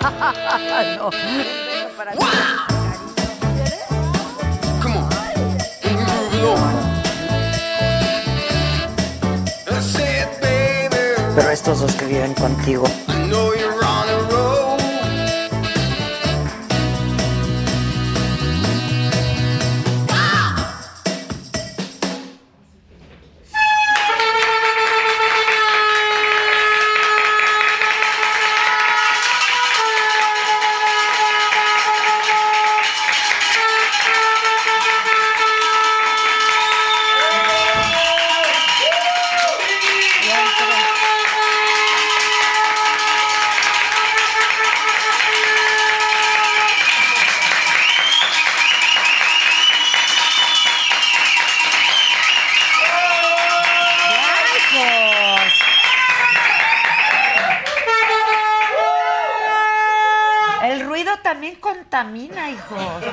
no. Para ti. Come on. Pero estos dos que viven contigo. I know you're contamina, hijos.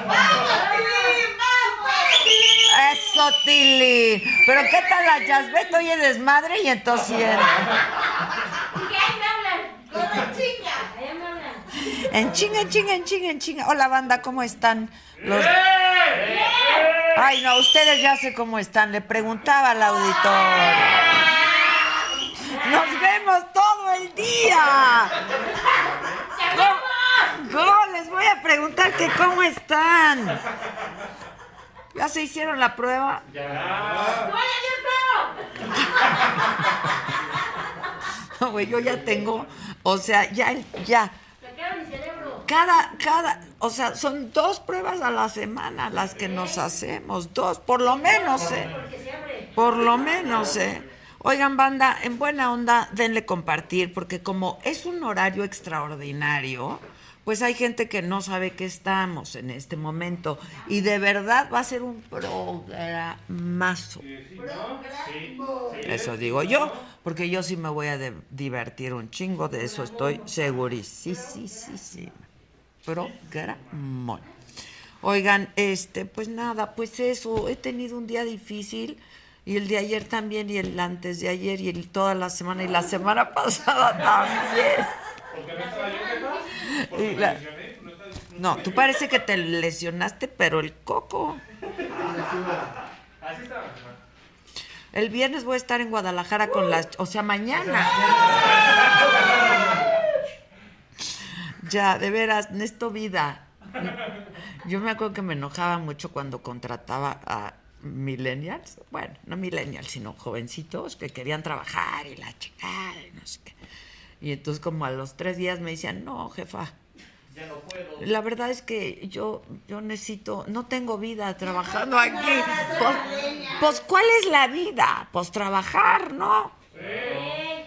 Eso, Tili. Pero ¿qué tal la Jasbet? Oye, desmadre y entonces... En chinga, en chinga, en chinga, en chinga. Hola, banda, ¿cómo están? Los... Ay, no, ustedes ya sé cómo están. Le preguntaba al auditor. Nos vemos todo el día. ¿Cómo, cómo les voy a preguntar que cómo están? ¿Ya se hicieron la prueba? No, güey, yo ya tengo, o sea, ya, ya. Cada, cada, o sea, son dos pruebas a la semana las que nos hacemos, dos, por lo menos, ¿eh? Por lo menos, ¿eh? Oigan, banda, en buena onda, denle compartir, porque como es un horario extraordinario, pues hay gente que no sabe que estamos en este momento. Y de verdad va a ser un programazo. Eso digo yo, porque yo sí me voy a divertir un chingo, de eso estoy segurísimo. Programón. Oigan, este, pues nada, pues eso, he tenido un día difícil y el de ayer también y el antes de ayer y el, toda la semana y la semana pasada también. Y la- No, tú parece que te lesionaste, pero el coco. El viernes voy a estar en Guadalajara con las, o sea, mañana. Ya, de veras, Nesto Vida. Yo me acuerdo que me enojaba mucho cuando contrataba a millennials, bueno, no millennials, sino jovencitos que querían trabajar y la chingada y no sé qué. Y entonces como a los tres días me decían, no, jefa, la verdad es que yo, yo necesito, no tengo vida trabajando aquí. Pues, pues, ¿cuál es la vida? Pues trabajar, ¿no?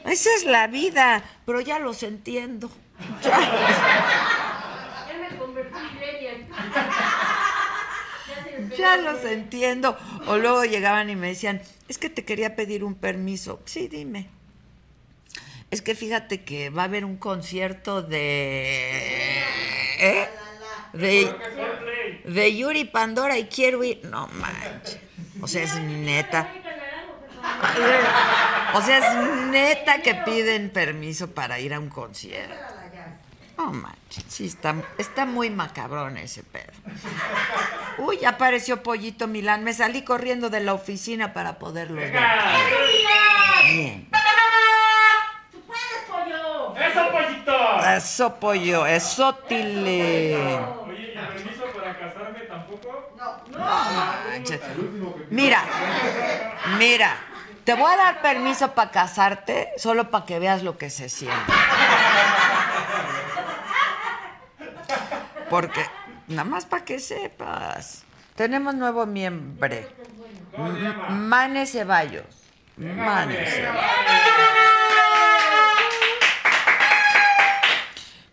Esa es la vida, pero ya los entiendo. Ya, ya los entiendo. O luego llegaban y me decían, es que te quería pedir un permiso. Sí, dime. Es que fíjate que va a haber un concierto de... ¿eh? De, de Yuri Pandora y quiero ir... No manches. O sea, es neta. O sea, es neta que piden permiso para ir a un concierto. No manches, sí, está, está muy macabrón ese perro. Uy, apareció Pollito Milán. Me salí corriendo de la oficina para poderlo ver. Bien. ¡Eso, pollito! Eso, pollo, eso, tile. Oye, ¿y permiso para casarme tampoco? Manches. Mira, mira, te voy a dar permiso para casarte solo para que veas lo que se siente. Porque, nada más para que sepas, tenemos nuevo miembro. M- Mane Ceballos. Mane Ceballos.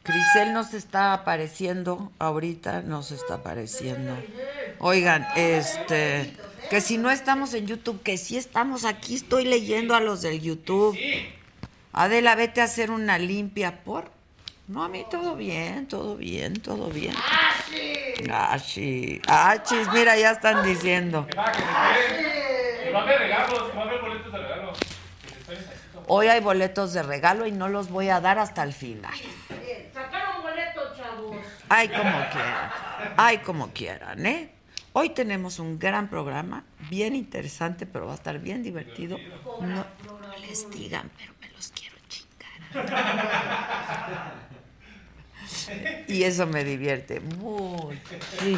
Crisel nos está apareciendo ahorita, nos está apareciendo. Oigan, este, que si no estamos en YouTube, que sí estamos aquí, estoy leyendo a los del YouTube. Adela, vete a hacer una limpia por. No, a mí todo bien, todo bien, todo bien. Ashi. Achis, mira, ya están diciendo. Va, a va a haber boletos de regalo. Que se esperen tantito. Hoy hay boletos de regalo y no los voy a dar hasta el final. Sacaron boletos Ay, como quieran. Ay, como quieran, ¿eh? Hoy tenemos un gran programa, bien interesante, pero va a estar bien divertido. No, no les digan, pero me los quiero chingar. Y eso me divierte mucho. Sí.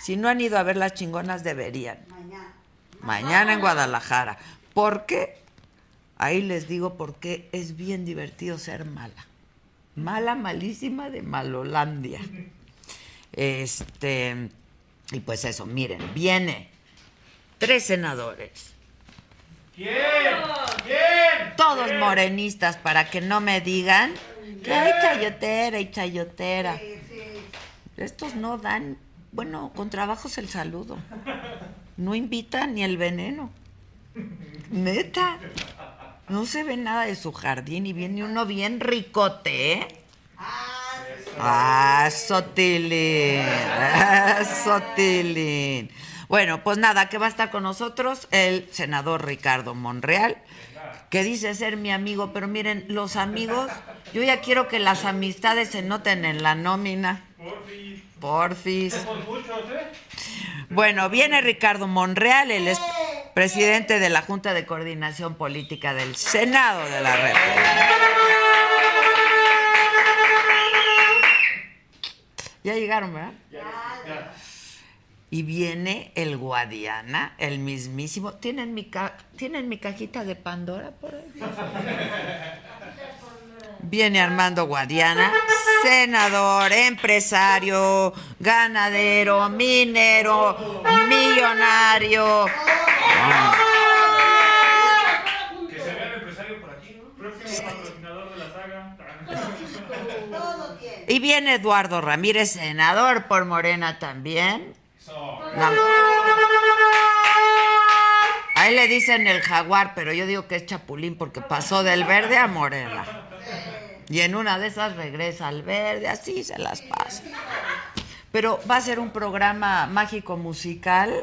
Si no han ido a ver las chingonas, deberían. Mañana en Guadalajara. Porque, ahí les digo por qué es bien divertido ser mala. Mala, malísima de Malolandia. Este, y pues eso, miren, viene tres senadores, ¿Quién? ¿Quién? todos morenistas, para que no me digan que hay chayotera y chayotera. Estos no dan, bueno, con trabajos el saludo. No invitan ni el veneno. Neta. No se ve nada de su jardín y viene uno bien ricote, ¿eh? Ah, Sotilín. Ah, Sotilín. Bueno, pues nada, que va a estar con nosotros el senador Ricardo Monreal, que dice ser mi amigo, pero miren, los amigos, yo ya quiero que las amistades se noten en la nómina. Porfis. ¿eh? Bueno, viene Ricardo Monreal, es presidente de la Junta de Coordinación Política del Senado de la República. Ya llegaron, ¿verdad? Ya. Y viene el Guadiana, el mismísimo. ¿Tienen mi, ca- ¿Tienen mi cajita de Pandora por ahí? Viene Armando Guadiana, senador, empresario, ganadero, minero, millonario. Que se vea el empresario por aquí, ¿no? Próximo patrocinador de la saga. Y viene Eduardo Ramírez, senador por Morena también. La- Ahí le dicen el jaguar, pero yo digo que es chapulín porque pasó del verde a morena. Y en una de esas regresa al verde, así se las pasa. Pero va a ser un programa mágico musical.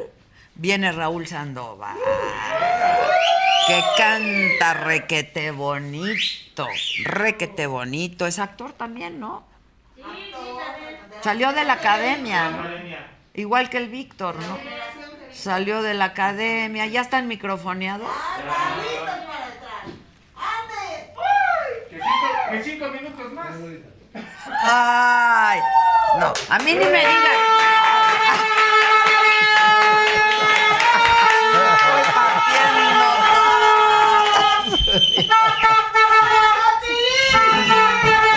Viene Raúl Sandoval, que canta requete bonito, requete bonito. Es actor también, ¿no? Salió de la academia. Igual que el Víctor, ¿no? Salió de la academia, ya están microfoneados. Que que cinco minutos más. Ay, no, a mí ni me digan.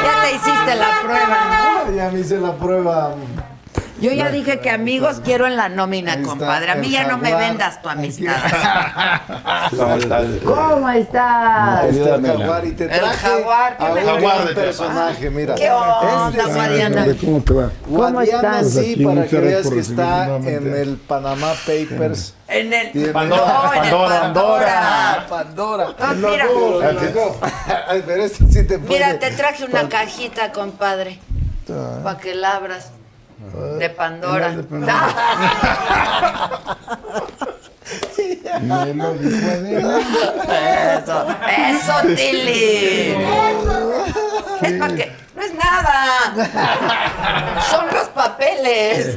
Ya te hiciste la prueba, ¿no? Ya me hice la prueba. Yo ya dije que amigos quiero en la nómina, compadre. A mí el ya no me jaguar. vendas tu amistad. ¿Cómo estás? ¿Cómo estás? Ahí está el jaguar y te El traje jaguar, ¿qué a me un Jaguar de personaje, mira. ¿Qué onda, Este sí, Mariana? ¿Cómo te va? Guadiana estás? sí, para que veas que está en el Panama Papers. En el Pandora, el Pandora, Ah, Pandora. Ah, mira. Ay, Pero este sí te puede. Mira, te traje una cajita, compadre, para que la abras. De Pandora. de Pandora. Me lo dijo Adela. Eso, eso, Tilly. Es para que. No es nada. Son los papeles.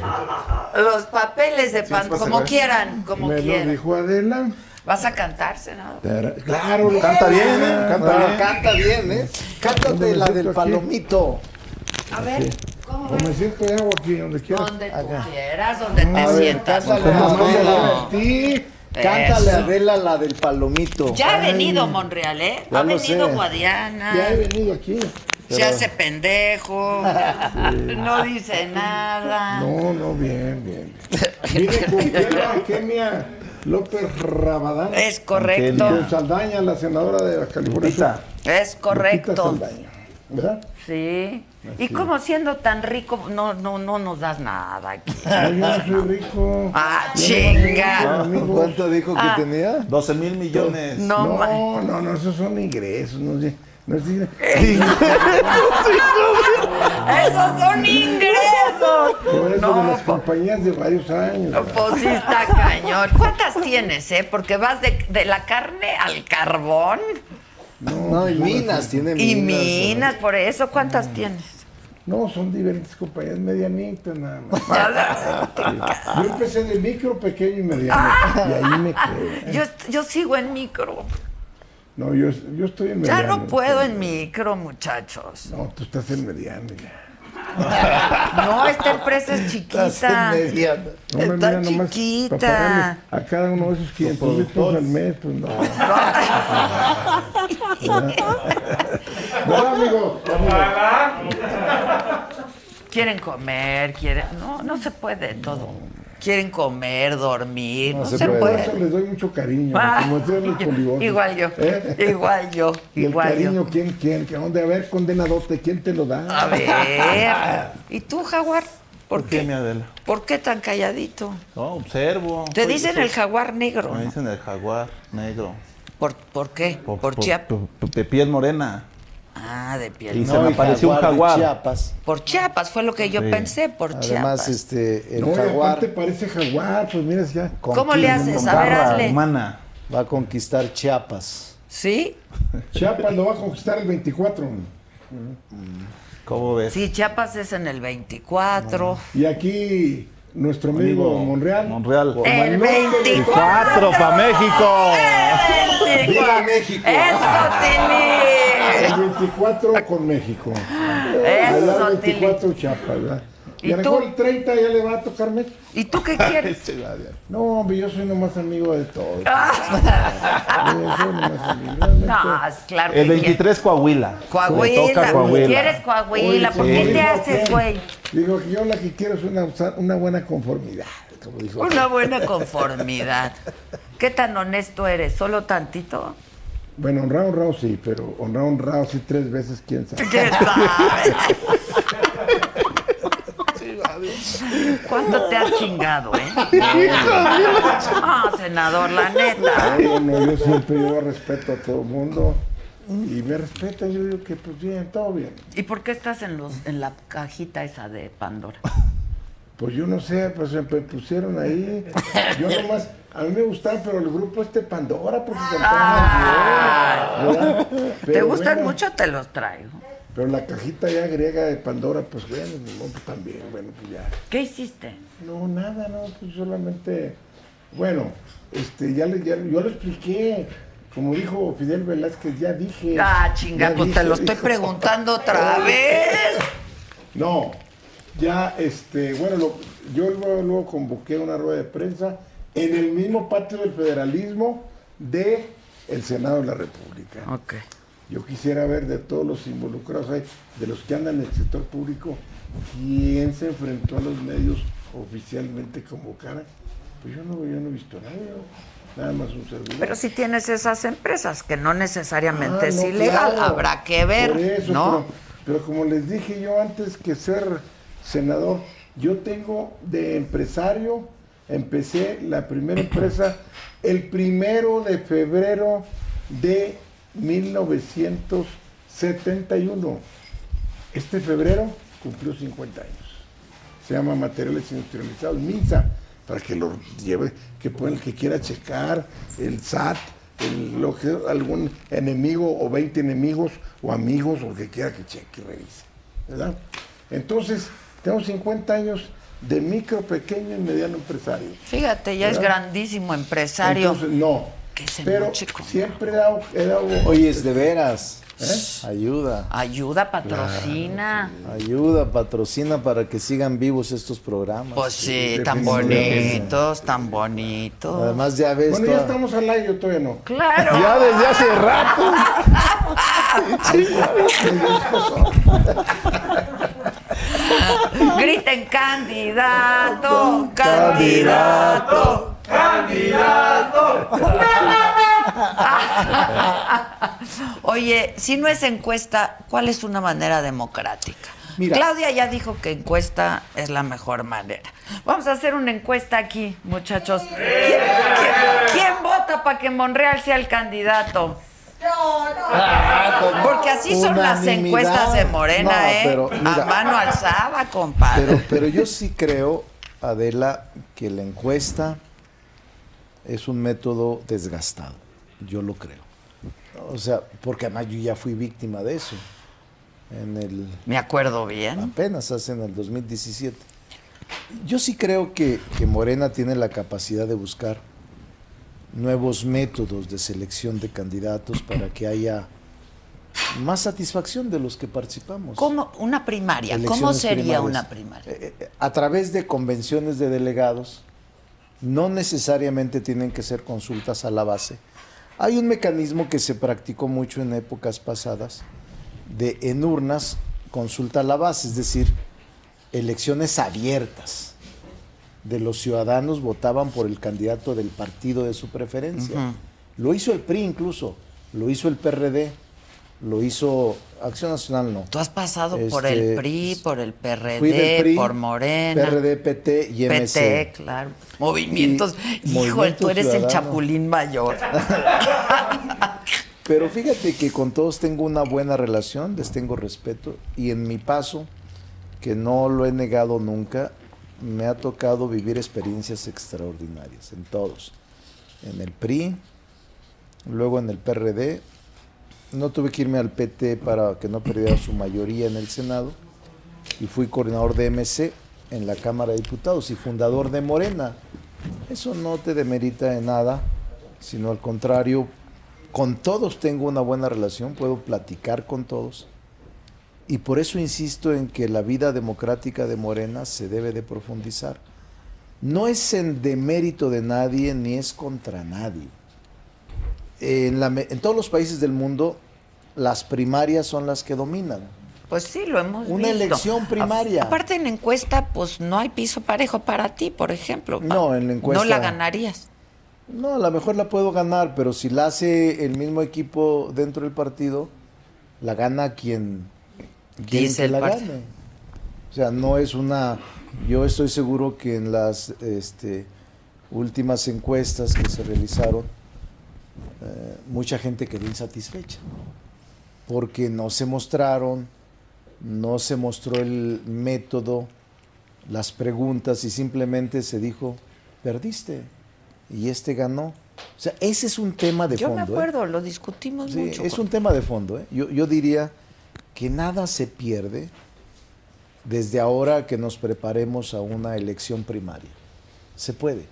Los papeles de Pandora. Como quieran, como Me lo quieran. dijo Adela. Vas a cantar, senador. Claro, Canta bien, ¿eh? Canta No, bien. canta bien, ¿eh? Cántate ¿Dónde la del palomito. A ver, ¿cómo O me siento de agua aquí, donde quieras. Donde tú quieras, donde te A ver, sientas. cántale Como a vestí. Cántale a Eso. Adela la del palomito. Ya ha venido Monreal, ¿eh? Ya ha venido sé. Guadiana. Ya he venido aquí. Se hace pendejo. No dice nada. No, no, bien, bien. Vine con Kenia, López Rabadán. Es correcto. Con Saldaña, la senadora de California. Lupita. Es Lupita correcto. Saldaña, ¿Verdad? Sí. Y como siendo tan rico, no, no, no nos das nada aquí. No, yo no soy rico. Ah, no chinga. ¿Cuánto dijo que Ah. tenía? 12 mil millones. No, ma- No, no, no, esos son ingresos. No, sé, no sé. Esos son ingresos. Por eso No, de las compañías de varios años. Pues sí está cañón. ¿Cuántas tienes, eh? Porque vas de, de la carne al carbón No, y minas, tiene minas. y minas, por eso. ¿Cuántas tienes? No, son diferentes compañías medianitas nada más. Yo empecé de micro, pequeño y mediano. Y ahí me quedé. Yo, yo sigo en micro. No, yo, yo estoy en Ya mediano. no puedo en micro, muchachos. No, tú estás en mediano ya. No, esta empresa es Estás en chiquita. mediano. No, me Está mira nomás chiquita. para A cada uno de esos 500 mil pesos al mes, pues no. No, amigo. Quieren comer, quieren. No, no se puede todo. Quieren comer, dormir. No, se se, puede. Por puede. eso les doy mucho cariño. Ah, como decían los polivoces. igual yo. ¿Eh? Igual yo. Y el Igual cariño, yo. ¿quién, quién? ¿Qué onda? A ver, condenadote, ¿quién te lo da? A ver. ¿Y tú, Jaguar? ¿Por ¿Por qué, qué? mi Adela? ¿Por qué tan calladito? No, observo. Te dicen soy- el jaguar negro. Me ¿no? dicen el jaguar negro. ¿Por, ¿Por qué? Por, Chiapas. por- por- de piel morena. Ah, de piel. Y no. se me apareció un de jaguar. Chiapas. Por Chiapas fue lo que yo Sí. pensé, por Además, Chiapas. este, el no, jaguar aparte parece jaguar, pues mira, ya. ¿Cómo le haces? A ver, hazle. humana. Va a conquistar Chiapas. ¿Sí? Chiapas lo va a conquistar el 24. ¿Cómo ves? Sí, Chiapas es en el 24. Y aquí, nuestro amigo, Amigo, Monreal. Monreal. El norte de- 24. ¡Cuatro para México! ¡El ¡Viva México! ¡Eso, El Tini! 24 con México. Eso, el Tili. 24 Chiapas, ¿verdad? ¿Y Y a lo mejor tú? el 30 ya le va a tocar México. ¿Y tú qué quieres? Este No, hombre, yo soy nomás amigo de todos. Ah. Yo soy nomás amigo. Realmente, No, claro El quieres. 23 Coahuila. Coahuila, toca Coahuila. quieres Coahuila, Oye, ¿por sí. qué te haces, güey? Digo que yo la que quiero es una, una buena conformidad. Como dijo. Una buena conformidad. ¿Qué tan honesto eres? ¿Solo tantito? Bueno, honrado, honrado sí, pero honrado, honrado sí tres veces, quién sabe. ¿Qué sabe? ¿Cuánto te has chingado, eh? Ah, senador, la neta. No, no, yo siempre yo respeto a todo el mundo y me respetan. Yo digo que pues bien, todo bien. ¿Y por qué estás en los en la cajita esa de Pandora? Pues yo no sé, pues me pusieron ahí. Yo nomás, a mí me gustaban, pero el grupo este Pandora, porque cantaban bien. ¿Te gustan bueno, mucho? Te los traigo. Pero la cajita ya griega de Pandora, pues bueno, no, pues también, bueno, pues ya. ¿Qué hiciste? No, nada, no, pues solamente, bueno, este, ya, le, ya yo lo expliqué, como dijo Fidel Velázquez, ya dije. Ah, chinga, pues te lo estoy preguntando otra vez. No, ya, este, bueno, lo- yo luego, luego convoqué una rueda de prensa en el mismo patio del federalismo de el Senado de la República. Ok. Yo quisiera ver de todos los involucrados ahí, de los que andan en el sector público, quién se enfrentó a los medios oficialmente convocara. Pues yo no, yo no he visto nada, nada más un servidor. Pero si tienes esas empresas, que no necesariamente Ah, es no, ilegal, claro. habrá que ver, Por eso, ¿no? Pero, pero como les dije yo antes que ser senador, yo tengo de empresario, empecé la primera empresa el primero de febrero de 1971. Este febrero cumplió 50 años. Se llama Materiales Industrializados, MINSA, para que lo lleve, que pueda el que quiera checar, el SAT, el- algún enemigo o 20 enemigos o amigos o que quiera que cheque revise. ¿verdad? Entonces, tengo 50 años de micro, pequeño y mediano empresario. Fíjate, ya es grandísimo empresario. Entonces, no. Que se Pero siempre he dado, he dado Oye, es de veras. ¿Eh? Ayuda. Ayuda, patrocina. Ayuda, patrocina para que sigan vivos estos programas. Pues sí, tan bonitos, tan bonitos. Además, ya ves. Bueno, ya toda- estamos al aire, yo todavía no. Claro. Ya desde hace rato. Griten candidato, candidato. Oye, si no es encuesta, ¿cuál es una manera democrática? Mira. Claudia ya dijo que encuesta es la mejor manera. Vamos a hacer una encuesta aquí, muchachos. ¿Quién, quién- quién vota para que Monreal sea el candidato? Porque así son las encuestas de Morena, No, ¿eh? pero a mano alzada, compadre. Pero, pero yo sí creo, Adela, que la encuesta es un método desgastado. Yo lo creo. O sea, porque además yo ya fui víctima de eso. en el Me acuerdo bien. apenas hace en el 2017. Yo sí creo que, que Morena tiene la capacidad de buscar nuevos métodos de selección de candidatos para que haya más satisfacción de los que participamos. ¿Cómo? Una primaria. ¿Cómo sería primarias. una primaria? Eh, eh, A través de convenciones de delegados, no necesariamente tienen que ser consultas a la base. Hay un mecanismo que se practicó mucho en épocas pasadas de en urnas consulta a la base, es decir, elecciones abiertas de los ciudadanos votaban por el candidato del partido de su preferencia. Lo hizo el PRI incluso, lo hizo el PRD, lo hizo Acción Nacional no. Tú has pasado por Este, el PRI, por el PRD, PRI, por Morena. PRD, PT y MC. PT, claro. Movimientos. Y Hijo, Movimiento tú eres el chapulín mayor. Pero fíjate que con todos tengo una buena relación, les tengo respeto y en mi paso, que no lo he negado nunca, me ha tocado vivir experiencias extraordinarias en todos. En el PRI, luego en el PRD, no tuve que irme al PT para que no perdiera su mayoría en el Senado y fui coordinador de MC en la Cámara de Diputados y fundador de Morena. Eso no te demerita en nada, sino al contrario, con todos tengo una buena relación, puedo platicar con todos. Y por eso insisto en que la vida democrática de Morena se debe de profundizar. No es en demérito de nadie ni es contra nadie. En, la me- en todos los países del mundo, las primarias son las que dominan. Pues sí, lo hemos Una visto. elección primaria. Aparte en encuesta, pues no hay piso parejo para ti, por ejemplo. No, en la encuesta- No la ganarías. No, a lo mejor la puedo ganar, pero si la hace el mismo equipo dentro del partido, la gana quien Dice que el la partido. gane. O sea, no es una. Yo estoy seguro que en las este, últimas encuestas que se realizaron, eh, mucha gente quedó insatisfecha, porque no se mostraron, no se mostró el método, las preguntas y simplemente se dijo, perdiste y este ganó. O sea, ese es un tema de Yo fondo. me ¿eh? acuerdo, lo discutimos Sí, mucho. es con- un tema de fondo. ¿eh? Yo, yo diría que nada se pierde desde ahora que nos preparemos a una elección primaria. Se puede.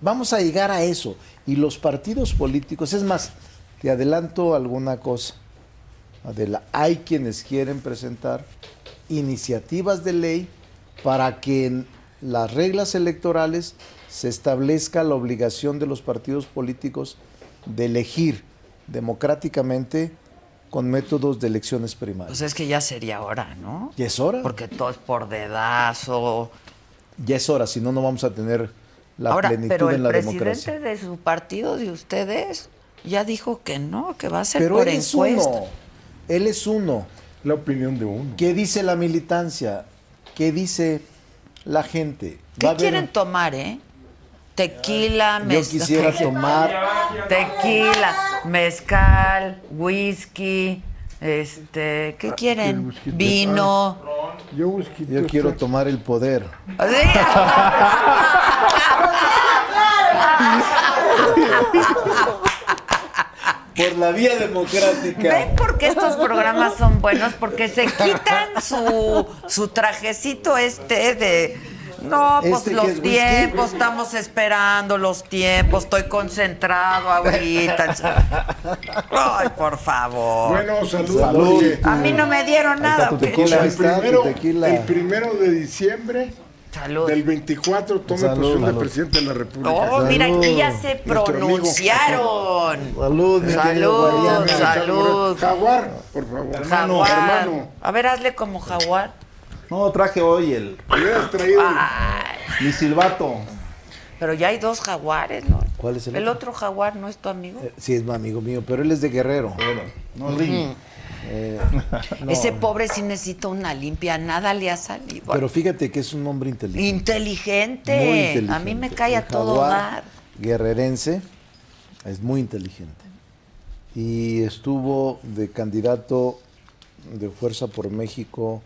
Vamos a llegar a eso. Y los partidos políticos, es más, te adelanto alguna cosa. Adela, hay quienes quieren presentar iniciativas de ley para que en las reglas electorales se establezca la obligación de los partidos políticos de elegir democráticamente con métodos de elecciones primarias. Pues es que ya sería hora, ¿no? ¿Ya es hora? Porque todo es por dedazo. Ya es hora, si no, no vamos a tener la Ahora, plenitud pero en el la presidente democracia. de su partido, de ustedes, ya dijo que no, que va a ser Pero por él es encuesta. uno. Él es uno. La opinión de uno. ¿Qué dice la militancia? ¿Qué dice la gente? ¿Qué haber- quieren tomar, eh? Tequila, Yo mezcal. quisiera tomar Tequila, mezcal, whisky, este, ¿qué el quieren? whisky. Vino. Yo, Yo quiero tomar el poder. Por la vía democrática. ¿Ven por qué estos programas son buenos? Porque se quitan su, su trajecito este de... No, pues ¿Este los es whisky? tiempos, estamos esperando los tiempos, estoy concentrado ahorita. Ay, por favor. Bueno, saludos. Salud. A mí no me dieron nada. tu ¿o qué? tequila. El, primero, tequila. el primero de diciembre Salud. del 24 tome Salud, posesión de presidente de la República. Oh, mira, aquí ya se pronunciaron. Salud, mi Salud, salud. Jaguar, por favor. Jaguar. hermano. A ver, hazle como jaguar. No, traje hoy el Hubieras traído. mi silbato. Pero ya hay dos jaguares, ¿no? ¿Cuál es el El otro? otro jaguar no es tu amigo. Eh, Sí, es mi amigo mío, pero él es de Guerrero. No ring. Eh, no, Ese pobre sí necesita una limpia, nada le ha salido. Pero fíjate que es un hombre inteligente. inteligente. Muy inteligente. A mí me cae a El todo dar. Guerrerense es muy inteligente. Y estuvo de candidato de Fuerza por México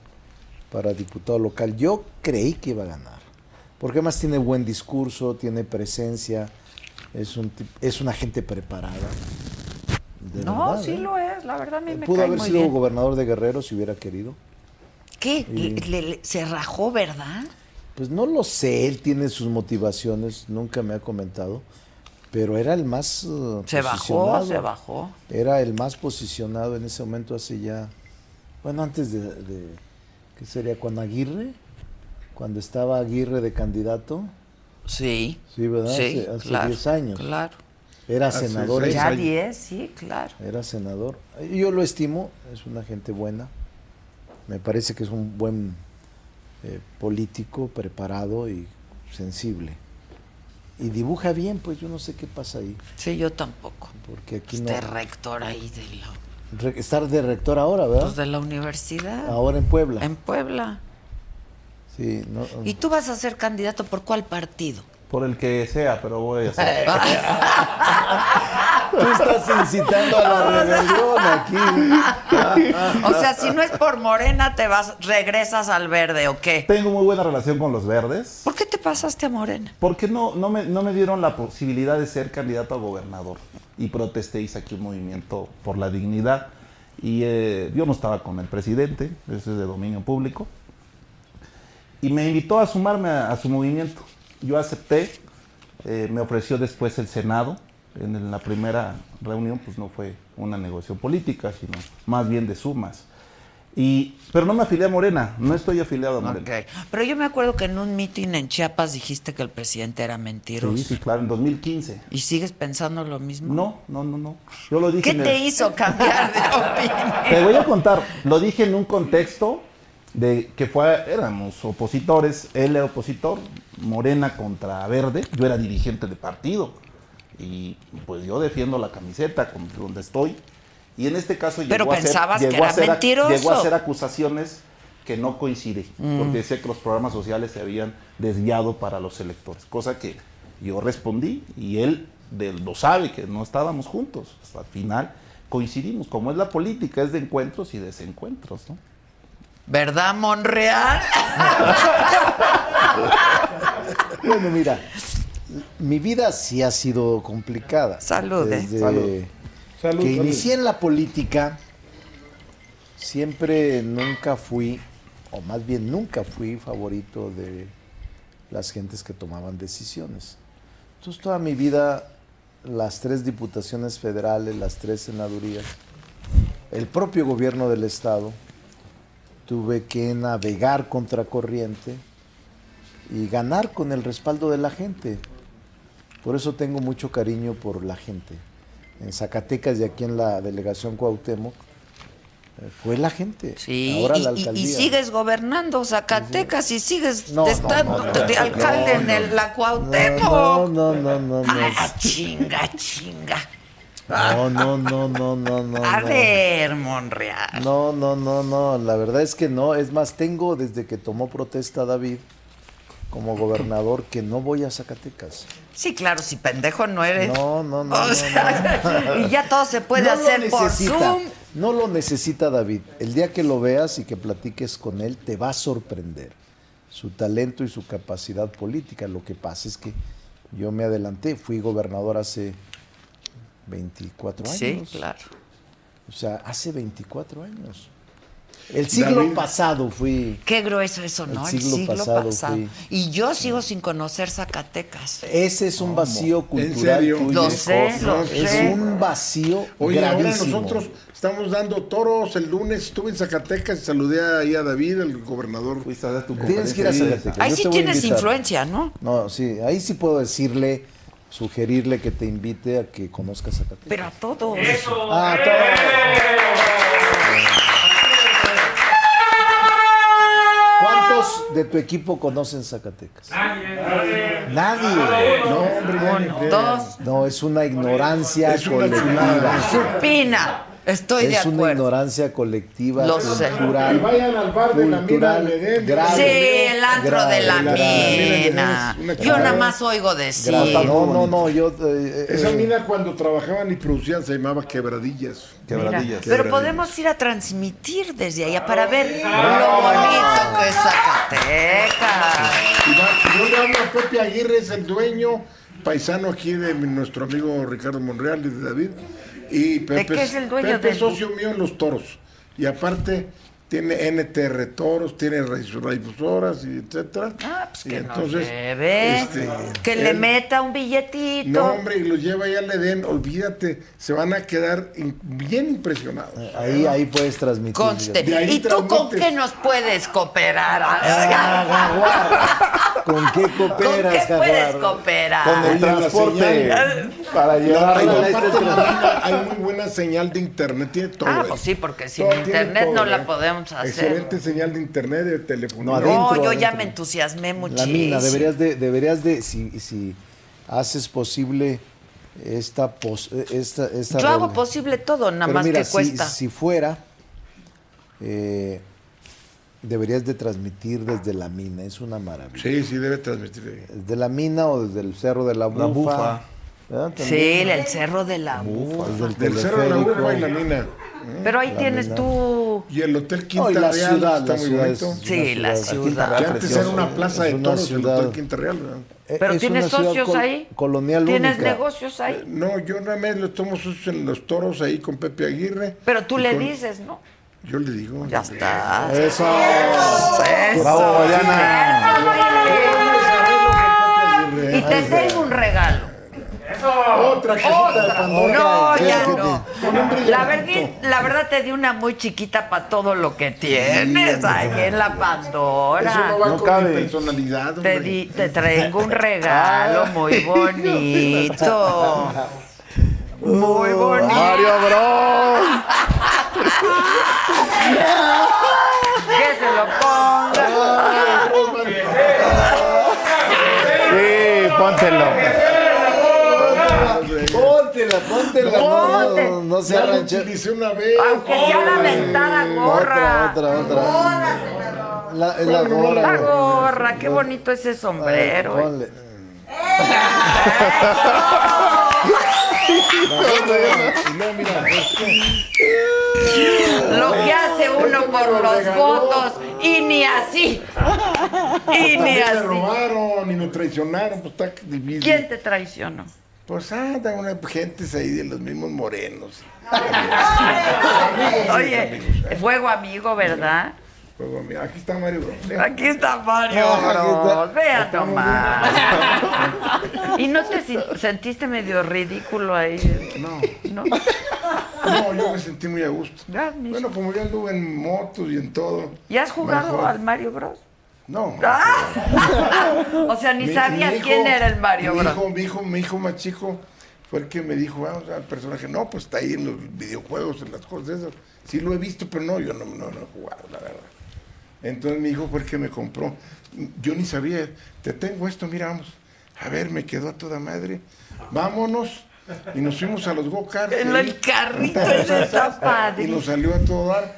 para diputado local. Yo creí que iba a ganar. Porque además tiene buen discurso, tiene presencia, es, un, es una gente preparada. De no, verdad, sí ¿eh? lo es, la verdad a mí me Pudo cae haber muy sido bien. gobernador de Guerrero si hubiera querido. ¿Qué? Le- le- le- se rajó, ¿verdad? Pues no lo sé, él tiene sus motivaciones, nunca me ha comentado, pero era el más eh, Se bajó, se bajó. Era el más posicionado en ese momento hace ya, bueno, antes de, de ¿qué sería? ¿Con Aguirre? Cuando estaba Aguirre de candidato, Sí. sí, ¿verdad? Sí, hace hace claro, 10 años. Claro. Era Hace senador. Ya años. 10, sí, claro. Era senador. Yo lo estimo, es una gente buena. Me parece que es un buen eh, político, preparado y sensible. Y dibuja bien, pues yo no sé qué pasa ahí. Sí, yo tampoco. Porque aquí Este no. rector ahí de la, estar de rector ahora, ¿verdad? pues de la universidad. Ahora en Puebla. En Puebla. Sí, no, ¿Y tú vas a ser candidato por cuál partido? Por el que sea, pero voy a ser. Tú estás incitando a la rebelión aquí. O sea, si no es por Morena, te vas, regresas al verde, ¿o qué? Tengo muy buena relación con los verdes. ¿Por qué te pasaste a Morena? Porque no, no, me, no me dieron la posibilidad de ser candidato a gobernador. Y protesté, hice aquí un movimiento por la dignidad. Y eh, yo no estaba con el presidente, eso es de dominio público. Y me invitó a sumarme a, a su movimiento. Yo acepté, eh, me ofreció después el Senado. En, la primera reunión, pues no fue una negociación política, sino más bien de sumas. Y, pero no me afilié a Morena, no estoy afiliado a Morena. Pero yo me acuerdo que en un mitin en Chiapas dijiste que el presidente era mentiroso. Sí, sí, claro, en 2015. ¿Y sigues pensando lo mismo? No, no, no, no. Yo lo dije ¿Qué en el- te hizo cambiar de opinión? Te voy a contar, lo dije en un contexto de que fue, éramos opositores, él era opositor, Morena contra Verde, yo era dirigente de partido y pues yo defiendo la camiseta con donde estoy y en este caso Pero llegó a ser- llegó a ser- llegó a hacer acusaciones que no coinciden, porque decía que los programas sociales se habían desviado para los electores, cosa que yo respondí y él de- lo sabe que no estábamos juntos, hasta el final coincidimos, como es la política, es de encuentros y desencuentros, ¿no? ¿Verdad, Monreal? Bueno, mira, mi vida sí ha sido complicada. Salud, eh. Desde Salud. Salud, que salud. inicié en la política, siempre nunca fui, o más bien nunca fui favorito de las gentes que tomaban decisiones. Entonces toda mi vida, las tres diputaciones federales, las tres senadurías, el propio gobierno del estado, tuve que navegar contracorriente y ganar con el respaldo de la gente. Por eso tengo mucho cariño por la gente. En Zacatecas y aquí en la delegación Cuauhtémoc, eh, fue la gente. Sí, Ahora y, la sigues gobernando Zacatecas y sigues No, estando no, no, de alcalde en el, la Cuauhtémoc. no, no, no, no, no. Ah, chinga, chinga. No, no, no, no, no, no. A ver, Monreal. No, no, no, no, la verdad es que no. Es más, tengo desde que tomó protesta David como gobernador que no voy a Zacatecas. Sí, claro, si pendejo no eres. No, no, no, O no, sea, y ya todo se puede No hacer por necesita, Zoom. No lo necesita David. El día que lo veas y que platiques con él, te va a sorprender su talento y su capacidad política. Lo que pasa es que yo me adelanté, fui gobernador hace 24 años. Sí, claro. O sea, hace 24 años. El siglo David. pasado fui. Qué grueso eso, ¿no? El El siglo pasado pasado. fui. Y yo sigo sin conocer Zacatecas. Ese es un vacío cultural serio? Lo sé, lo es sé. un vacío Oye, ahora gravísimo. nosotros estamos dando toros. El lunes estuve en Zacatecas y saludé ahí a David, el gobernador. Fuiste a dar tu Tienes que ir a. Zacatecas. Ahí Yo sí a tienes influencia, ¿no? No, sí, ahí sí puedo decirle, sugerirle que te invite a que conozcas Zacatecas. Pero a todos. Eso. Ah, ¡Eh! ¿Cuántos de tu equipo conocen Zacatecas? Nadie. Nadie. No, hombre, ya ni Uno, idea. dos. No, es una ignorancia Es una colectiva. Supina. Estoy de Es una acuerdo. ignorancia colectiva, Lo sé. cultural. Que vayan al bar de la mina cultural, de Edén. grave. Sí, el antro Grave, de la grave. mina. Yo nada más oigo decir. Grave. No, no, no, yo... eh, Esa eh, mina cuando trabajaban y producían se llamaba Quebradillas. Mira, Quebradillas. pero podemos ir a transmitir desde allá para ver lo bonito que es Zacatecas. Y yo le hablo a Pepe Aguirre es el dueño, paisano aquí de mi- nuestro amigo Ricardo Monreal y de David. Y Pepe, qué es el dueño Pepe del- es socio mío en los toros. Y aparte tiene NTR Toros, tiene radio- radiodifusoras y etcétera. Ah, pues Y que entonces, nos este, que le él- meta un billetito. No, hombre, y los lleva ya le den, olvídate, se van a quedar in- bien impresionados. Ahí, ahí puedes transmitir. Conste. De ahí ¿Y tú con qué nos puedes cooperar? Ah, ¿Con qué ¿Con cooperas, qué puedes cooperar? Con el transporte. Para No, llevar. la la- mina, hay muy buena señal de internet, tiene todo. Ah, pues sí, porque sin Todo, internet todo, no la ¿eh? podemos hacer. Excelente señal de internet, de teléfono. No, No, adentro, yo ya me entusiasmé La muchísimo. mina, deberías de, deberías de, si, si haces posible esta, pos- esta, esta Yo hago posible todo, nada Pero más mira, que si- cuesta. Si, fuera, eh, deberías de transmitir desde la mina, es una maravilla. Sí, sí, debe transmitir. Desde la mina o desde el cerro de la bufa. La bufa. Sí, el cerro de la Bufa. El Del Cerro de la y mina. Pero ahí La tienes mina. tú. Y el Hotel Quinta No, y la Real ciudad, está la muy ciudad bonito. es- Sí, la ciudad. ciudad. Que antes era una plaza de toros, el ciudad. Hotel Quinta Real. Eh, Pero es tienes socios col- ahí. Colonial Tienes única. negocios ahí. No, yo nada más lo tomo socios en los toros ahí con Pepe Aguirre. Pero tú le con- dices, ¿no? Yo le digo. Ya está. Eso. Eso. Bravo, Mariana. Y te tengo un regalo. Otra cajita de Pandora. No, ¿Qué- ya no. La verdad, la verdad te di una muy chiquita para todo lo que tienes ahí en la Eso no Pandora. va No con cabe. mi personalidad. Te, di, te traigo un regalo muy bonito. Muy bonito. Mario Bros. Que se lo ponga. Sí, póntelo. Póntela, póntela. No, no, no, no se Ya lo arrancha. utilicé una vez. Aunque sea la ventada Otra, gorra. otra, otra. La, es la gorra. La gorra, qué bonito ese sombrero. eh. Ponle. Mira, Lo que hace uno por los votos y ni así. Y ni también me así. robaron y me traicionaron. Pues está difícil. ¿Quién te traicionó? Pues andan una gentes ahí de los mismos morenos. Oye, fuego amigo, ¿verdad? Pues, mira, aquí está Mario Bros. ¿eh? Aquí está Mario Ah. Bros. Vea nomás. ¿Y no te sentiste medio ridículo ahí? No, ¿No? no, yo me sentí muy a gusto. Bueno, como yo anduve en motos y en todo. ¿Y has jugado mejor. al Mario Bros? No. O sea, ni Mi- sabías mi hijo- quién era el Mario mi Bros. Hijo, mi hijo, mi hijo más chico fue el que me dijo, vamos al personaje. No, pues está ahí en los videojuegos, en las cosas esas. Sí lo he visto, pero no, yo no, no, no he jugado, la verdad. Entonces mi hijo fue el que me compró. Yo ni sabía, te tengo esto, mira, vamos. A ver, me quedó a toda madre. Vámonos. Y nos fuimos a los go-karts. En el carrito, eso está Y nos salió a todo dar.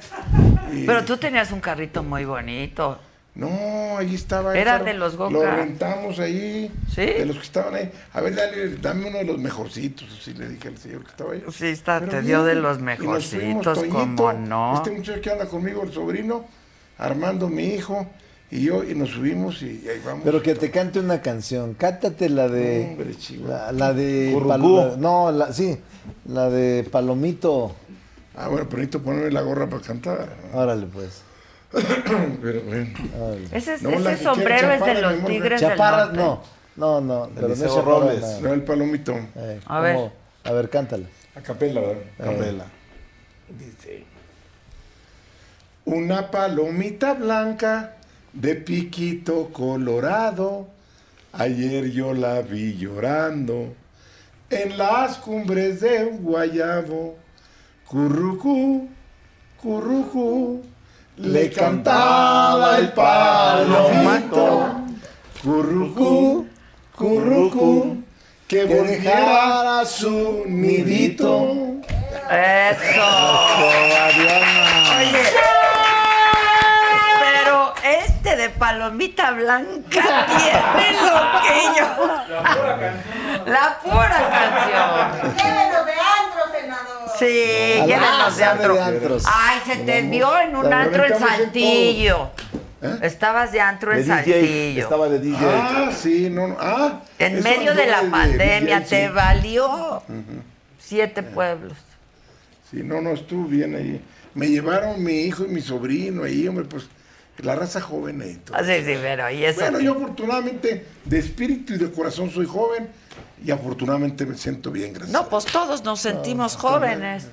Y- Pero tú tenías un carrito muy bonito. No, ahí estaba. Era de los Lo go-karts. rentamos ahí. ¿Sí? De los que estaban ahí. A ver, dale, dame uno de los mejorcitos. Así le dije al señor que estaba ahí. Sí, está, Pero te dio de los mejorcitos, Toñito, no. Este muchacho que anda conmigo, el sobrino, Armando, mi hijo, y yo, y nos subimos y, ahí vamos. Pero que te cante una canción. Cántate la de. Hombre. La, la de. Palo- no, la, sí. La de Palomito. Ah, bueno, pero necesito ponerme la gorra para cantar. Órale, pues. Pero bueno. Órale. Ese, No, sombrero es de los tigres del norte. no. No, no. Pero no es Robles. no. No, el palomito. Eh, A ver. A ver, cántala. A capela, ¿verdad? Candela. Dice. Una palomita blanca de piquito colorado. Ayer yo la vi llorando en las cumbres de un guayabo. Currucú, currucú, le cantaba el palomito. Currucú, currucú, que volviera su nidito. Eso. Oye. Pero este de palomita blanca tiene lo que yo. La pura canción. De antro, senador. Sí, Ah, llévenos de antro. de antros. Ay, se te vio en un antro en Saltillo. ¿Eh? Estabas de antro De en DJ, Saltillo. estaba de DJ. Ah, sí, no, no. Ah, En medio de la pandemia DJ, te sí. valió siete pueblos. Sí, no, no, estuvo bien ahí. Me llevaron mi hijo y mi sobrino ahí, hombre, pues la raza joven ahí. todo. Así sí, pero y eso. Bueno, yo afortunadamente de espíritu y de corazón soy joven y afortunadamente me siento bien, gracias. No, pues todos nos sentimos jóvenes.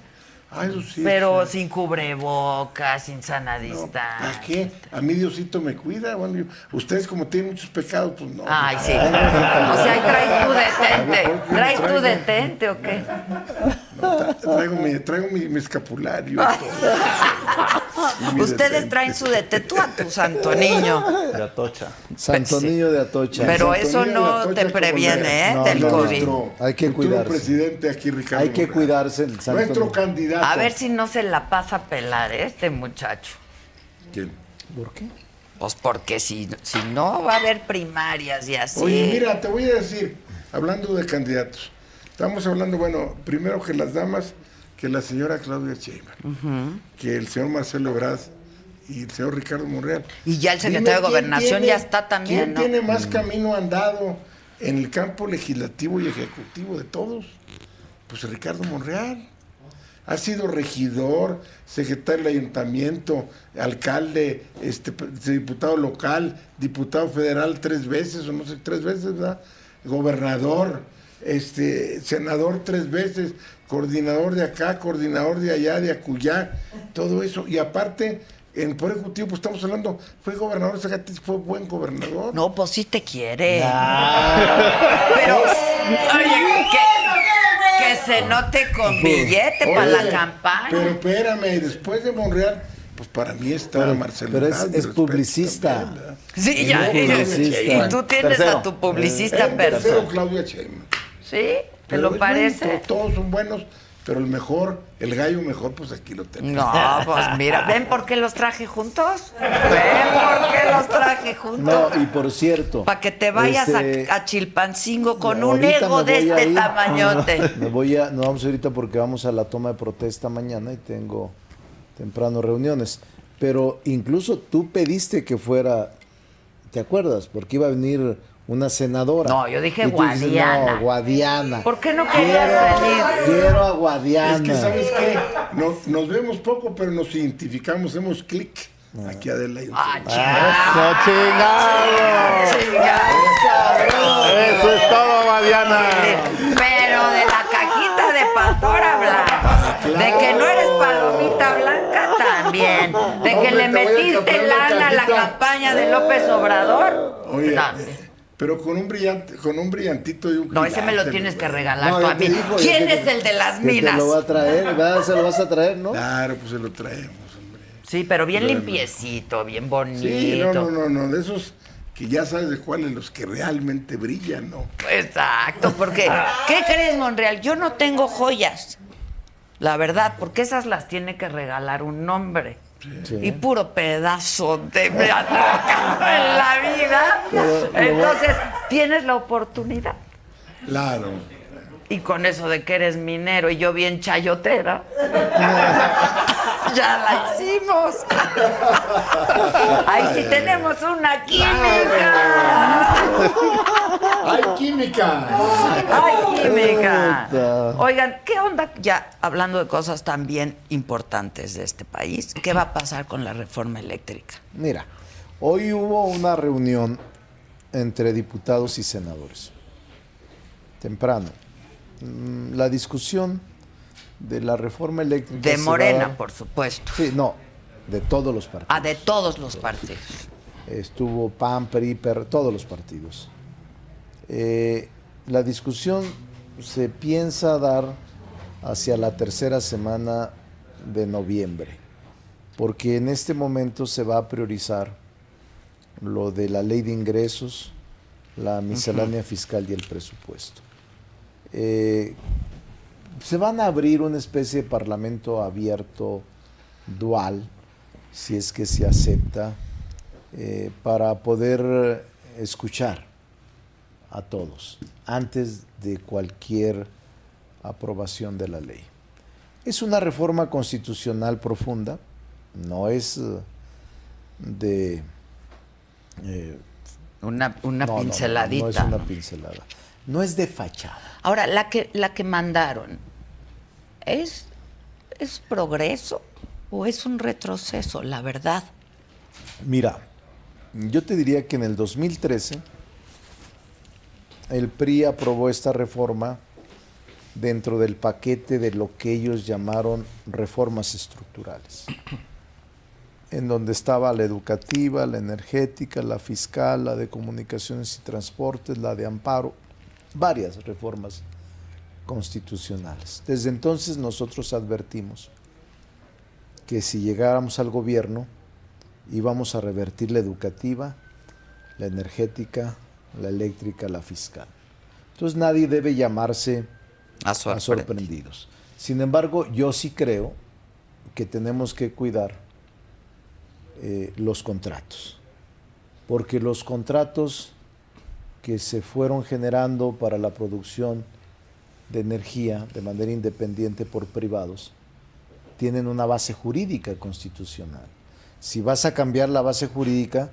Ah, eso sí. Pero sí. sin cubrebocas, sin sana No, distancia. ¿Para qué? A mí Diosito me cuida. Bueno, yo- ustedes como tienen muchos pecados, pues no. Ay, sí. O sea, traes tu detente. ¿por qué ¿Traes tu traigo? detente o qué? No, traigo mi, traigo mi, mi escapulario. todo. Mi Ustedes detente. traen su detente. Tú a tu santo niño. De Atocha. Santo Sí. Niño de Atocha. Pero Santo eso de no te previene, ¿eh? No, Del no, COVID. Nuestro Hay que cuidarse. presidente aquí, Ricardo. Hay que cuidarse el Santo Nuestro Niño. candidato. A ver si no se la pasa a pelar ¿eh? este muchacho. ¿Quién? ¿Por qué? Pues porque si, si no va a haber primarias y así. Oye, mira, te voy a decir, hablando de candidatos, estamos hablando, bueno, primero que las damas, que la señora Claudia Sheinbaum, que el señor Marcelo Ebrard y el señor Ricardo Monreal. Y ya el Dime secretario de quién Gobernación tiene- ya está también, ¿Quién ¿no? tiene más camino andado en el campo legislativo y ejecutivo de todos? Pues Ricardo Monreal. Ha sido regidor, secretario del ayuntamiento, alcalde, este, diputado local, diputado federal tres veces, o no sé, tres veces, ¿verdad? Gobernador, este, senador tres veces, coordinador de acá, coordinador de allá, de acullá, todo eso. Y aparte, en Poder Ejecutivo, pues estamos hablando, fue gobernador de Zacatecas, fue buen gobernador. No, pues sí te quiere. Pero, oye, que, que se note con billete para la campaña. Pero espérame, después de Monreal, pues para mí está Pero- Marcelo. pero es- publicista. Sí, ya. Es Y, publicista. y tú tienes Tercero. a tu publicista tercero, personal. Claudia Sheinbaum. ¿Sí? ¿Te Pero lo parece? todos son buenos, pero el mejor, el gallo mejor, pues aquí lo tenemos. No, pues mira, ¿ven por qué los traje juntos? ¿Ven por qué los traje juntos? No, y por cierto. Para que te vayas a- este, a, Chilpancingo con un ego de este ir. tamañote. Me voy a, no vamos ahorita porque vamos a la toma de protesta mañana y tengo temprano reuniones. Pero incluso tú pediste que fuera, ¿te acuerdas? Porque iba a venir una senadora. No, yo dije Y tú dices, Guadiana. no, Guadiana. ¿Por qué no querías venir? Quiero a Guadiana. Es que, ¿sabes qué? No- nos vemos poco, pero nos identificamos, hacemos clic. Aquí Adela y yo. Ah, ¡Eso, chingado! chingado. Eso es todo, Mariana. Pero de la cajita de Pandora Blanca. De que no eres palomita blanca también. De que Hombre, le metiste la lana a la cajita. campaña de López Obrador. Oye, También. Pero con un brillante, con un brillantito y un No, ese me lo tienes que regalar No, tú a mí. ¿Quién es el de las que te minas? lo va a traer, ¿verdad? Se lo vas a traer, ¿no? Claro, pues se lo traemos, hombre. Sí, pero bien limpiecito, bien bonito. Sí, no, no, no, no, de esos que ya sabes de cuáles, los que realmente brillan, ¿no? Exacto, porque ¿qué crees, Monreal? Yo no tengo joyas. La verdad, porque esas las tiene que regalar un hombre. Sí. Y puro pedazo de me ha tocado en la vida. Entonces, tienes la oportunidad. Claro. Y con eso de que eres minero y yo bien chayotera. ya la hicimos. Ahí sí tenemos una química. ¡Hay química! ¡Ay, química! Oigan, ¿qué onda? Ya hablando de cosas también importantes de este país, ¿qué va a pasar con la reforma eléctrica? Mira, hoy hubo una reunión entre diputados y senadores. Temprano. Mm, La discusión de la reforma eléctrica. De va Morena, por supuesto. Sí, no, de todos los partidos. Ah, de todos los partidos. Estuvo PAN, PRI, PER, todos los partidos. Eh, la discusión se piensa dar hacia la tercera semana de noviembre, porque en este momento se va a priorizar lo de la ley de ingresos, la miscelánea fiscal y el presupuesto. Eh, se van a abrir una especie de parlamento abierto dual, si es que se acepta, eh, para poder escuchar a todos antes de cualquier aprobación de la ley. Es una reforma constitucional profunda, no es eh, de Eh, Una, una no, no, no, pinceladita. No, es una pincelada. No es de fachada. Ahora, la que, la que mandaron, ¿es, ¿es progreso o es un retroceso? La verdad. Mira, yo te diría que en el 2013 el PRI aprobó esta reforma dentro del paquete de lo que ellos llamaron reformas estructurales, en donde estaba la educativa, la energética, la fiscal, la de comunicaciones y transportes, la de amparo, varias reformas constitucionales. Desde entonces nosotros advertimos que si llegáramos al gobierno íbamos a revertir la educativa, la energética, la eléctrica, la fiscal. Entonces nadie debe llamarse A a sorprendidos. Sin embargo, yo sí creo que tenemos que cuidar eh, los contratos, porque los contratos que se fueron generando para la producción de energía de manera independiente por privados tienen una base jurídica constitucional. Si vas a cambiar la base jurídica,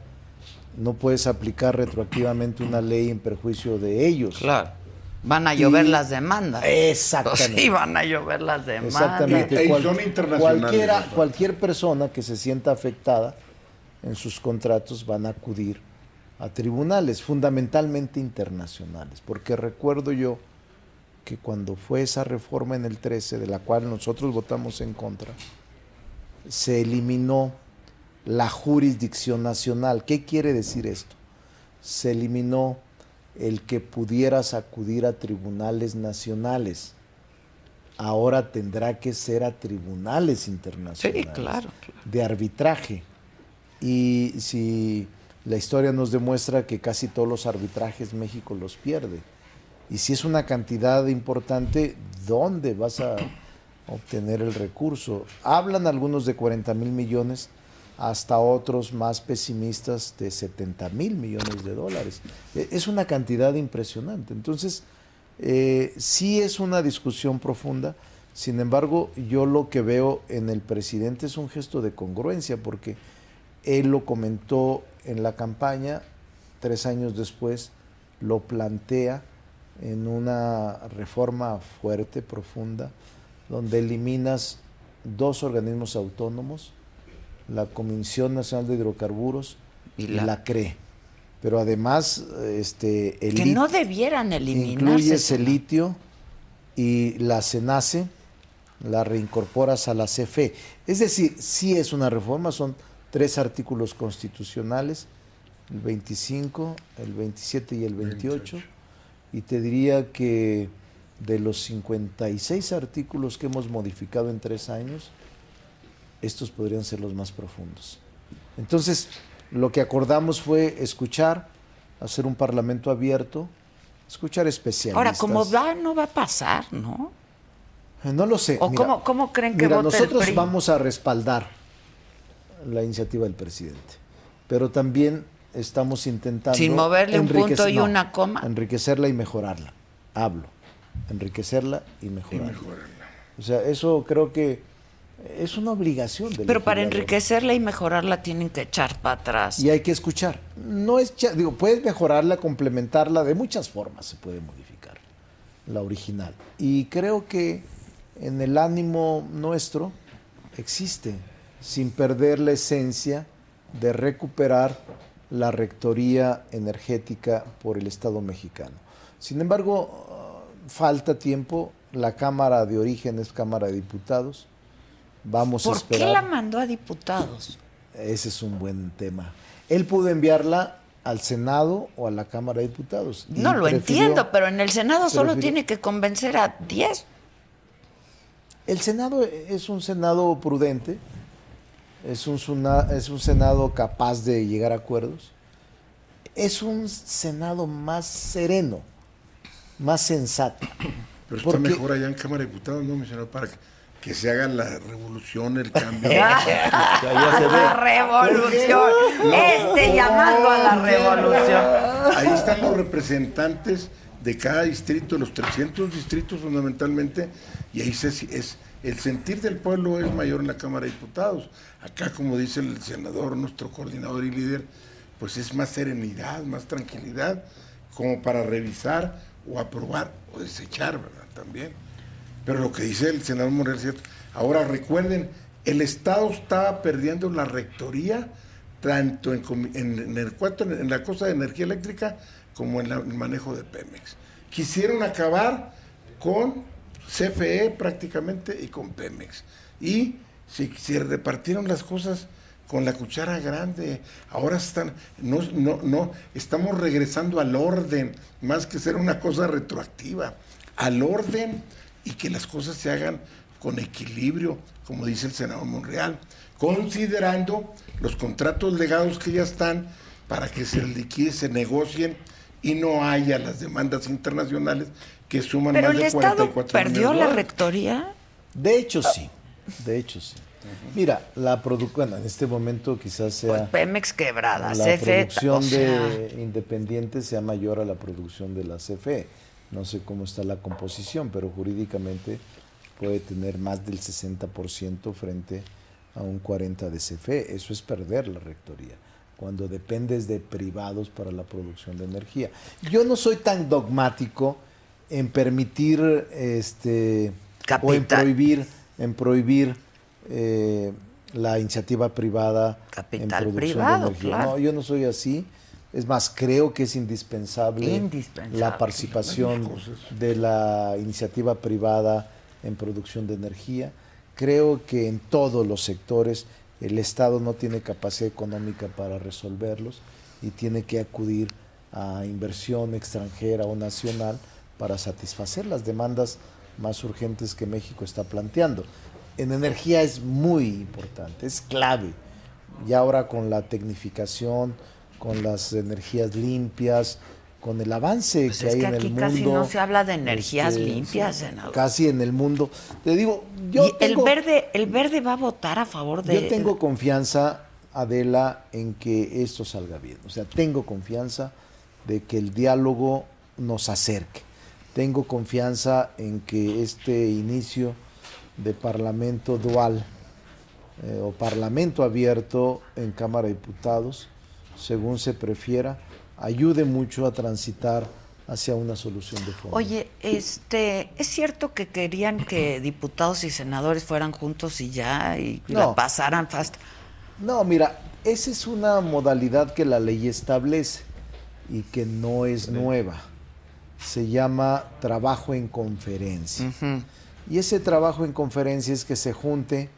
no puedes aplicar retroactivamente una ley en perjuicio de ellos. Claro. Van a llover Y- las demandas. Exactamente. Sí, van a llover las demandas. Exactamente. Y Cual- cualquiera- cualquier persona que se sienta afectada en sus contratos van a acudir a tribunales, fundamentalmente internacionales, porque recuerdo yo que cuando fue esa reforma en el 13, de la cual nosotros votamos en contra, se eliminó la jurisdicción nacional. ¿Qué quiere decir esto? Se eliminó el que pudieras acudir a tribunales nacionales. Ahora tendrá que ser a tribunales internacionales. Sí, claro, claro. De arbitraje. Y si la historia nos demuestra que casi todos los arbitrajes México los pierde. Y si es una cantidad importante, ¿dónde vas a obtener el recurso? Hablan algunos de 40 mil millones, hasta otros más pesimistas de 70 mil millones de dólares. E- Es una cantidad impresionante. Entonces, eh, sí es una discusión profunda. Sin embargo, yo lo que veo en el presidente es un gesto de congruencia, porque él lo comentó en la campaña, tres años después lo plantea en una reforma fuerte, profunda, donde eliminas dos organismos autónomos, la Comisión Nacional de Hidrocarburos y Y la, la- CRE. Pero además, este, el Que no debieran eliminarse. incluyes el litio y la CENACE, la reincorporas a la CFE. Es decir, sí es una reforma, son tres artículos constitucionales, el 25, el 27 y el 28, y te diría que de los 56 artículos que hemos modificado en tres años, estos podrían ser los más profundos. Entonces, lo que acordamos fue escuchar, hacer un parlamento abierto, escuchar especialistas. Ahora, como va, no va a pasar, ¿no? Eh, No lo sé. ¿O cómo- cómo creen que mira, vote el nosotros PRI? vamos a respaldar la iniciativa del presidente, pero también estamos intentando Sin moverle un punto y una coma. enriquecerla y mejorarla. Hablo, enriquecerla y Y mejorarla. mejorarla. O sea, eso creo que es una obligación del Pero para enriquecerla y mejorarla tienen que echar para atrás. Y hay que escuchar. No es, digo, puedes mejorarla, complementarla, de muchas formas se puede modificar la original. Y creo que en el ánimo nuestro existe, sin perder la esencia de recuperar la rectoría energética por el Estado mexicano. Sin embargo, uh, falta tiempo, la Cámara de Origen es Cámara de Diputados. Vamos a ¿Por qué esperar. la mandó a diputados? Ese es un buen tema. Él pudo enviarla al Senado o a la Cámara de Diputados. No lo prefirió- entiendo, pero en el Senado solo tiene que convencer a 10. El Senado es un Senado prudente, es un, suna- es un Senado capaz de llegar a acuerdos, es un Senado más sereno, más sensato. Pero está Porque- mejor allá en Cámara de Diputados, ¿no, mi señor? Para que, que se haga la revolución, el cambio. La revolución. Este llamando a la revolución. Ahí están los representantes de cada distrito, los 300 distritos fundamentalmente, y ahí se, es, el sentir del pueblo es mayor en la Cámara de Diputados. Acá, como dice el senador, nuestro coordinador y líder, pues es más serenidad, más tranquilidad, como para revisar o aprobar o desechar, ¿verdad? También. Pero lo que dice el senador Monreal es cierto. Ahora recuerden, el Estado estaba perdiendo la rectoría tanto en, en- en el en la cosa de energía eléctrica como en el manejo de Pemex. Quisieron acabar con CFE prácticamente y con Pemex. Y se, se repartieron las cosas con la cuchara grande. Ahora están, no, no, no, estamos regresando al orden, más que ser una cosa retroactiva, al orden y que las cosas se hagan con equilibrio, como dice el senador Monreal, considerando los contratos legados que ya están para que se liquide, se negocien y no haya las demandas internacionales que suman Pero más el de Estado 44 perdió millones de la rectoría. De hecho, sí. De hecho, sí. Mira, la producción, en este momento quizás sea Pues Pemex quebrada, la CFE, producción o sea, de Independiente sea mayor a la producción de la CFE. No sé cómo está la composición, pero jurídicamente puede tener más del 60% frente a un 40% de CFE. Eso es perder la rectoría, cuando dependes de privados para la producción de energía. Yo no soy tan dogmático en permitir este o en prohibir en prohibir eh, la iniciativa privada Capital en producción privado, de energía. claro. No, yo no soy así. Es más, creo que es indispensable, Indispensable. la participación de la iniciativa privada en producción de energía. Creo que en todos los sectores el Estado no tiene capacidad económica para resolverlos y tiene que acudir a inversión extranjera o nacional para satisfacer las demandas más urgentes que México está planteando. En energía es muy importante, es clave. Y ahora con la tecnificación, con las energías limpias, con el avance Pues que es hay que en aquí el casi mundo. no se habla de energías este, limpias, senador. Casi en el mundo. Te digo, yo y el verde, el verde va a votar a favor de yo tengo confianza, Adela, en que esto salga bien. O sea, tengo confianza de que el diálogo nos acerque. Tengo confianza en que este inicio de parlamento dual eh, o parlamento abierto en Cámara de Diputados, según se prefiera, ayude mucho a transitar hacia una solución de fondo. Oye, este, ¿es cierto que querían que diputados y senadores fueran juntos y ya y la No. pasaran fast? No, mira, esa es una modalidad que la ley establece y que no es nueva. Se llama trabajo en conferencia. Y ese trabajo en conferencia es que se junte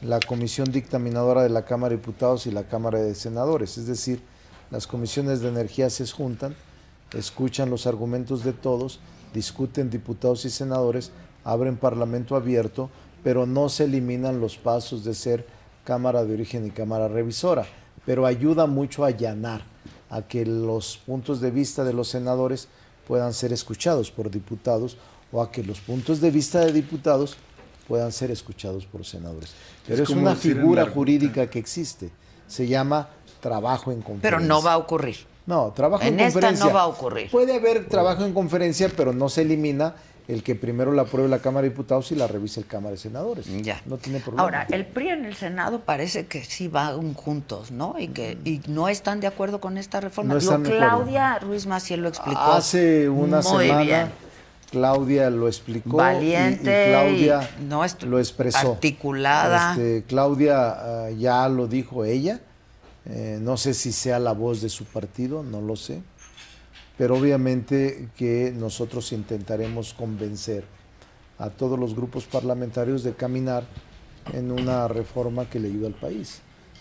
la comisión dictaminadora de la Cámara de Diputados y la Cámara de Senadores. Es decir, las comisiones de energía se juntan, escuchan los argumentos de todos, discuten diputados y senadores, abren parlamento abierto, pero no se eliminan los pasos de ser Cámara de Origen y Cámara Revisora, pero ayuda mucho a allanar a que los puntos de vista de los senadores puedan ser escuchados por diputados o a que los puntos de vista de diputados puedan ser escuchados por senadores. Pero es, una figura la- jurídica que existe. Se llama trabajo en conferencia. Pero no va a ocurrir. No, trabajo en, En esta conferencia. no va a ocurrir. Puede haber trabajo en conferencia, pero no se elimina el que primero la apruebe la Cámara de Diputados y la revise el Cámara de Senadores. Ya. No tiene problema. Ahora, el PRI en el Senado parece que sí van juntos, ¿no? Y que y no están de acuerdo con esta reforma. No de acuerdo. Claudia Ruiz Maciel lo explicó. Hace una muy semana bien. Claudia lo explicó. Valiente Y, Claudia y no est- lo expresó. articulada. Este, Claudia ah, ya lo dijo ella. Eh, no sé si sea la voz de su partido, no lo sé. Pero obviamente que nosotros intentaremos convencer a todos los grupos parlamentarios de caminar en una reforma que le ayude al país,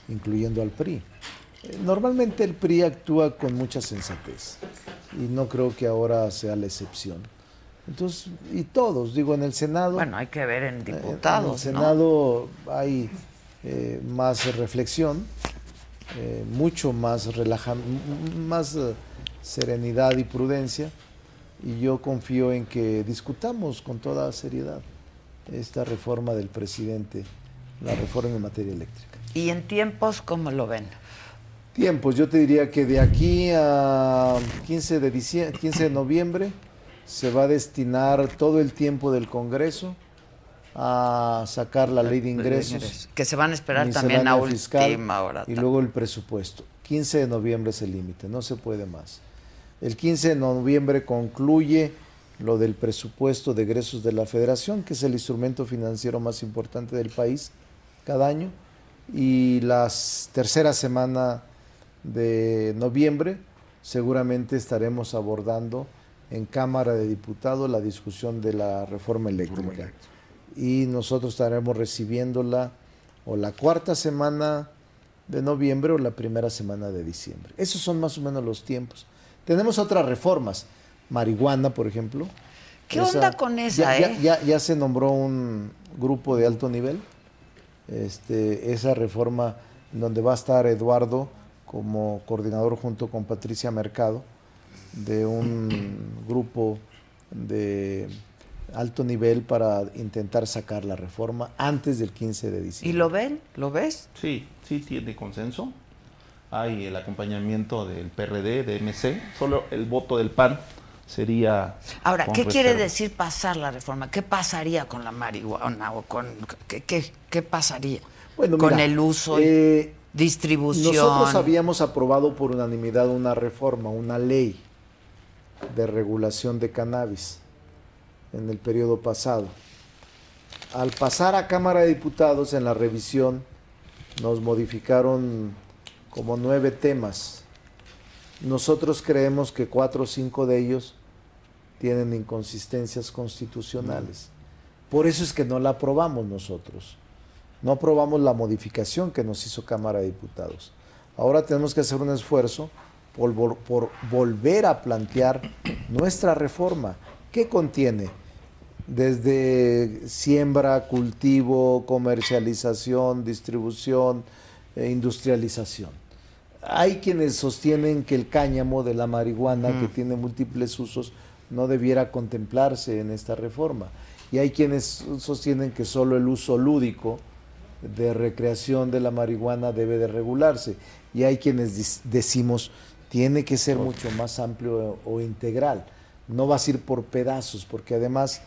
incluyendo al PRI. Eh, Normalmente el PRI actúa con mucha sensatez y no creo que ahora sea la excepción. Entonces, y todos, digo, en el Senado. Bueno, hay que ver en eh, En diputados, el ¿no? Senado hay eh, más reflexión, eh, mucho más relaja, más eh, serenidad y prudencia, y yo confío en que discutamos con toda seriedad esta reforma del presidente, la reforma en materia eléctrica. Y en tiempos, ¿cómo lo ven? Tiempos, yo te diría que de aquí a 15 de, diciembre, 15 de noviembre se va a destinar todo el tiempo del Congreso a sacar la ley de ingresos. Que se van a esperar también a última hora. y luego el presupuesto. 15 de noviembre es el límite, no se puede más. El 15 de noviembre concluye lo del presupuesto de egresos de la federación, que es el instrumento financiero más importante del país cada año, y la tercera semana de noviembre seguramente estaremos abordando en Cámara de Diputados la discusión de la reforma eléctrica. Y nosotros estaremos recibiéndola o la cuarta semana de noviembre o la primera semana de diciembre. Esos son más o menos los tiempos. Tenemos otras reformas, marihuana, por ejemplo. ¿Qué onda con esa, ya, eh? ya- ya- ya se nombró un grupo de alto nivel. Este, esa reforma donde va a estar Eduardo como coordinador junto con Patricia Mercado de un grupo de alto nivel para intentar sacar la reforma antes del 15 de ¿Y diciembre. lo ven? ¿Lo ves? Sí, sí tiene consenso. Hay el acompañamiento del PRD, de MC. Solo el voto del PAN sería. Ahora, ¿qué quiere decir pasar la reforma? ¿Qué pasaría con la marihuana o con qué, qué, qué pasaría Bueno, con mira, el uso, eh, distribución? Nosotros habíamos aprobado por unanimidad una reforma, una ley de regulación de cannabis en el periodo pasado. Al pasar a Cámara de Diputados en la revisión, nos modificaron como nueve temas. Nosotros creemos que cuatro o cinco de ellos tienen inconsistencias constitucionales. Por eso es que no la aprobamos nosotros. No aprobamos la modificación que nos hizo Cámara de Diputados. Ahora tenemos que hacer un esfuerzo por, vol- por volver a plantear nuestra reforma. ¿Qué contiene? Desde siembra, cultivo, comercialización, distribución, e industrialización. Hay quienes sostienen que el cáñamo de la marihuana, que tiene múltiples usos, no debiera contemplarse en esta reforma. Y hay quienes sostienen que solo el uso lúdico de recreación de la marihuana debe de regularse. Y hay quienes decimos tiene que ser mucho más amplio o, o integral. No vas a ir por pedazos, porque además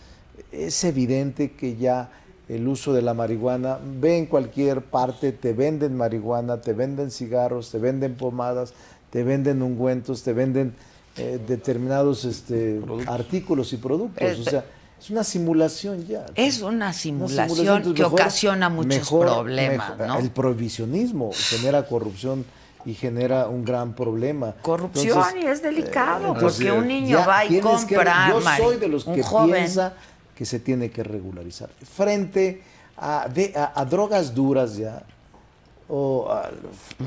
es evidente que ya el uso de la marihuana, ve en cualquier parte, te venden marihuana, te venden cigarros, te venden pomadas, te venden ungüentos, te venden eh, determinados este, artículos y productos. Es- o sea, es una simulación ya. Es una Una simulación, entonces que mejor- ocasiona muchos mejor- problemas, mejor- ¿no? El prohibicionismo genera corrupción y genera un gran problema. Corrupción Entonces, y es delicado, eh, entonces, porque un niño va y tienes que- compra, yo soy de los un que joven. piensa que se tiene que regularizar. Frente a, de- a- a drogas duras ya, o al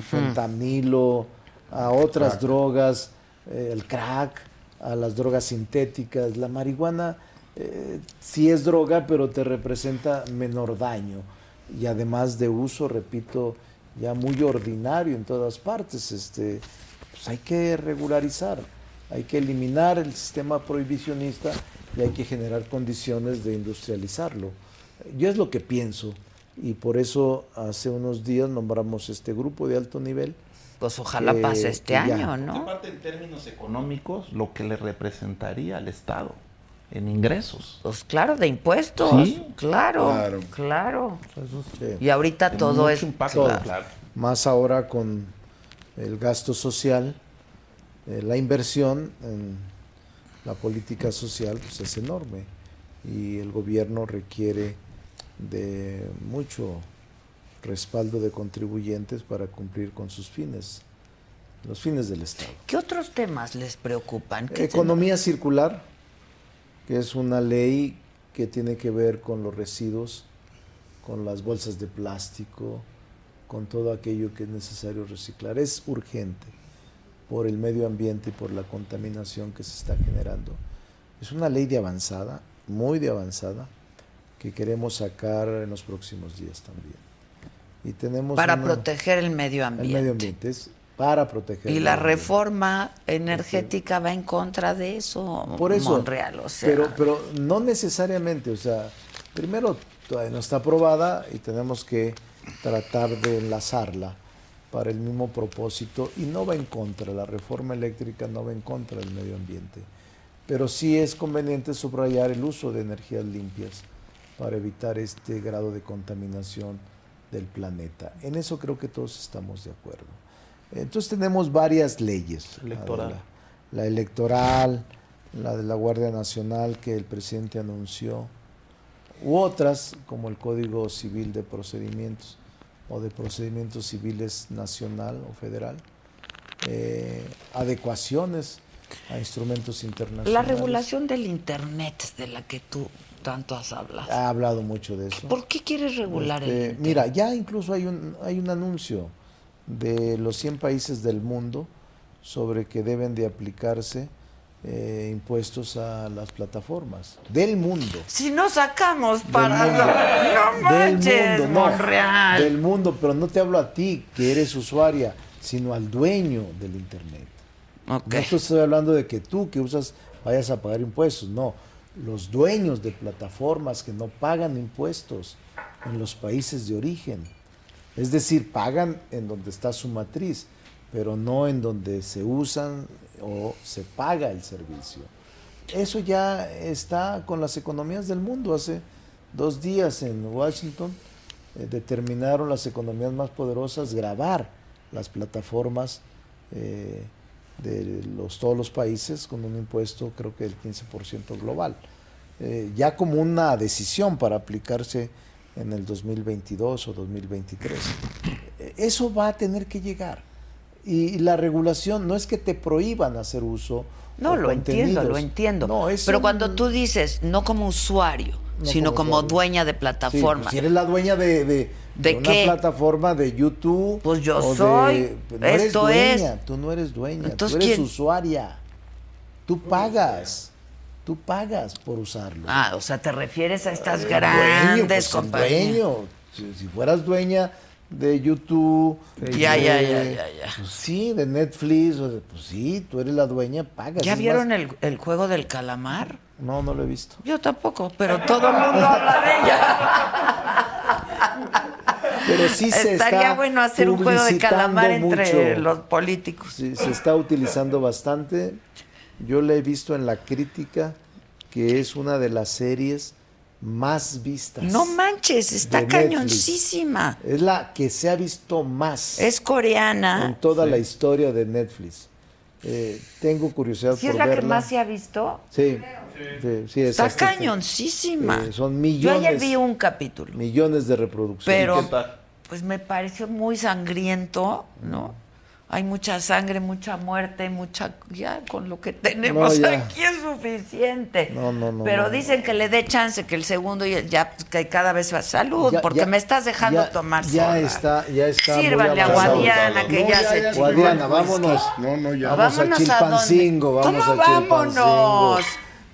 fentanilo, a otras drogas, eh, el crack, a las drogas sintéticas, la marihuana eh, sí es droga, pero te representa menor daño. Y además de uso, repito, ya muy ordinario en todas partes, este, pues hay que regularizar, hay que eliminar el sistema prohibicionista y hay que generar condiciones de industrializarlo. Yo es lo que pienso y por eso hace unos días nombramos este grupo de alto nivel. Pues ojalá que- pase este año, ¿no? Aparte, en términos económicos, lo que le representaría al Estado en ingresos. Pues claro, de impuestos. Sí. Claro, Claro. claro. Sí. Y ahorita Tiene todo es impacto, claro. claro. más ahora con el gasto social, eh, la inversión en la política social pues es enorme y el gobierno requiere de mucho respaldo de contribuyentes para cumplir con sus fines, los fines del Estado. ¿Qué otros temas les preocupan? ¿Qué Economía circular, que es una ley que tiene que ver con los residuos, con las bolsas de plástico, con todo aquello que es necesario reciclar. Es urgente por el medio ambiente y por la contaminación que se está generando. Es una ley de avanzada, muy de avanzada, que queremos sacar en los próximos días también. Y tenemos Para una- proteger el medio el ambiente. medio ambiente, es para proteger. Y el la ambiente. reforma energética va en contra de eso, Por eso. Monreal, o sea, pero, pero no necesariamente, o sea, primero todavía no está aprobada y tenemos que tratar de enlazarla para el mismo propósito y no va en contra, la reforma eléctrica no va en contra del medio ambiente, pero sí es conveniente subrayar el uso de energías limpias para evitar este grado de contaminación del planeta. En eso creo que todos estamos de acuerdo. Entonces tenemos varias leyes. la Electoral. La, la electoral, la de la Guardia Nacional que el presidente anunció, u otras como el Código Civil de Procedimientos o de Procedimientos Civiles Nacional o Federal, eh, adecuaciones a instrumentos internacionales. La regulación del Internet de la que tú tanto has hablado. Ha hablado mucho de eso. ¿Por qué quieres regular el Este, Internet? Mira, ya incluso hay un, hay un anuncio de los 100 países del mundo sobre que deben de aplicarse eh, impuestos a las plataformas del mundo. Si no sacamos para... mundo. No Del manches, mundo, no, del mundo, pero no te hablo a ti, que eres usuaria, sino al dueño del Internet. Ok. No te estoy hablando de que tú que usas vayas a pagar impuestos, no. Los dueños de plataformas que no pagan impuestos en los países de origen. Es decir, pagan en donde está su matriz, pero no en donde se usan o se paga el servicio. Eso ya está con las economías del mundo. Hace dos días en Washington eh, determinaron las economías más poderosas grabar las plataformas eh, de los, todos los países con un impuesto creo que del 15% global. Eh, ya como una decisión para aplicarse en el 2022 o 2023. Eh, Eso va a tener que llegar. Y la regulación no es que te prohíban hacer uso. No, de lo entiendo, lo entiendo. No, es Pero un- cuando tú dices, no como usuario, No sino como dueña de Sí, plataforma. pues si eres la dueña de, de, ¿De una qué? plataforma de YouTube. Pues yo o de- soy. no eres Esto es. dueña, Tú no eres dueña, Entonces, tú eres ¿quién? usuaria. Tú pagas. Tú pagas por usarlo. Ah, o sea, te refieres a estas grandes dueño, pues, compañías. dueño. Si, si fueras dueña de YouTube. Ya, de- ya, ya, ya. Pues sí, de Netflix. o de- pues sí, tú eres la dueña, pagas. ¿Ya vieron más- el, el juego del calamar? No, no lo he visto. Yo tampoco, pero todo el mundo habla de ella. Pero sí se Estaría está bueno hacer un juego de calamar entre mucho. los políticos. Sí, se está utilizando bastante. Yo la he visto en la crítica que es una de las series más vistas. No manches, está cañoncísima. Es la que se ha visto más Es coreana. en toda la historia de Netflix. Eh, tengo curiosidad ¿Sí por es la que más se ha visto? Sí, sí, sí, Está cañoncísima. Eh, son Yo ayer millones. vi un capítulo, Millones de reproducciones. pero ¿Qué tal? pues me pareció muy sangriento, ¿no? Hay mucha sangre, mucha muerte, mucha... Ya con lo que tenemos No, ya. aquí es suficiente. No, no, no, Pero no. dicen que le dé chance, que el segundo ya, ya, pues, que cada vez va salud, Ya- porque ya- me estás dejando ya- tomar Ya sola. está, ya está. Sírvanle a. Guadiana, que No, ya, ya, se ya, Guadiana, vámonos. No, no, ya. Vamos a Vámonos a Chilpancingo, vamos ¿Cómo a Chilpancingo. vámonos?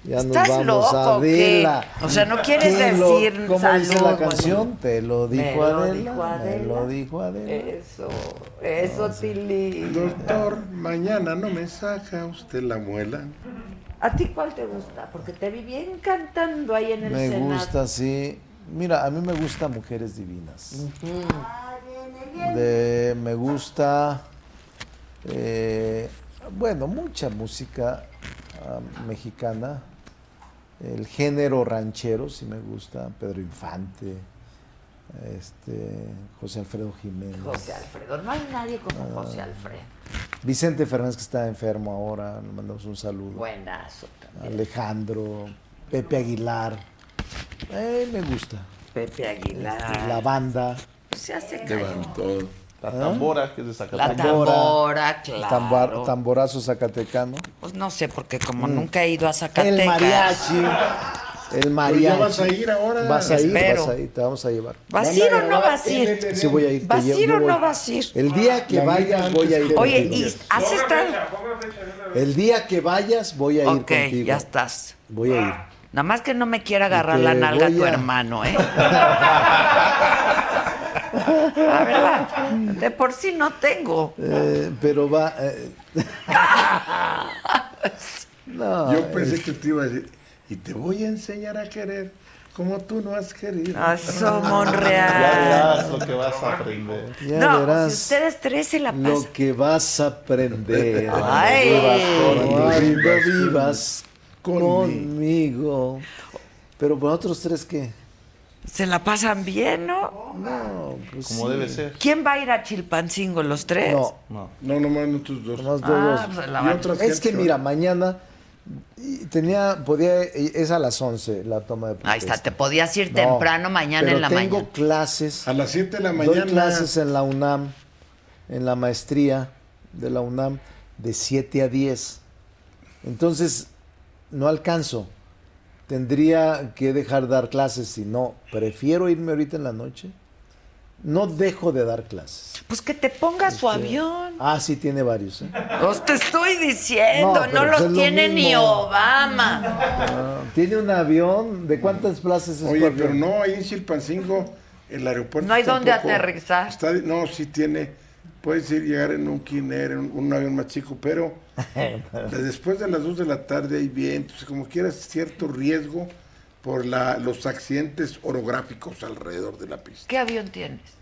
Ya nos ¿Estás vamos loco a o qué? Adela. O sea, ¿no quieres ¿Quién lo- decir ¿Cómo dice salud, la güey? canción? Te lo dijo Me lo Adela. dijo Me Adela. lo dijo Adela. Eso, eso, Tili. Doctor, mañana no me saca usted la muela. ¿A ti cuál te gusta? Porque te vi bien cantando ahí en el Me Senado. gusta, sí. Mira, a mí me gusta Mujeres Divinas. De, me gusta, eh, bueno, mucha música ah, mexicana. El género ranchero, sí me gusta. Pedro Infante, este, José Alfredo Jiménez. José Alfredo. No hay nadie como Ah. José Alfredo. Vicente Fernández, que está enfermo ahora, le mandamos un saludo. Buenazo también. Alejandro, Pepe Aguilar. Eh, me gusta. Pepe Aguilar. La banda. Se hace todo. La tambora, que es de La Zacatecas. tambora, claro. Tambar- tamborazo zacatecano. Pues no sé, porque como nunca he ido a Zacatecas. Mm. El mariachi. El mariachi. ya vas a ir ahora. Vas a ir, Espero. vas a ir, te vamos a llevar. ¿Vas a ir o no vas a ir? Sí voy a ir. ¿Vas a ir o no vas a ir? El día que La vayas voy a ir Oye, contigo. ¿y has estado? El día que vayas voy a ir Ok, contigo. ya estás. Voy a ir. Nada más que no me quiera agarrar la nalga voy tu a- hermano, ¿eh? La verdad, de por sí no tengo. Eh, pero va. eh, no, Yo pensé que te iba a decir, y te voy a enseñar a querer como tú no has querido. Eso, Ya Monreal. verás lo que vas a aprender. ya No, verás si ustedes tres se la pasan. lo que vas a aprender. Ay. Cuando vivas Conmigo. conmigo. Pero por otros tres, ¿qué? Se la pasan bien, ¿no? No, pues Como sí. debe ser. ¿Quién va a ir a Chilpancingo? ¿Los tres? No, No. No, nomás nosotros dos. nomás dos, Ah, dos. pues la Es que mira, mañana y tenía, podía, es a las 11 la toma de protesta. Ahí está, te podías ir No, temprano mañana en la tengo mañana. clases, A las 7 de la doy mañana. clases en la UNAM, en la maestría de la UNAM, de 7 a 10. Entonces, no alcanzo. Tendría que dejar de dar clases, si no, prefiero irme ahorita en la noche. No dejo de dar clases. Pues que te ponga su avión. Ah, sí, tiene varios. ¿eh? Os te estoy diciendo, No, pues los lo tiene ni. Obama. Ah, tiene un avión. ¿De cuántas plazas es Oye, pero no, ahí en Chilpancingo, el aeropuerto. No hay dónde aterrizar. está- no, sí tiene. Puedes ir llegar en un Kiner, en un, un avión más chico, pero después de las 2 de la tarde hay vientos, como quieras, cierto riesgo por la, los accidentes orográficos alrededor de la pista. ¿Qué avión tienes?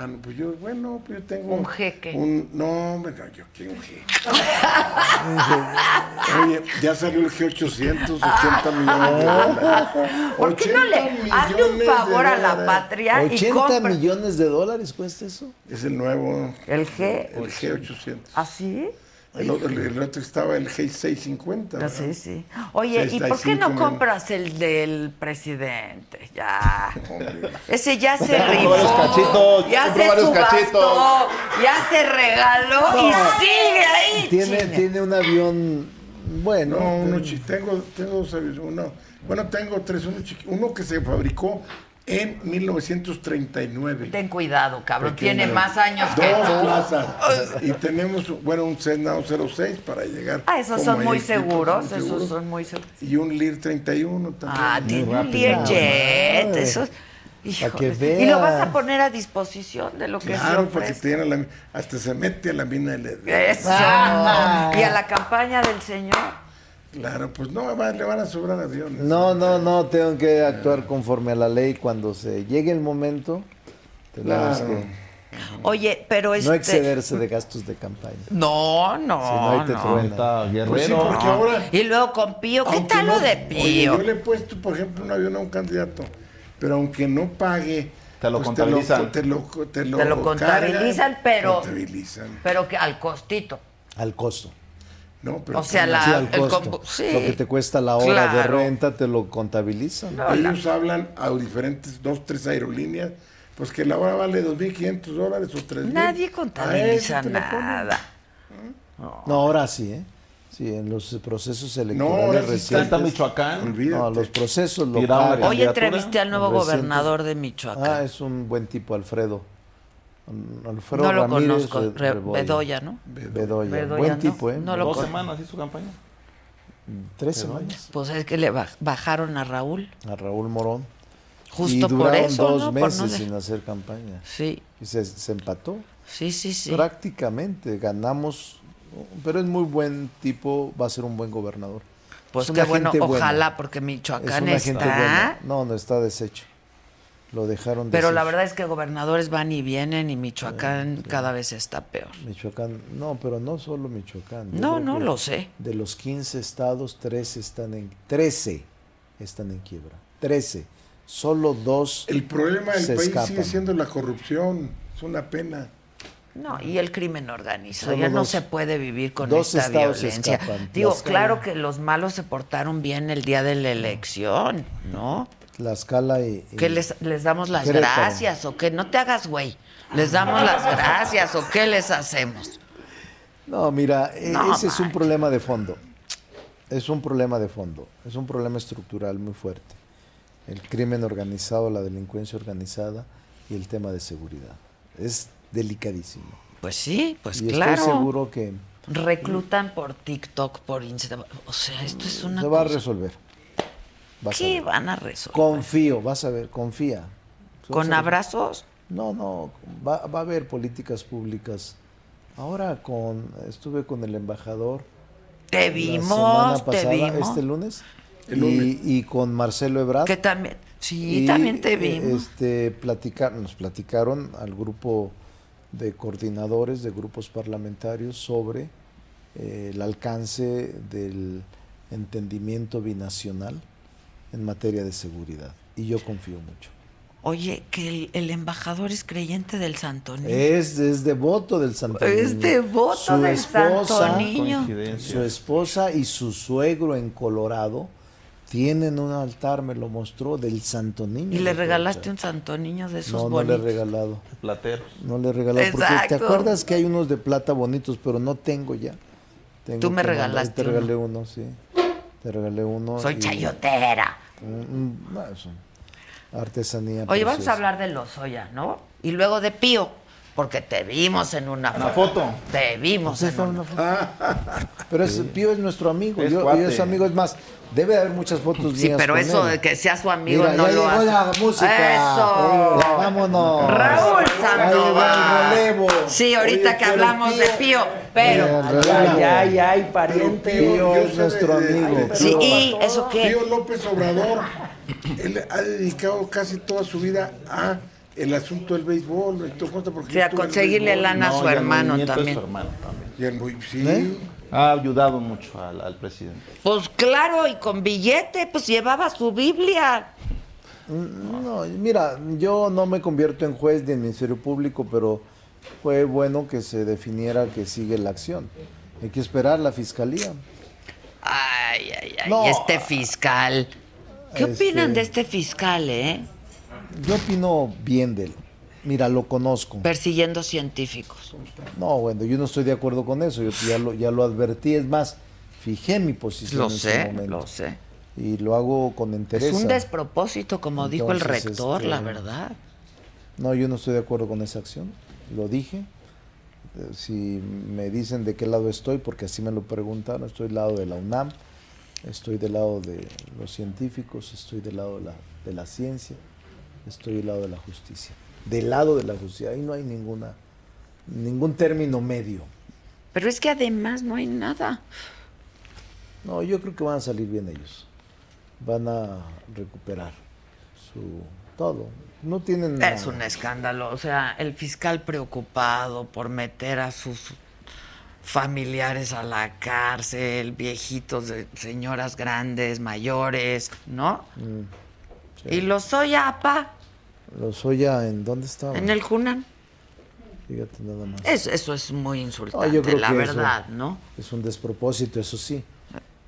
Ah, no, pues yo, bueno, pues yo tengo. Un jeque. Un, no, hombre, no, yo qué un jeque. Oye, ya salió el G800, 80 millones de dólares. ¿Por qué no le 80 hazle un favor a la patria y 80 compra millones de dólares cuesta eso. Es el nuevo, el G? el G800. ¿Así? El otro, el otro estaba el G650. Ah, ¿verdad? sí, sí. Oye, ¿y por qué 65 no compras el del presidente? Ya. Ese ya se rifó. cachitos, ya se subastó. cachitos. Ya se regaló y sigue ahí. Tiene, tiene un avión bueno. No, uno tengo, tengo dos aviones, uno, bueno, tengo tres, uno, uno que se fabricó en 1939. Ten cuidado, cabrón. Tiene más años que tú. plazas. Y tenemos, bueno, un Cessna 06 para llegar. Ah, esos son muy seguros. Esos seguros. son muy seguros. Y un Lear 31 también. Ah, Muy tiene un rápido. Learjet. Ah, Eso. que Híjole. Y lo vas vea. a poner a disposición de lo que se Claro, porque tiene la, hasta se mete a la mina de Eso. Ah. Y a la campaña del señor. Claro, pues no, va- le van a sobrar aviones. No, no, no, tengo que actuar conforme a la ley cuando se llegue el momento. Tenemos Claro. que Oye, pero este. no excederse de gastos de campaña. No, no. Si no, ahí te no. Guerrero. Pues sí, porque ahora. Y luego con Pío, ¿qué tal no- lo de Oye, Pío? yo le he puesto, por ejemplo, un avión a un candidato, pero aunque no pague. Te lo pues contabilizan. Te lo, te lo, Te lo contabilizan, cargan, pero- Contabilizan. Pero que al costito. Al costo. No, pero O sea, la- Sí, al el costo. sí. Lo que te cuesta la hora de Claro. renta te lo contabilizan. No, la- Ellos hablan a diferentes, dos, tres aerolíneas, pues que la hora vale 2.500 dólares o 3.000. Nadie contabiliza ese te lo ponen. nada. No, ahora sí, ¿eh? Sí, en los procesos electorales Está recientes. Michoacán. Olvídate. No, los procesos la locales. Hoy entrevisté al nuevo gobernador de Ah, Michoacán. es un buen tipo, Alfredo. Alfredo no lo Ramírez conozco. Re- Re- Rebolla. Bedoya, ¿no? Bedoya. Bedoya, Buen no. tipo, ¿eh? No lo Dos conozco. semanas hizo campaña. Tres semanas. Pues es que le baj- bajaron a Raúl. A Raúl Morón. Justo y por eso, dos ¿no? Por meses no de- sin hacer campaña. Sí, Y se, se empató. sí, sí, sí. Prácticamente ganamos. Pero es muy buen tipo, va a ser un buen gobernador. Pues Es qué bueno, buena. ojalá, porque Es Michoacán una gente está. buena. No, no está deshecho. Lo dejaron Pero la verdad es que gobernadores van y vienen y Michoacán cada vez está peor. Michoacán, no, pero no solo Michoacán. Yo No, no lo sé. De los 15 estados, 13 están en 13 están en quiebra. 13. Solo dos El problema del se país escapan. sigue siendo la corrupción. Es una pena. No, y el crimen organizado. Solo ya no se puede vivir con dos esta estados violencia. escapan. Digo, claro que los malos se portaron bien el día de la elección, ¿no? Tlaxcala y, y- ¿Que les, les damos las Querétaro. gracias o qué? No te hagas, güey. ¿Les damos las gracias o qué les hacemos? No, mira, e- No, ese es un problema de fondo. Es un problema de fondo. Es un problema estructural muy fuerte. El crimen organizado, la delincuencia organizada y el tema de seguridad. Es delicadísimo. Pues sí, pues y claro. estoy seguro que Reclutan por TikTok, por Instagram. O sea, esto es una se va a resolver. Vas a ¿Qué ver. van a resolver? Confío, vas a ver, confía. ¿Con abrazos? No, no, va, va a haber políticas públicas. Ahora con estuve con el embajador Te la vimos, te pasada, vimos. este lunes, El y, lunes. y con Marcelo Ebrard. Que también, sí, y, también te eh, vimos. Este, platicar, nos platicaron al grupo de coordinadores de grupos parlamentarios sobre eh, el alcance del entendimiento binacional en materia de seguridad. y yo confío mucho. Oye, que el, el embajador es creyente del Santo Niño. Es, es devoto del Santo Es Niño. devoto Su del Santo Niño. Su esposa y su suegro en Colorado tienen un altar, me lo mostró, del Santo Niño. Y le regalaste un Santo Niño de esos No, no le he bonitos. regalado. Plateros. No le he regalado. Porque te acuerdas que hay unos de plata bonitos, pero no tengo ya. Tengo Tú me mandar- regalaste Te regalé uno, sí. Te regalé uno. Soy y- chayotera. Mm, no, eso. Artesanía. Oye, vamos a hablar de Lozoya, ¿no? Y luego de Pío, porque te vimos en una Una foto. Te vimos Sí, en una una foto. Pero es, Pío es nuestro amigo. Es yo, es amigo. Es más, debe haber muchas fotos Sí, mías pero con eso él. de que sea su amigo Mira, no ya lo llegó hace. la música. Eso. Ya, vámonos. Raúl Sandoval. el. Sí, ahorita Oye, que hablamos de Pío, pero. Ay, ay, ay, pariente. Pío es nuestro de- de- amigo. sí, y eso qué? Pío López Obrador, él ha dedicado casi toda su vida a el asunto del béisbol. y todo, porque conseguirle lana a su el hermano es también. su hermano también. Y el muy- sí. ¿Eh? Ha ayudado mucho al, al presidente. Pues claro, y con billete, pues llevaba su Biblia. No, mira, yo no me convierto en juez del Ministerio Público, pero fue bueno que se definiera que sigue la acción. Hay que esperar la fiscalía. Ay, ay, ay, No. este fiscal. ¿Qué Este- opinan de este fiscal, eh? Yo opino bien de él. Mira, lo conozco. Persiguiendo científicos. No, bueno, yo no estoy de acuerdo con eso. Yo ya lo, ya lo advertí. Es más, fijé mi posición Lo en ese sé, momento. lo sé. Y lo hago con interés. Es un despropósito, como dijo el rector, este, la verdad. No, yo no estoy de acuerdo con esa acción. Lo dije. Si me dicen de qué lado estoy, porque así me lo preguntaron, estoy del lado de la UNAM, estoy del lado de los científicos, estoy del lado de la, de la ciencia, estoy del lado de la justicia. Del lado de la justicia, ahí no hay ninguna, ningún término medio. Pero es que además no hay nada. No, yo creo que van a salir bien ellos. Van a recuperar su todo. No tienen Es nada. un escándalo. O sea, el fiscal preocupado por meter a sus familiares a la cárcel, viejitos, de señoras grandes, mayores, ¿no? Mm, Y los soy apa Los Oya, ¿en dónde estaban? en el Junan. Fíjate nada más. Es- eso es muy insultante, No, yo creo la que eso- verdad, ¿no? Es un despropósito, eso sí.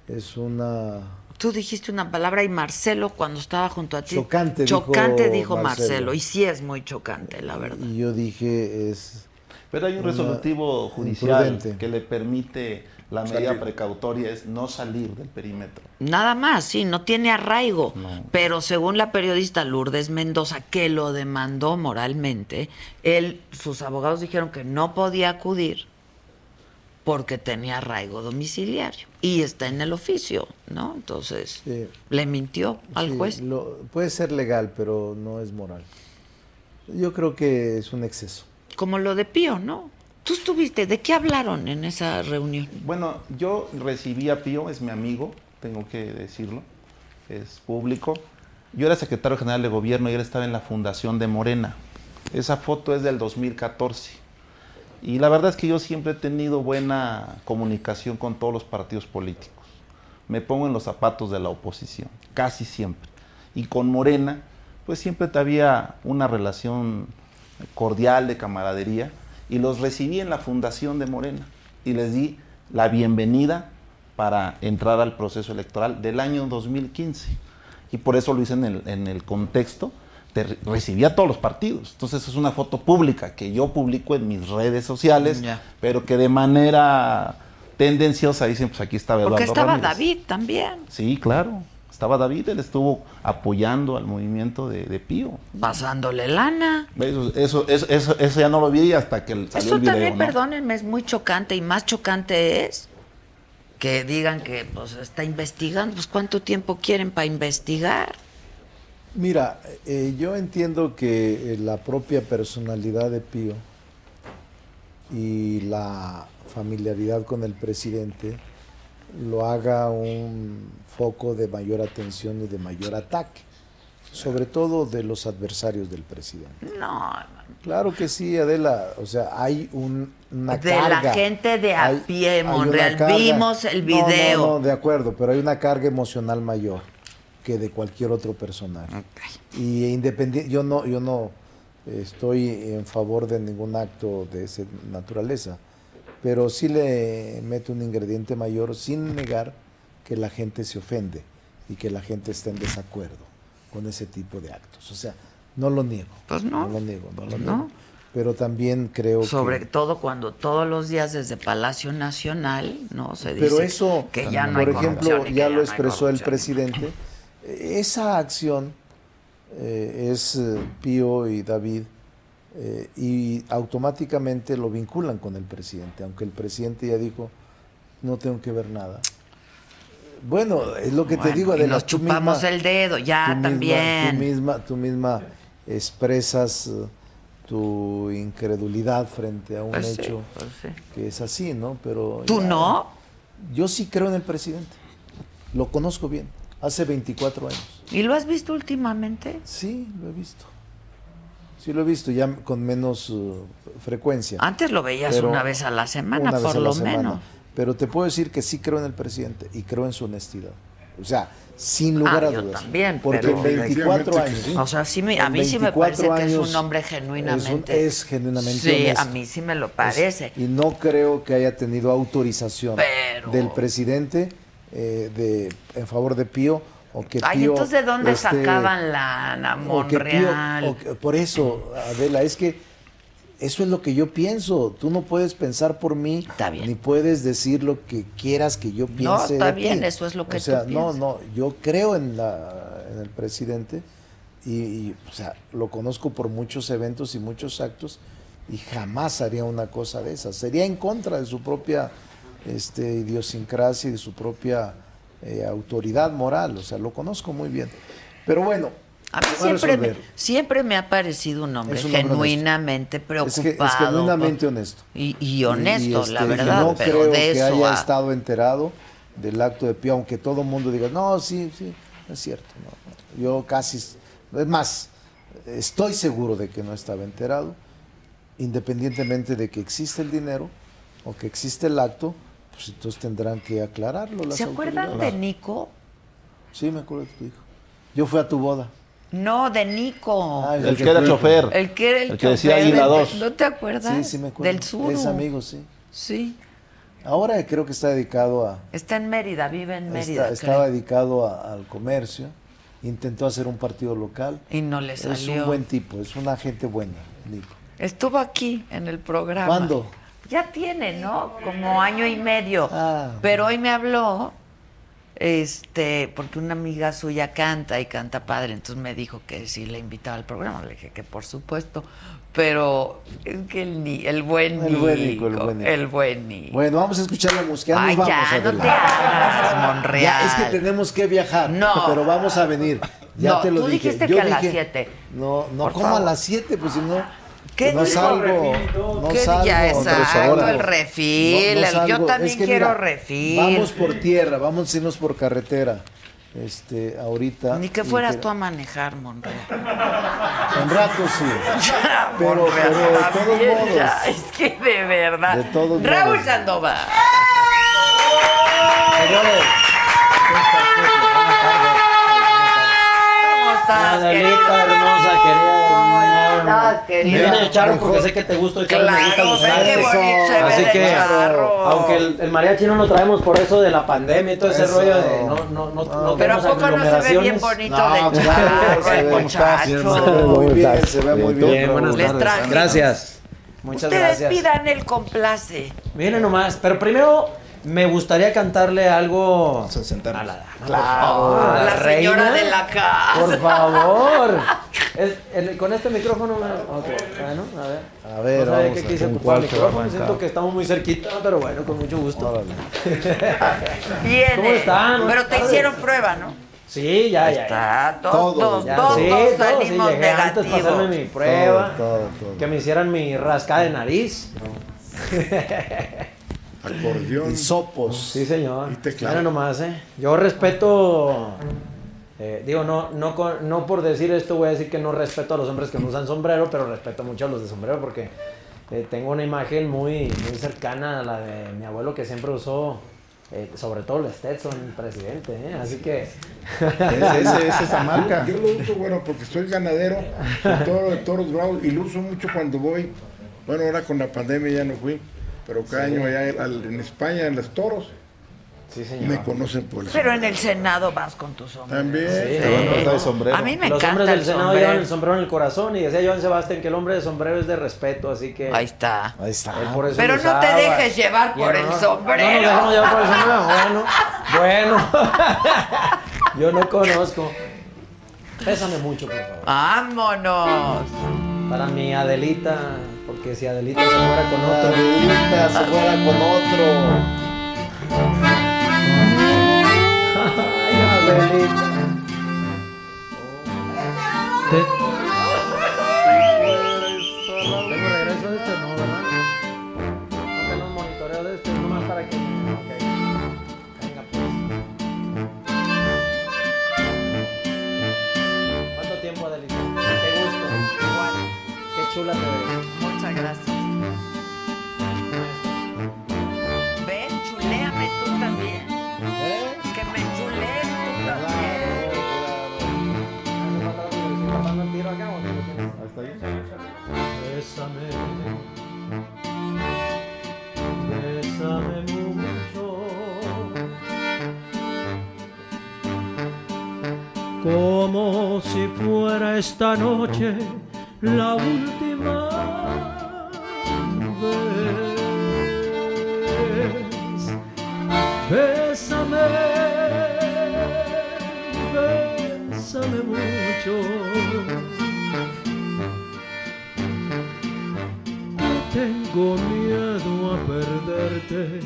Es una... Tú dijiste una palabra y Marcelo cuando estaba junto a ti. Chocante, dijo Chocante dijo Marcelo. Marcelo. Y sí es muy chocante, la verdad. Y yo dije, es... Pero hay un resolutivo judicial imprudente. que le permite la medida Salir. precautoria es no salir del perímetro. Nada más, sí, no tiene arraigo. No. Pero según la periodista Lourdes Mendoza, que lo demandó moralmente, él, sus abogados dijeron que no podía acudir porque tenía arraigo domiciliario. Y está en el oficio, ¿no? Entonces, Sí. le mintió al sí, juez. lo- puede ser legal, pero no es moral. Yo creo que es un exceso. Como lo de Pío, ¿no? Tú estuviste, ¿de qué hablaron en esa reunión? Bueno, yo recibí a Pío, es mi amigo, tengo que decirlo, es público. Yo era secretario general de gobierno y él estaba en la fundación de Morena. Esa foto es del 2014. Y la verdad es que yo siempre he tenido buena comunicación con todos los partidos políticos. Me pongo en los zapatos de la oposición, casi siempre. Y con Morena, pues siempre había una relación cordial de camaradería y los recibí en la fundación de Morena y les di la bienvenida para entrar al proceso electoral del año 2015. Y por eso lo hice en el, en el contexto de re- recibí a todos los partidos. Entonces es una foto pública que yo publico en mis redes sociales, pero que de manera tendenciosa dicen, pues aquí estaba Eduardo Porque estaba Ramírez. David también, Sí, claro. Estaba David, él estuvo apoyando al movimiento de, de Pío. pasándole lana. Eso, eso, eso, eso, eso ya no lo vi hasta que salió Eso el video, también, ¿no? perdónenme, es muy chocante y más chocante es que digan que pues está investigando. Pues cuánto tiempo quieren para investigar. Mira, eh, yo entiendo que eh, la propia personalidad de Pío y la familiaridad con el presidente lo haga un foco de mayor atención y de mayor ataque, sobre todo de los adversarios del presidente. No, Claro que sí, Adela, o sea, hay un, una De la carga. gente de a Hay- pie, Monreal. Vimos el video. No, no, de acuerdo, pero hay una carga emocional mayor. que de cualquier otro personaje. Y independiente, yo no, yo no estoy en favor de ningún acto de esa naturaleza, pero sí le meto un ingrediente mayor sin negar que la gente se ofende y que la gente está en desacuerdo con ese tipo de actos. O sea, no lo niego. Pues no. lo niego, no lo No. niego. Pero también creo Sobre que... todo cuando todos los días desde Palacio Nacional, ¿no? Se dice Pero eso, que ya no por hay ejemplo, ya no lo expresó el presidente, esa acción eh, es eh, Pío y David eh, y automáticamente lo vinculan con el presidente, aunque el presidente ya dijo, no tengo que ver nada. Bueno, es lo que te digo, de nos chupamos el dedo, ya también. Tú misma, tú misma expresas eh, tu incredulidad frente a un Pues sí, hecho pues sí. que es así, ¿no? Pero ¿Tú ya- no? yo sí creo en el presidente. Lo conozco bien. Hace 24 años. ¿Y lo has visto últimamente? Sí, lo he visto. Sí, lo he visto ya con menos uh, frecuencia. Antes lo veías Pero una vez a la semana, una vez por a la lo semana. menos. Pero te puedo decir que sí creo en el presidente y creo en su honestidad. O sea, sin lugar Ah, a yo dudas. también, Porque pero- en 24 Definitivamente años. O sea, sí me, a mí sí me 24 parece que es años un hombre es un- genuinamente. Es, genuinamente Sí, honesto. a mí sí me lo parece. Y no creo que haya tenido autorización Pero- del presidente eh, de, en favor de Pío o que Ay, entonces, ¿de dónde esté- sacaban la Monreal? o por eso, Adela, es que eso es lo que yo pienso. Tú no puedes pensar por mí, Está bien. ni puedes decir lo que quieras que yo piense. está de bien, ti. eso es lo que O sea, tú no, no, yo creo en, la, en el presidente y, y, o sea, lo conozco por muchos eventos y muchos actos y jamás haría una cosa de esas. Sería en contra de su propia este, idiosincrasia y de su propia eh, autoridad moral. O sea, lo conozco muy bien. Pero bueno, A mí siempre me, resolver. siempre me ha parecido un hombre Es un hombre genuinamente Es, preocupado. que, es genuinamente honesto. Y, y honesto, Y, este, la y verdad. no pero creo de que eso haya a- estado enterado del acto de Pío, aunque todo el mundo diga, no, sí, sí, es cierto. no, no". Yo casi, es más, estoy seguro de que no estaba enterado, independientemente de que existe el dinero o que existe el acto, pues entonces tendrán que aclararlo. Las ¿Se acuerdan de. Nico? Sí, me acuerdo de tu hijo. Yo fui a tu boda. No, de Nico. Ah, El que era chofer. el que era el, el que decía 2. ¿No te acuerdas? Sí, sí me acuerdo. Del sur. Es amigo, sí. Sí. Ahora creo que está dedicado a, Está en Mérida, vive en Mérida. Está- estaba dedicado a- al comercio, intentó hacer un partido local. Y no le Es salió. un buen tipo, es una gente buena, Nico. Estuvo aquí en el programa. ¿Cuándo? Ya tiene, ¿no? Como año y medio. Ah. Pero hoy me habló, este, porque una amiga suya canta y canta padre, entonces me dijo que si le invitaba al programa. Le dije que por supuesto. Pero es que el, ni, el buen El buen Nico, el buen Nico. el buen Nico. Bueno, vamos a escuchar la música. Ay, vamos, ya, no te hagas, Monreal. Ya, es que tenemos que viajar. No. Pero vamos a venir. Ya No, te lo tú dije. dijiste Yo que a las dije- siete. No, no, como a las 7, pues si no. ¿Qué no salgo. No ¿Qué salgo. ya exacto, el refil, yo también Es que quiero mira, refil. Vamos por tierra, vamos a irnos por carretera. Este, ahorita. Ni que fueras que- tú a manejar, Monreal. En rato sí. Ya, Pero- Monreal, pero de todos modos. ya, es que de verdad. De todos Raúl modos. Sandoval. Señores, ¿Cómo estás, querido? hermosa, querida. ¿Cómo estás, Me querido? viene a echar porque mejor. sé que te gusta y que me gusta Claro, qué Ángeles. bonito Así de que, charro. aunque el, el mariachi no lo traemos por eso de la pandemia y todo ese Eso. rollo de no, no, no, no Pero ¿a poco no se ve bien bonito No, de charro, muchacho? muy bien, se ve muy bien. Bien, buenas tardes. Gracias. Muchas Ustedes gracias. pidan el complace. Miren nomás, pero primero me gustaría cantarle algo a la dama. Claro. A A la señora reina. de la casa. Por favor. Es- el- con este micrófono me... ok, Bueno, a ver. A ver, no vamos que a- quise ¿con ocupar el micrófono. Siento que estamos muy cerquita, pero bueno, con mucho gusto. Órale. Viene. ¿Cómo están? Pero te hicieron prueba, ¿no? Sí, ya, ya. Está, Todo, todos, Ya, todos sí, todo, sí, salimos llegué antes de pasarme mi negativos. prueba. Todo, todo, todo. Que me hicieran mi rascada de nariz. Acordeón. Hisopos. Sí, señor. Y teclado. Mira nomás, ¿eh? Yo respeto. eh, digo, no, no, con- no por decir esto voy a decir que no respeto a los hombres que no usan sombrero, pero respeto mucho a los de sombrero porque eh, tengo una imagen muy, muy cercana a la de mi abuelo que siempre usó eh, sobre todo el Stetson, presidente, ¿eh? Así que... Ese- es esa marca. Yo lo uso, bueno, porque soy ganadero, de toro de toros bravos, y lo uso mucho cuando voy. Bueno, ahora con la pandemia ya no fui, pero cada año allá al- en España, en los toros, Sí, me conocen por el Pero en el Senado vas con tu sombrero. También. Sí. De sombrero. A mí me Los encanta hombres del el Senado sombrero. llevan el sombrero en el corazón y decía Joan Sebastián que el hombre de sombrero es de respeto, así que... Ahí está. Ahí está. él por eso Pero no te dejes llevar por no, el no, sombrero. No dejamos llevar por el sombrero. Bueno, bueno. Yo no conozco. Pésame mucho, por favor. Vámonos. Para mi Adelita, porque si Adelita se fuera con otro... Adelita se fuera con otro. Ay, Adelita. Tengo regreso de este, no, ¿verdad? No tengo un monitoreo de este, nomás para que... Ok. Venga, pues. ¿Cuánto tiempo, Adelita? Qué gusto. Qué chula te ves. Gracias. Ven, chuléame tú también. ¿Eh? Que me chulees tú también. ¿Tapando el tiro acá o qué lo tienes? Hasta ahí. Bésame, bésame mucho, como si fuera esta noche la última vez. Bésame, bésame mucho. Tengo miedo a perderte,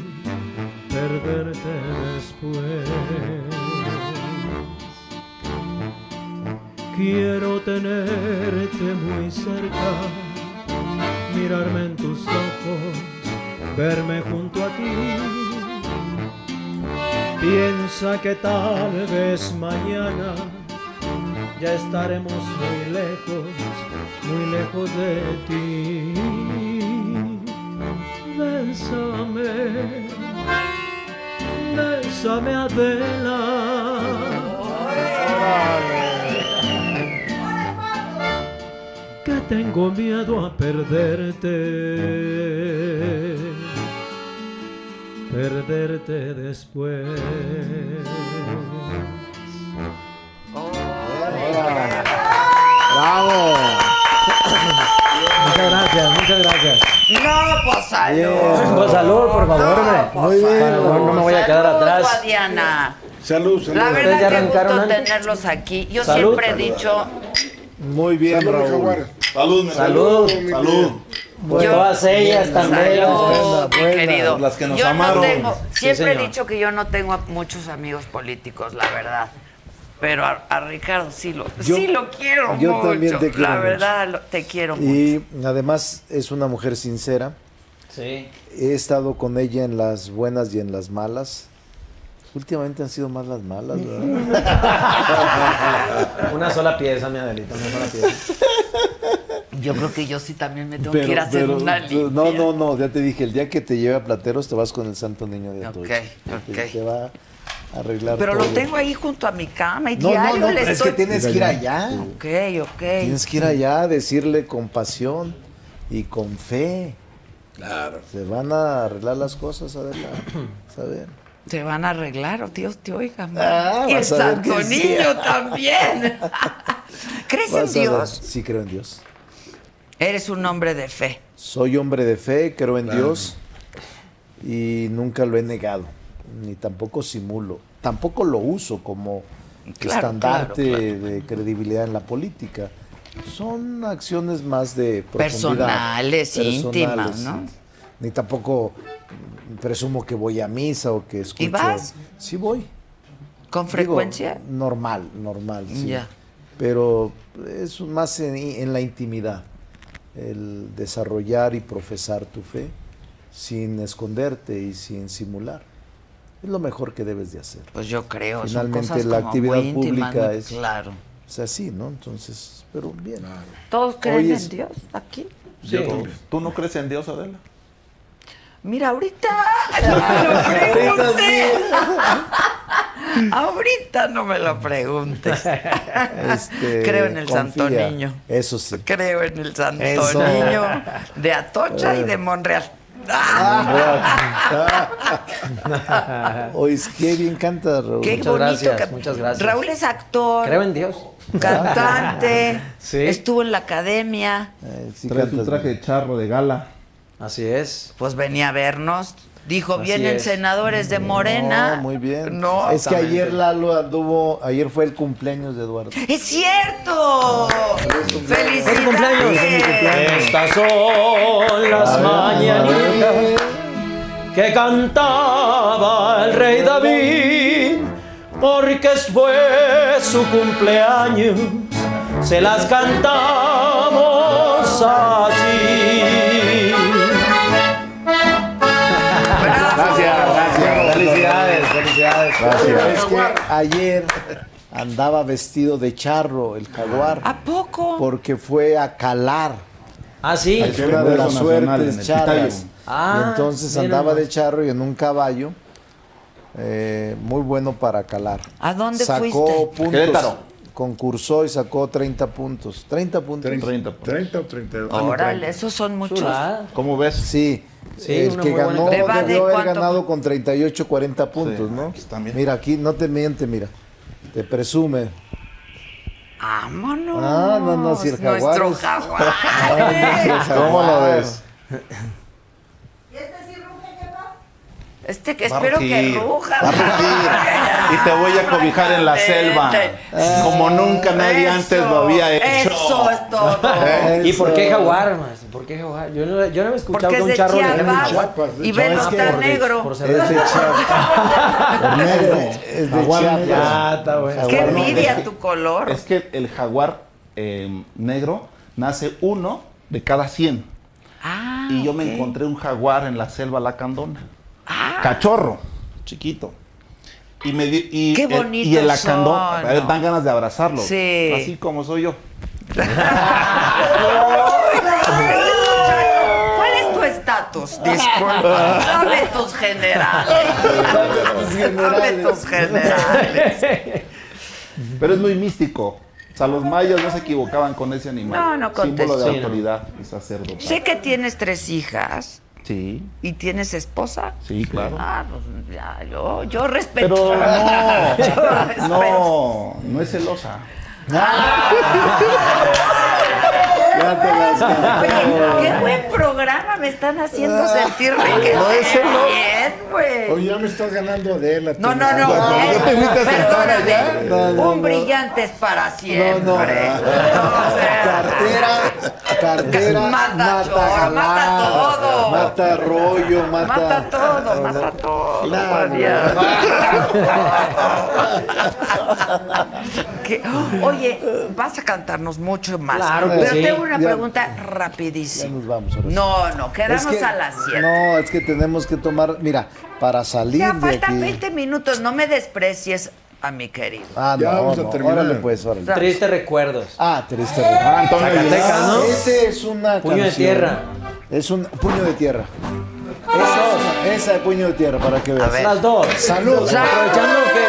perderte después. Quiero tenerte muy cerca, mirarme en tus ojos, verme junto a ti. Piensa que tal vez mañana ya estaremos muy lejos, muy lejos de ti. Bésame, bésame Adela. Tengo miedo a perderte, perderte después. ¡Bravo! Muchas gracias, muchas gracias. No, pues salud. Pues salud, por favor, hombre. Muy bien. No, no me voy a quedar Salud, atrás. Salud, salud. La verdad ya que gusto tenerlos aquí. Yo Salud. siempre he dicho, Muy bien, Salud, Raúl. Jaguares. Salud, mi Salud. Salud. Pues Yo- todas ellas también. salud, buena, querido. las que nos yo amaron. no tengo, Sí, siempre he dicho que yo no tengo muchos amigos políticos, la verdad. Pero a, a Ricardo sí lo, Yo- sí lo quiero yo mucho. también te quiero la mucho. verdad, lo- te quiero mucho. Y además es una mujer sincera. Sí. He estado con ella en las buenas y en las malas. Últimamente han sido más las malas, ¿verdad? Una sola pieza, mi Adelita, una sola pieza. Yo creo que yo sí también me tengo que ir a hacer pero- una limpia. no, no, no, ya te dije, el día que te lleve a Plateros te vas con el Santo Niño de Ok, Atocha. ok. Te, te va a arreglar Pero lo tengo ahí junto a mi cama y No, no, diario no, le pero es estoy... que tienes que ir allá. Ok, ok. Tienes que ir allá a decirle con pasión y con fe. Claro. Se van a arreglar las cosas, Adela. ¿Sabes? Se van a arreglar, o Dios te oiga. Ah, y el Santo sí. Niño también. ¿Crees en Vas. Dios? Sí, creo en Dios. Eres un hombre de fe. Soy hombre de fe, creo en Dios y nunca lo he negado, ni tampoco simulo. Tampoco lo uso como Claro, estandarte claro, claro. de credibilidad en la política. Son acciones más de profundidad. Personales, íntimas, ¿no? Ni tampoco presumo que voy a misa o que escucho. vas? Sí voy. ¿Con Digo, frecuencia? normal, normal, sí. Ya. Pero es más en, en la intimidad, el desarrollar y profesar tu fe sin esconderte y sin simular. Es lo mejor que debes de hacer. Pues yo creo. son Finalmente cosas la como actividad muy pública es, Claro. es así, ¿no? Entonces, pero bien. ¿Todos creen en Dios aquí? Sí. ¿Tú no crees en Dios, Adela? Mira, ahorita no me lo preguntes. ahorita no me lo preguntes. Este, Creo en el Santo confía. Niño. Eso sí. Creo en el Santo Eso. Niño de Atocha y de Monreal. Oye, qué bien canta Raúl. Qué Muchas bonito gracias, que muchas gracias. Raúl es actor, Creo en Dios. cantante, Sí. estuvo en la academia, Eh, sí Trae su traje bien. de charro de gala. Así es. pues venía a vernos. Dijo, Así vienen es. senadores de Morena. No, muy bien. No, es que ayer Lalo anduvo, ayer fue el cumpleaños de Eduardo. ¡Es cierto! ¡Felicidades! ¡Feliz cumpleaños! Estas son las mañanitas que cantaba el rey David, porque fue su cumpleaños, se las cantamos así. Felicidades. Es que ayer andaba vestido de charro, el jaguar, ¿A poco? porque fue a calar. Ah, sí. Es una de las en suertes el charras. Ah, y entonces mira andaba nomás. de charro y en un caballo. eh, muy bueno para calar. ¿A dónde sacó fuiste? puntos. Querétaro. Concursó y sacó 30 puntos. 30 puntos. 30. 30 o 32. Ah, no, Órale, 30. esos son muchos. ¿Cómo ves? Sí. Sí, el que ganó ¿Te va de debió haber ganado con 38, 40 puntos, Sí, ¿no? aquí están bien. Mira, aquí no te miente, mira. Te presume. ¡Vámonos! Ah, no, no, si el jaguar Nuestro es- jaguar. ¿Cómo lo ves? ¿Y este sí ruge, jefa? Este que espero que rugir, ruja. va a rugir. Y te voy a cobijar en la selva. Como nunca nadie antes lo había hecho. Eso es todo. ¿Y por qué Eso. jaguar, maestro? ¿Por qué jaguar? Yo no, yo no había escuchado que es un de charro le Chiapas. Chiapas, Y de Chiapas. está Por- negro. Por Es de Chiapas. Es de, es de Chiapas. negro. Ah, está bueno. Qué envidia es que- tu color. Es que el jaguar eh, negro nace uno de cada 100. Ah, Y yo ok. me encontré un jaguar en la selva lacandona. Ah, Cachorro, chiquito. Y, me di- y, Qué el- y el lacandón, son, ¿no? dan ganas de abrazarlo. Sí. Así como soy yo. ¿Cuál es tu estatus? Disculpa. Dame tus generales. Dame tus generales. Pero es muy místico. O sea, los mayas no se equivocaban con ese animal. No, no Símbolo de contesté. autoridad y sacerdote. Sé que tienes tres hijas Sí, y tienes esposa. sí, claro. Ah, pues ya, yo, yo respeto. Pero no, Yo respeto. no, no es celosa. Ya te las Oye, qué buen programa me están haciendo sentir que No es bien, güey. Oye, ya me estás ganando de él. a ti. No, no, no. Ah, eh, perdóname. allá. No, no, un brillante es para siempre. No, no. O sea, Cartera, cartera, Mata mata, mata todo. mata rollo, mata, Mata todo, mata todo. Que- Oye, vas a cantarnos mucho más. Claro que Pero sí. tengo una Ya- pregunta Ya rapidísima. nos vamos. ahora sí. No, no, quedamos Es que- a las 7. No, es que tenemos que tomar, mira, para salir Ya de faltan aquí. 20 minutos, no me desprecies a mi querido. Ah, Ya no, vamos a no, terminar. órale pues, órale. Tristes recuerdos. Ah, triste. Ah, Antonio Zacatecas, Aguilar. ¿no? Ese es una Puño de canción. tierra. Es un puño de tierra. Esa, esa de puño de tierra, para que veas. ver. Las dos. Salud. Aprovechando que.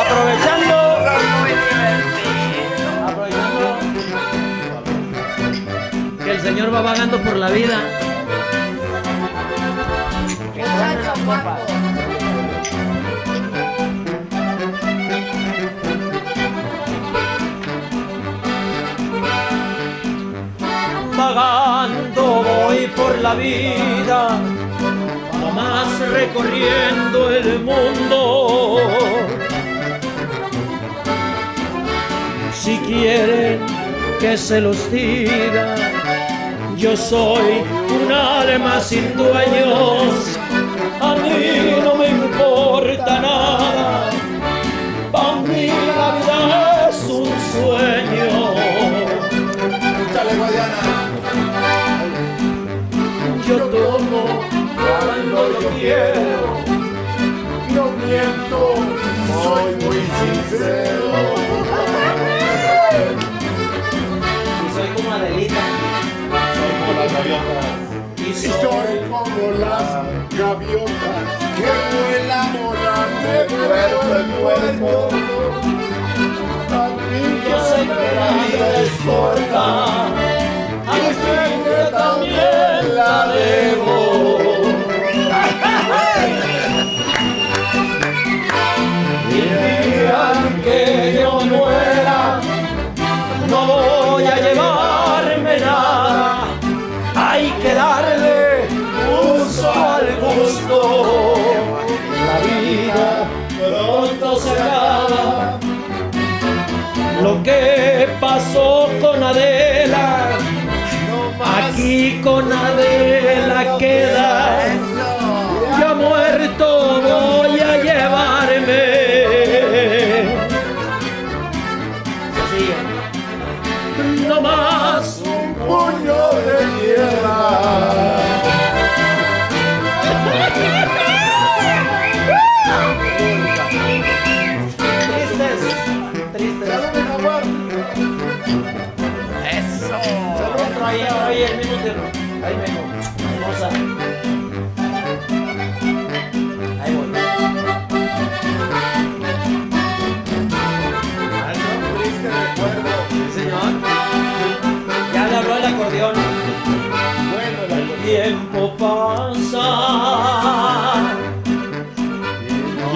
Aprovechando. Aprovechando. Que el señor va vagando por la vida. Vagando voy por la vida, nomás recorriendo el mundo. Si quieren que se los diga, yo soy un alma sin dueños. A mí no me importa quiero. No miento, soy muy sincero. Soy como Adelita. Y soy como las gaviotas que vuelan de puerto en puerto. Yo sé que la vida es corta, así que también la debo. Que yo muera, no voy a llevarme nada. Hay que darle uso al gusto. La vida pronto se acaba. Lo que pasó con Adela, aquí con Adela queda. Pasa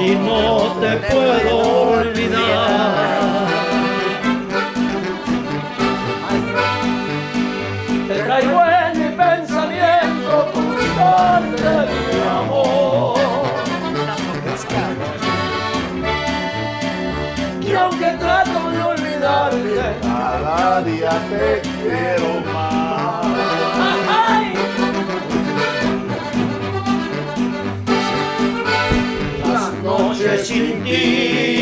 y no te puedo olvidar. Te traigo en mi pensamiento constante, mi amor. Y aunque trato de olvidarte, Cada día te quiero indeed.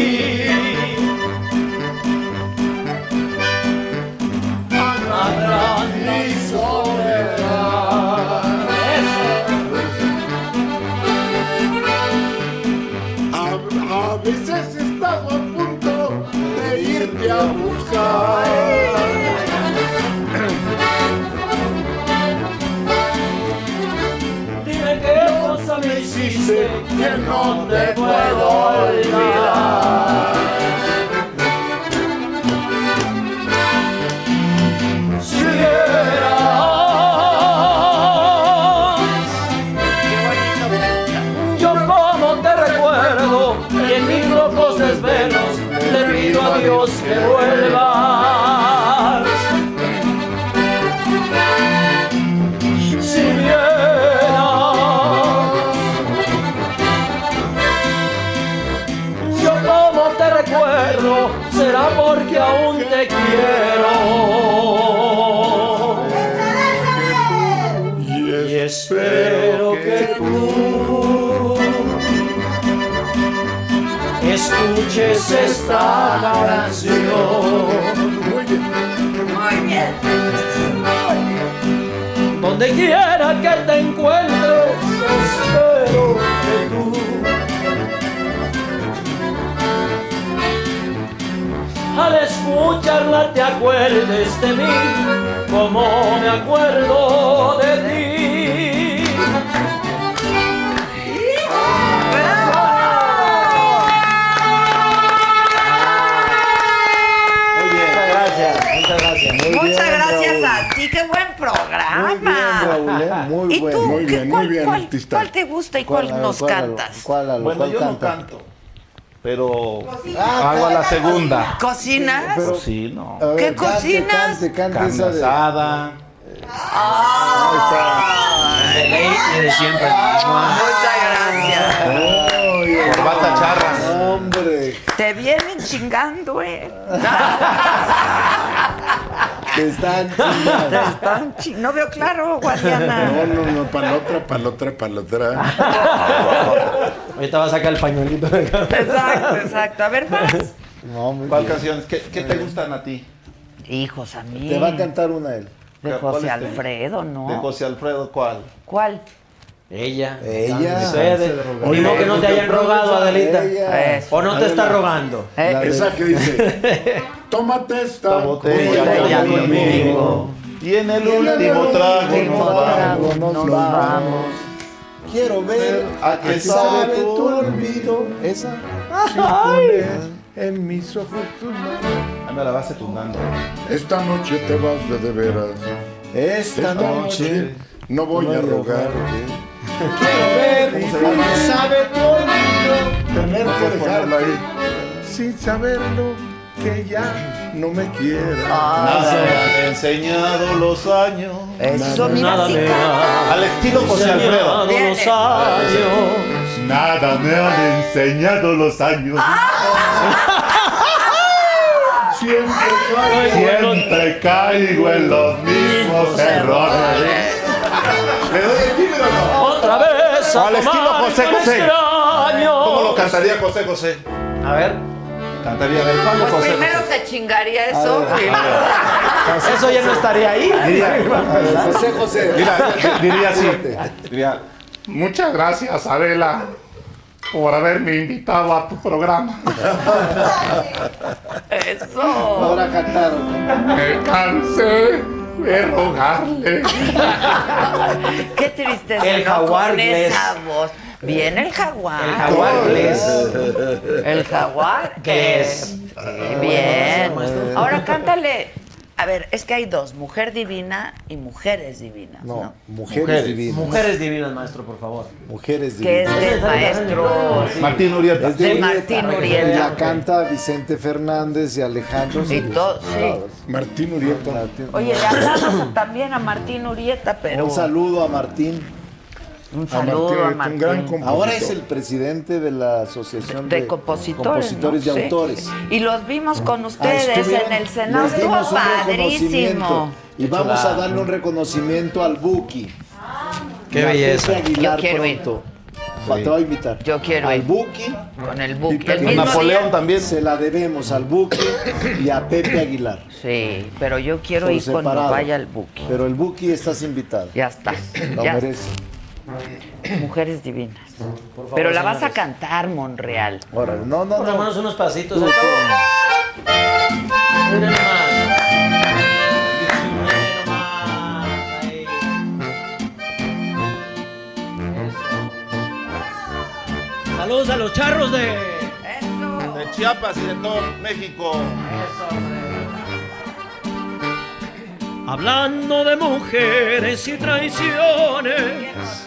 Escuches esta canción. Muy bien. Donde quiera que te encuentres, espero que tú al escucharla te acuerdes de mí, como me acuerdo Muy ¿Y bueno. tú? Muy ¿Qué- bien, cuál, muy bien, cuál- artista. cuál te gusta y cuál, a nos cuál, cantas? ¿Cuál, Lalo? Bueno, ¿Cuál yo no canta? canto, pero Ah, hago canta. la segunda. ¿Cocinas? Pero- Cocino. A ver, ¿Qué cante, cocinas? Cante, cante Carne esa de... asada. De ley y de siempre. Muchas gracias. Corbata charra. Hombre, Te vienen chingando, eh. te están Te chingando. están chi- No veo claro, Guadiana. No, no, no, para la otra, para la otra, para la otra. Ahorita va a sacar el pañuelito de acá. Exacto, exacto. A ver, más. No, ¿Cuál canción? ¿Qué, qué te gustan a ti? Hijos, a mí. Te va a cantar una él. De ¿Cuál José Alfredo, ¿no? De José Alfredo, ¿cuál? ¿Cuál? Ella. Ella. Ustedes. Oye, Digo que no te hayan rogado, Adelita. O no te está rogando. Eh, Esa que dice, tómate esta La botella botella conmigo. conmigo. Y en el Y en el último trago nos vamos. nos vamos. Quiero ver a qué sabe tu olvido. Esa. En mis ojos. Anda la base tundando. Esta noche te vas de, de veras. Esta Esta noche no voy a rogarte. Quiero ver qué sabe tu olvido. Tener que dejarla ahí. sin saberlo que ya no me quieres. Nada me han enseñado los años. Eso, mira, Nada sí me. Al estilo José enseñado Alfredo. Los años. Nada me han enseñado los años. Siempre caigo. Siempre caigo en los mismos errores. A Al estilo José con José. ¿Cómo lo cantaría José José? A ver, Cantaría ¿cuál Pues José primero José? se chingaría eso. eso ya no estaría ahí. Diría, José José. mira, diría así. Diría, muchas gracias, Adela, por haberme invitado a tu programa. Eso. Ahora cantaron. Me cansé de rogarle. Qué tristeza. El ¿no? jaguar Con inglés. esa voz. Viene el jaguar. El jaguar inglés. El jaguar. Eh, bien. Ahora cántale. A ver, es que hay dos, mujer divina y mujeres divinas, ¿no? No, mujeres, Mujeres. divinas. Mujeres divinas, maestro, por favor. Mujeres Que es divinas. del maestro Martín Urieta. Es de Martín Y Urieta. la canta Vicente Fernández y Alejandro. Y todo, sí. Martín Urieta. Martín. Oye, le hablamos también a Martín Urieta, pero Un saludo a Martín. Un A saludo Martín a un gran compositor. Ahora es el presidente de la Asociación de, de compositores, compositores ¿no? y Sí. autores. Y los vimos con Ah, ustedes en el Senado. les dimos Estuvo un padrísimo. Y vamos a darle un reconocimiento al Buki. Qué belleza. Pepe Aguilar Yo quiero ir. pronto. Te voy a invitar. Yo quiero al ir. Buki. Con el. Pepe El Napoleón día. también. Se la debemos al Buki y a Pepe Aguilar. Sí, pero yo quiero por ir cuando separado. vaya el buque. Pero el Buki estás invitada. Ya está. Lo Ya. merece. Mujeres divinas. Por favor, Pero la vas a cantar, Monreal. Órale, no, no, Por lo no. menos unos pasitos. Cabo. Miren. Eso. Saludos a los charros de. Eso. De Chiapas y de todo México. Hablando de mujeres y traiciones,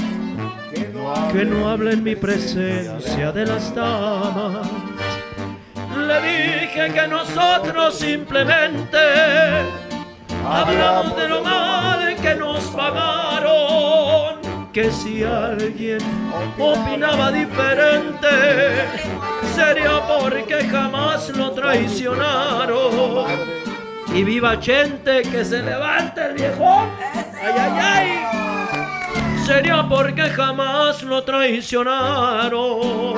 que no hable en mi presencia de las damas. Le dije que nosotros simplemente hablamos de lo mal que nos pagaron. Que si alguien opinaba diferente, sería porque jamás lo traicionaron. Y viva gente que se levante el viejo. Ay, ay, ay. Sería porque jamás lo traicionaron.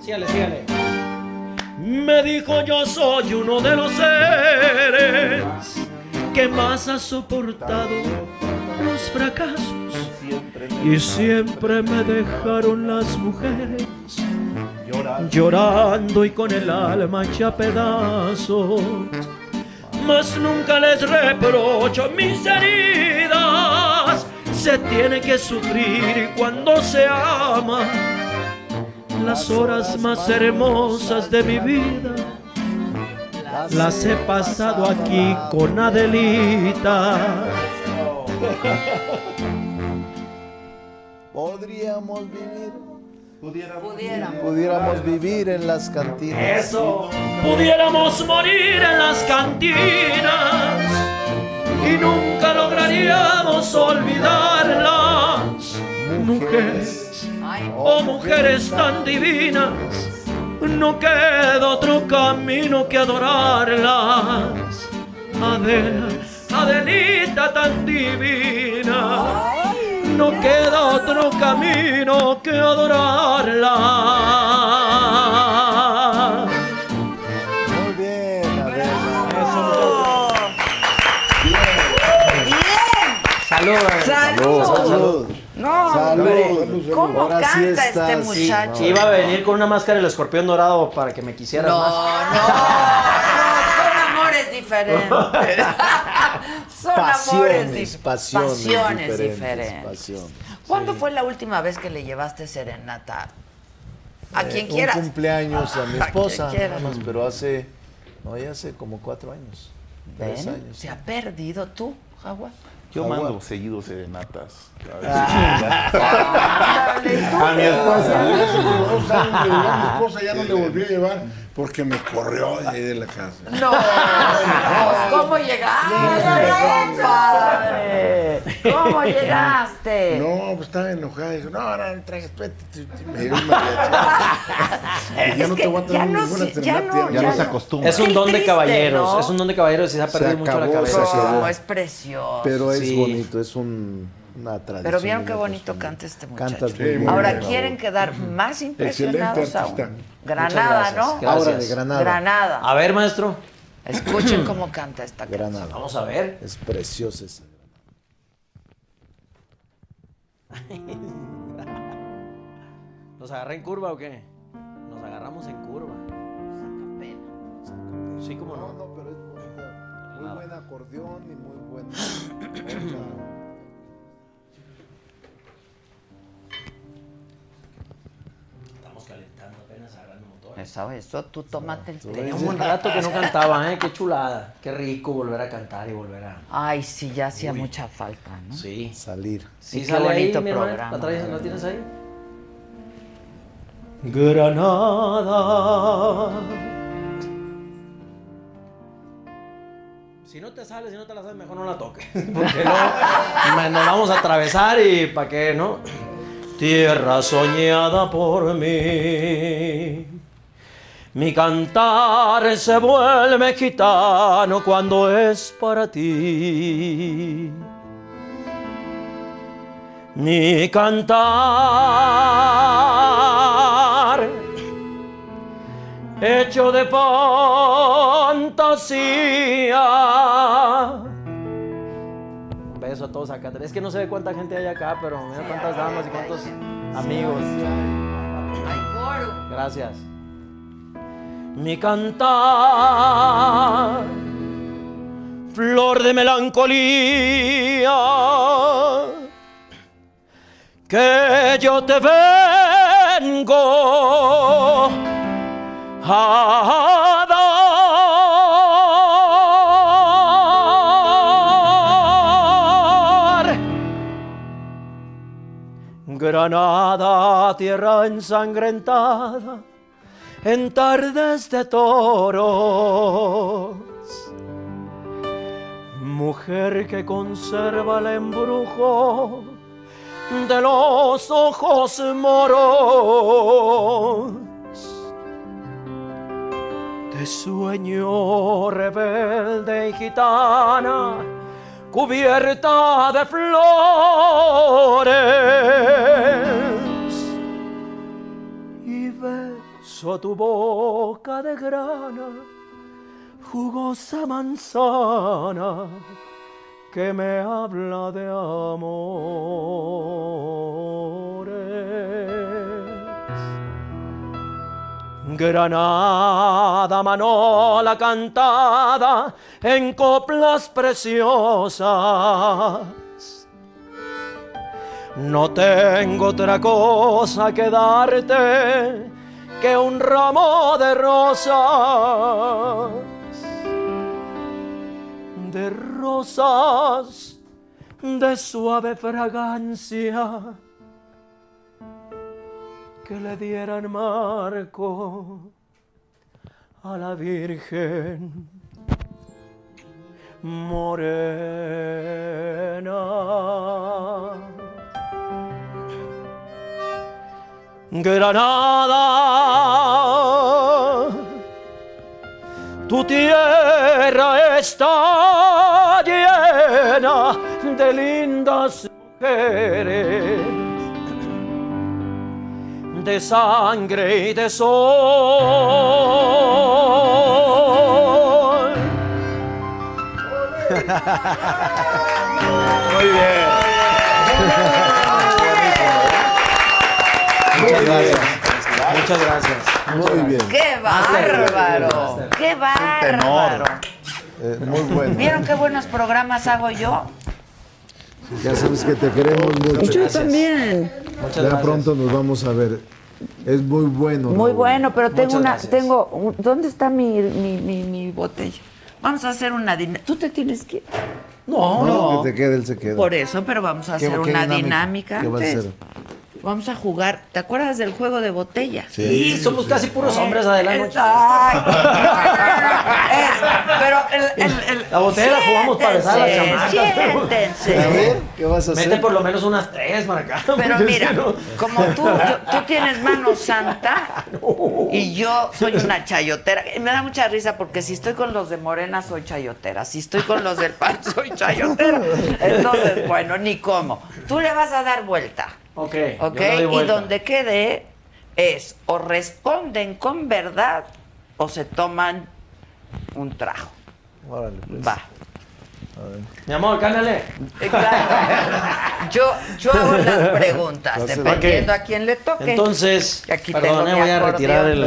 Sígale, sígale. Me dijo yo soy uno de los seres que más ha soportado los fracasos y siempre me dejaron las mujeres llorando y con el alma hecha pedazos. Mas nunca les reprocho mis heridas. Se tiene que sufrir cuando se ama. Las horas más hermosas de mi vida las he pasado aquí con Adelita. Podríamos vivir. Pudiéramos. Pudiéramos vivir en las cantinas. Eso. Pudiéramos morir en las cantinas y nunca lograríamos olvidarlas. Mujeres, oh mujeres tan divinas, no queda otro camino que adorarlas. Adela, Adelita tan divina, no queda otro camino que adorarla. Muy bien, a ver. Salud. ¡Salud! Salud. No, Salud. hombre, ¿cómo Ahora sí canta este estás- muchacho? Iba a venir con una máscara del escorpión dorado para que me quisieras No, más. no, no, diferentes. son amores Pasiones, dif- pasiones, pasiones diferentes, diferentes. pasiones. ¿Cuándo fue la última vez que le llevaste serenata? A Eh, quien un quieras. cumpleaños a mi A esposa, quien quieras. nada más, pero hace, no, ya hace como cuatro años, tres Ven, años. se ha perdido tú, Jaguar. Yo Agua. mando seguido serenatas. Tú. A mi esposa. A mi esposa, ya no le volví a llevar porque me corrió de ahí de la casa. No, ¿cómo llegaste, compadre? ¿Cómo llegaste? No, pues estaba enojada. Dijo, no, ahora no tú". Me dio un mariachi. Y ya no te aguantas ya no ninguna se- ya no, se acostumbra. Es un don de caballeros, es un don de caballeros y se ha perdido mucho la cabeza. es precioso. Pero es bonito, es un, una tradición. Pero vieron qué bonito canta este muchacho. Cantas muy Sí, bien. Ahora bien. quieren quedar más impresionados aún. Granada. ¿no? Gracias. Ahora de Granada. Granada. A ver, maestro. Escuchen cómo canta esta canción. Granada. Vamos a ver. Es preciosa esa. ¿Nos agarré en curva o qué? Nos agarramos en curva. Sí, como No, no. no, pero es bonita. Muy buen acordeón y muy buen. Eso, eso, tú tómate el té. Tenía un buen rato que no cantaba, ¿eh? Qué chulada. Qué rico volver a cantar y volver a... Ay, sí, ya hacía mucha falta, ¿no? Sí. Salir. Sí, qué sale ahí, bonito mi hermano. programa. ¿La, traes, ¿La tienes ahí? Granada. Si no te sale, si no te la sabes, mejor no la toques. Porque no, nos vamos a atravesar y ¿para qué, no? Tierra soñada por mí. Mi cantar se vuelve gitano cuando es para ti. Mi cantar hecho de fantasía. Un beso a todos acá. Es que no sé cuánta gente hay acá, pero mira cuántas damas y cuántos amigos. Gracias. Mi cantar, flor de melancolía, que yo te vengo a dar. Granada, tierra ensangrentada, en tardes de toros. Mujer que conserva el embrujo de los ojos moros. De sueño rebelde y gitana, cubierta de flores. Beso tu boca de grana, jugosa manzana, que me habla de amores. Granada, manola cantada en coplas preciosas. No tengo otra cosa que darte que un ramo de rosas. De rosas de suave fragancia que le dieran marco a la Virgen morena. Granada, tu tierra está llena de lindas mujeres de sangre y de sol. Muy bien. Muchas gracias. Muchas gracias. Muy bien. ¡Qué bárbaro! ¡Qué bárbaro! Eh, muy bueno. ¿Vieron qué buenos programas hago yo? Ya sabes que te queremos mucho. Yo también. Muchas Ya gracias. pronto nos vamos a ver. Es muy bueno. Muy Raúl. bueno, pero tengo Muchas una, gracias. tengo, ¿dónde está mi, mi, mi, mi botella? Vamos a hacer una dinámica. ¿Tú te tienes que ir? No, No, no. que te quede, él se queda. Por eso, pero vamos a ¿Qué- hacer qué una dinámica? dinámica. ¿Qué va a hacer? Vamos a jugar. ¿Te acuerdas del juego de botella? Sí, somos casi puros hombres adelante. Pero el, el, el- La botella la jugamos para besar a las chamacas. siéntense. A ver, ¿qué vas a hacer? Mete por lo menos unas tres para acá. Pero mira, no- como tú, yo- tú tienes mano santa y yo soy una chayotera. Me da mucha risa porque si estoy con los de Morena soy chayotera, si estoy con los del PAN soy chayotera. Entonces, bueno, ni cómo. Tú le vas a dar vuelta, Ok, ¿ok? yo le doy Y donde quede es o responden con verdad o se toman un trago. Órale, pues. Va. Mi amor, cándale. Eh, claro. Yo, yo hago las preguntas, Entonces, dependiendo a quién le toque. Entonces, aquí perdón, eh, voy a retirar el.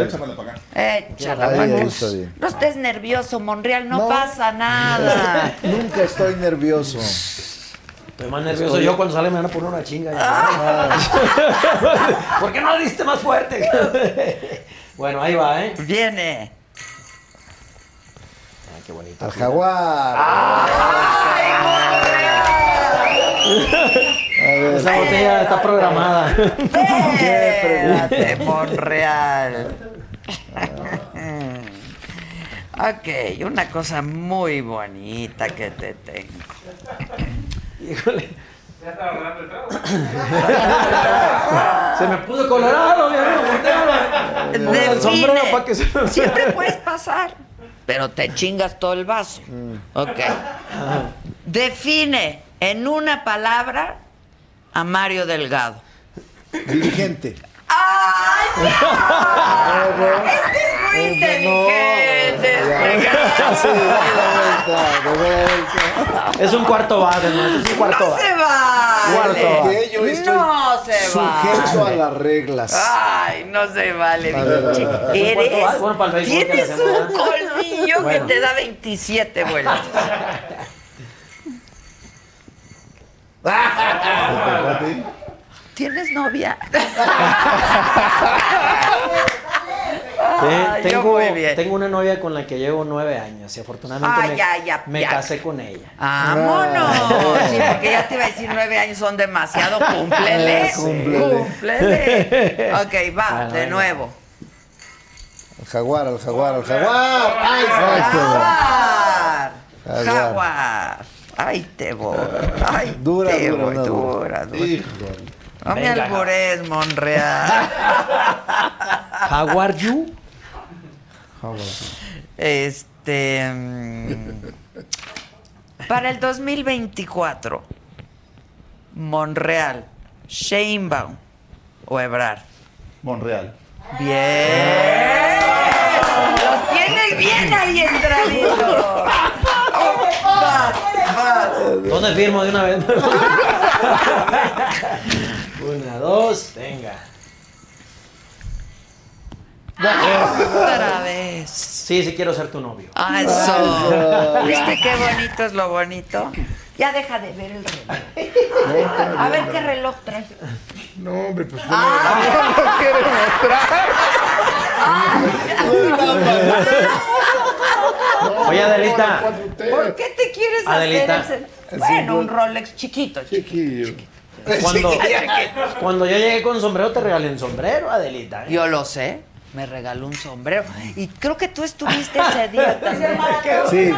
Échala, Ahí, ahí vamos. está bien. No estés nervioso, Monreal, no, No. pasa nada. Nunca estoy nervioso. Estoy más nervioso yo cuando sale me van a poner una chinga. Ah. ya. ¿Por qué no le diste más fuerte? bueno, ahí va, ¿eh? Viene. Ay, qué bonito. Al jaguar. Esa botella está programada. Espérate, Monreal. Ok, una cosa muy bonita que te tengo. Híjole. Ya estaba hablando el trago. Se me puso colorado, mi amigo. voltealo. Ponga el sombrero Define. para que se... Siempre puedes pasar, pero te chingas todo el vaso. Ok. Define en una palabra a Mario Delgado. Dirigente. ¡Ay, no! Este es muy inteligente. Sí, de vuelta, de vuelta. Es un cuarto base, ¿no? Es un cuarto No se vale. Cuarto. Que yo estoy No se sujeto vale. a las reglas. Ay, no se vale, A ver, a ver. Eres, Bueno, para el tienes un ¿verdad? colmillo Bueno. que te da 27 vueltas. ¿Tienes novia? Ay, tengo, muy bien. tengo una novia con la que llevo nueve años y afortunadamente Ah, me, ya, ya, me ya. casé con ella. ¡Vámonos! Sí, porque ya te iba a decir nueve años son demasiado. Cúmplele. Cúmplele. Cúmplele. Ok, va, Bueno, de bueno. nuevo. Al jaguar, al jaguar, al jaguar. ¡Ay! Jaguar. Jaguar. Jaguar. Ay, te voy. Ay, Dura, te dura, voy, no, dura, dura. Híjole. No me Venga, albures, Monreal. Jaguar You. Este. mm, Para el 2024, Monreal, Sheinbaum o Ebrard. Monreal. Bien. Los tienes bien ahí entraditos. Oh, vas, vas. ¿Dónde firmo de una vez? una, dos, venga. Otra vez. Sí, sí quiero ser tu novio. Ah, eso. ¿Viste qué bonito es lo bonito? Ya deja de ver el reloj. A ver qué reloj trae. No, hombre, pues no. Oye, Adelita. ¿Por qué te quieres Adelita. hacer el... Bueno, un Rolex chiquito. Chiquillo. Cuando, cuando yo llegué con sombrero, te regalé un sombrero, Adelita. ¿eh? Yo lo sé. Me regaló un sombrero. Y creo que tú estuviste ese día también. Sí,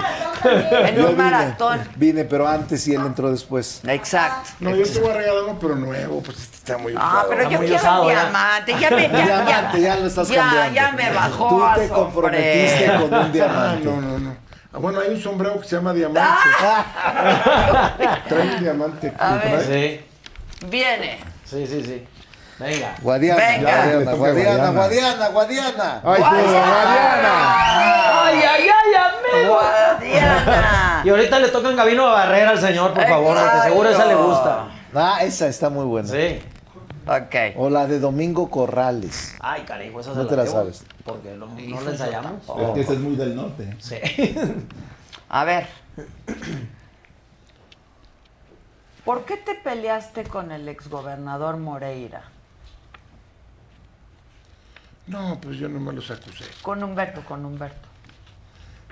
En un maratón. Vine, pero antes y él entró después. Exacto. No, yo te voy a regalar uno, pero nuevo, pues este está muy Ah, usado. pero Está yo quiero usado, un diamante. Ya me, ya, Diamante, ya lo estás ya, cambiando. Ya me bajó. Tú a te comprometiste con un Ah, diamante. no, no, no. Ah, bueno, hay un sombrero que se llama diamante. Trae un diamante. A ver. Sí. Viene. Sí, sí, sí. Venga. Guadiana, Venga. Guadiana, Guadiana, Guadiana. Guadiana. ¡Ay! ¡Ay, ay, ay, amigo! Guadiana. Y ahorita le tocan Gabino a Barrera al señor, por favor, porque seguro esa le gusta. Ah, esa está muy buena. Sí. Ok. O la de Domingo Corrales. Ay, cariño, esa No se te la sabes. Porque no, no la ensayamos. Es que ese es muy del norte. Sí. A ver. ¿Por qué te peleaste con el exgobernador Moreira? No, pues yo nomás los acusé. Con Humberto, con Humberto.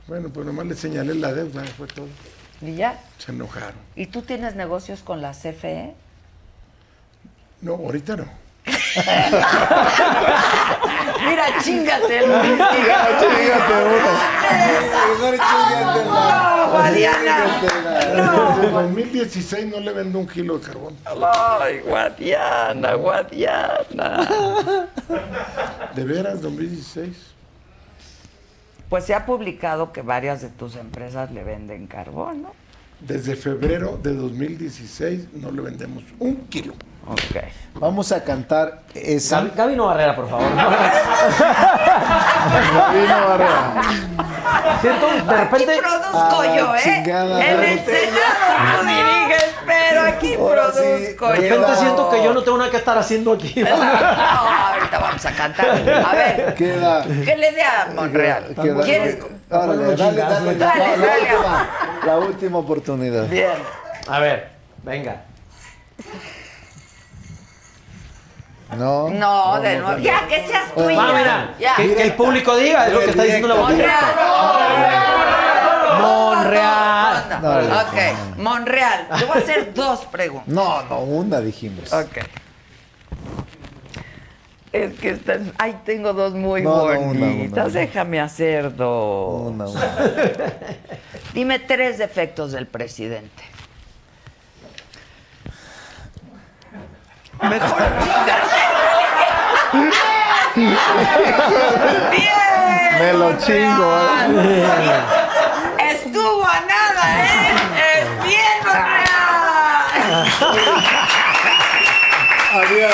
Bueno, pues nomás le señalé la deuda, fue todo. ¿Y ya? Se enojaron. ¿Y tú tienes negocios con la? CFE? No, ahorita no. Mira, chingate, Luis. Mejor chingatela. Guadiana. Desde 2016 no le vendo un kilo de carbón. Ay, Guadiana, Guadiana. ¿De veras, 2016? Pues se ha publicado que varias de tus empresas le venden carbón, ¿no? Desde febrero de 2016 no le vendemos un kilo. Ok. Vamos a cantar esa. Gabi- Gabino Barrera, por favor. Siento, de repente. Aquí produzco Ah, yo, ¿eh? En el Senado tú diriges, pero aquí Ahora sí, produzco De yo. repente siento que yo no tengo nada que estar haciendo aquí. No, ahorita vamos a cantar. A ver, Queda. ¿qué le dé a Monreal? queda- ¿Quieres? Órale, dale, dale, Dale, la dale. última, la última oportunidad. Bien. A ver, venga. No. No, de nuevo. Ya, que seas tú y Va, ya. mira, Ya. que, que el público diga, es lo que está diciendo la boquita. Monreal. Monreal. No, no, Ok, Monreal. Te voy a hacer dos preguntas. No, no, una dijimos. Ok. Es que están. Ay, tengo dos muy No, no, una, bonitas. una. Déjame hacer dos. Una, una. Dime tres defectos del presidente. Mejor. Bien. Me lo chingo, ¿eh? Estuvo a nada, ¿eh? Es bien, había,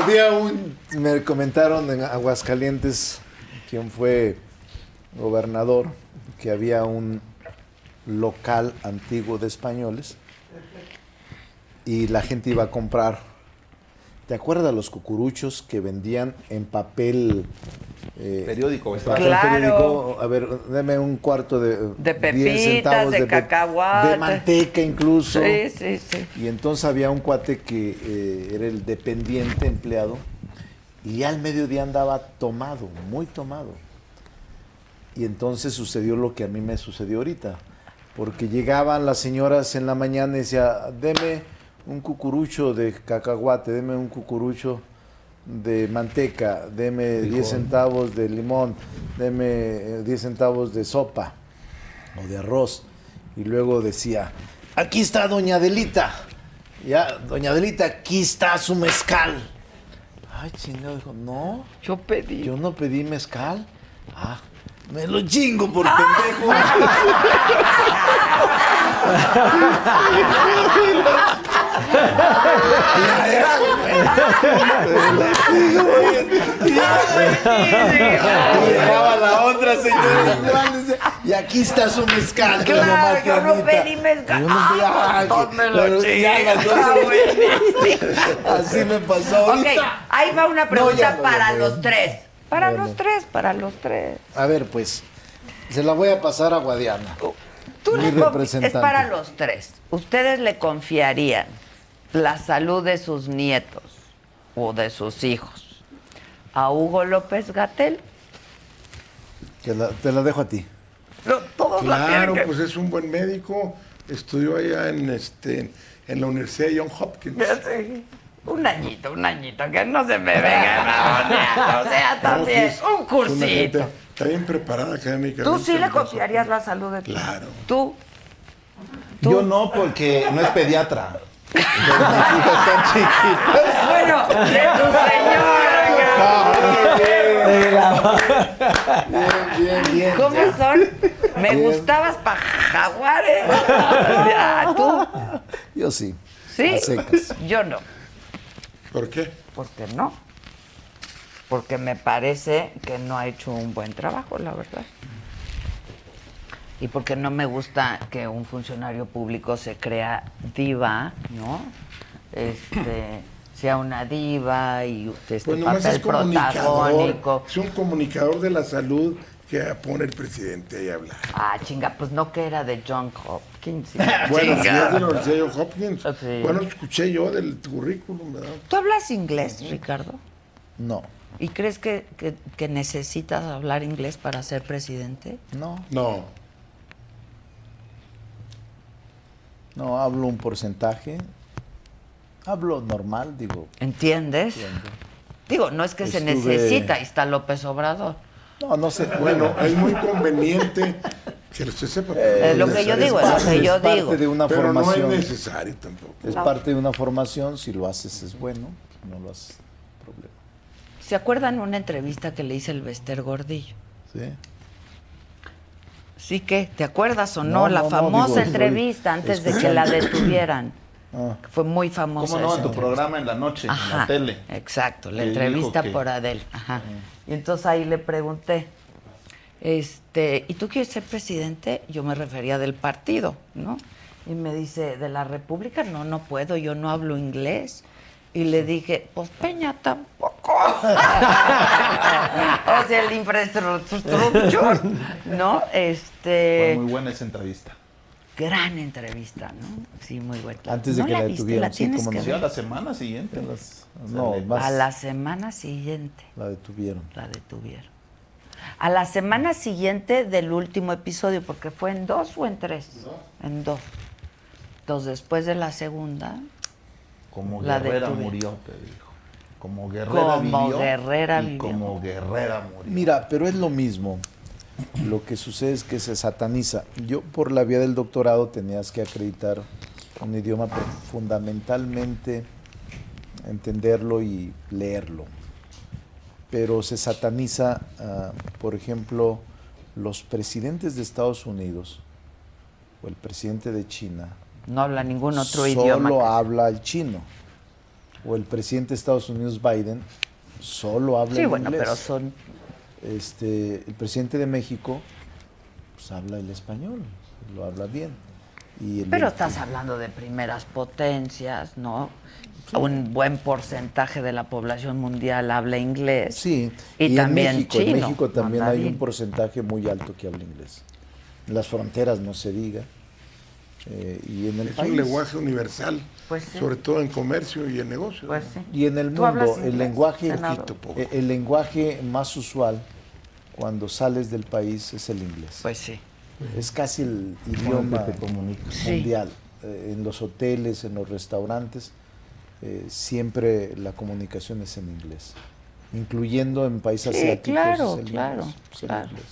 había un, me comentaron en Aguascalientes, quien fue gobernador, que había un local antiguo de españoles y la gente iba a comprar. ¿Te acuerdas los cucuruchos que vendían en papel? eh, Periódico, ¿verdad? papel Claro. periódico? A ver, deme un cuarto de... De 10 pepitas, centavos de cacahuate. De manteca incluso. Sí, sí, sí. Y entonces había un cuate que eh, era el dependiente empleado y ya al mediodía andaba tomado, muy tomado. Y entonces sucedió lo que a mí me sucedió ahorita. Porque llegaban las señoras en la mañana y decía, deme un cucurucho de cacahuate, deme un cucurucho de manteca, deme 10 centavos de limón, deme eh, 10 centavos de sopa o de arroz. Y luego decía, aquí está doña Adelita. Ya, doña Adelita, aquí está su mezcal. Ay, chingado, dijo, no, Yo pedí. yo no pedí mezcal. Ah, me lo chingo por pendejo. Y la otra aquí está su mezcal. Claro, yo no Marianita". pedí mezcal. Ah, Ah. Así me pasó Ok, ahí va una pregunta para los tres. Para los tres, para los tres. A ver, pues, se la voy a pasar a Guadiana. Tú Mi representante. Es para los tres. ¿Ustedes le confiarían la salud de sus nietos o de sus hijos a Hugo López Gatel? Te la, te la dejo a ti. No, todos la Claro, que- pues es un buen médico. Estudió allá en, este, en la Universidad de John Hopkins. Un añito, un añito, que no se me venga la O sea, también, No, sí, es- un cursito. Está bien preparada académicamente. ¿Tú sí le confiarías la salud de tu Claro. ¿Tú? Yo no, porque no es pediatra. Mis hijos están chiquitos. Bueno, de tu señora. Bien, bien, bien. ¿Cómo son? Me Bien. gustabas para jaguares. Ah, ¿Tú? Yo sí. Sí. A secas. Yo no. ¿Por qué? Porque no. Porque me parece que no ha hecho un buen trabajo, la verdad. Y porque no me gusta que un funcionario público se crea diva, ¿no? Este, sea una diva y este Pues nomás papel es protagónico. Es un comunicador de la salud que pone el presidente ahí a hablar. Ah, chinga, pues no que era de John Hopkins. Bueno, si es de la Universidad de Johns Hopkins. Sí. Bueno, escuché yo del currículum, ¿verdad? ¿Tú hablas inglés, Ricardo? No, ¿Y crees que, que- que necesitas hablar inglés para ser presidente? no, No. No, hablo un porcentaje. Hablo normal, digo. ¿Entiendes? Digo, no es que se necesita, ahí está López Obrador. No, no sé. Bueno, es muy conveniente que usted sepa. Es lo que yo digo, es lo que yo es parte digo. de una Pero no es formación. necesario tampoco. Es parte de una formación, si lo haces es bueno, si no lo haces, problema. ¿Se acuerdan una entrevista que le hice el Bester Gordillo? ¿Sí? Sí que, ¿te acuerdas o no? No, la no, no, famosa digo, entrevista antes de que la detuvieran. Ah, Fue muy famosa. ¿Cómo no? esa En tu entrevista. programa en la noche, en la tele. Exacto, la entrevista que- por Adel. Ajá. Y entonces ahí le pregunté, este, ¿y tú quieres ser presidente? Yo me refería del partido, ¿no? Y me dice, ¿de la República? No, no puedo, yo no hablo inglés. Y le dije, pues Peña tampoco. o sea, el infraestructura, ¿no? Fue Este, muy buena esa entrevista. gran entrevista, ¿no? Sí, muy buena. Antes de ¿No que la viste? detuvieran, La sí, cómo que no. Sí, a la semana siguiente. las- no, más A la semana siguiente. la detuvieron. la detuvieron. A la semana siguiente del último episodio, porque fue en dos o en tres. En dos. Entonces, después de la segunda, Como La Guerrera murió, te dijo. Como Guerrera Como vivió. Guerrera y vivió. como Guerrera murió. Mira, pero es lo mismo. Lo que sucede es que se sataniza. Yo por la vía del doctorado tenías que acreditar un idioma, pero fundamentalmente entenderlo y leerlo. Pero se sataniza, ah, por ejemplo, los presidentes de Estados Unidos o el presidente de China no habla ningún otro solo idioma. que- habla el chino. O el presidente de Estados Unidos, Biden, solo habla Sí, el bueno, inglés. pero son. Este, el presidente de México, pues habla el español, lo habla bien. Y el- Pero estás hablando de primeras potencias, ¿no? Un buen porcentaje de la población mundial habla inglés. Sí, Y, en también México, en chino. México también hay un porcentaje muy alto que habla inglés. En las fronteras no se diga. Eh, y en el Es país. un lenguaje universal, Pues sí. sobre todo en comercio y en negocios. Pues sí. Y en el ¿Tú hablas mundo, el lenguaje? Poquito, poco. eh, el lenguaje más usual cuando sales del país es el inglés. Pues sí. Es casi el el idioma mundial. Eh, en los hoteles, en los restaurantes, eh, siempre la comunicación es en inglés. Incluyendo en países Sí, asiáticos. claro, es el claro, inglés, es el claro. inglés.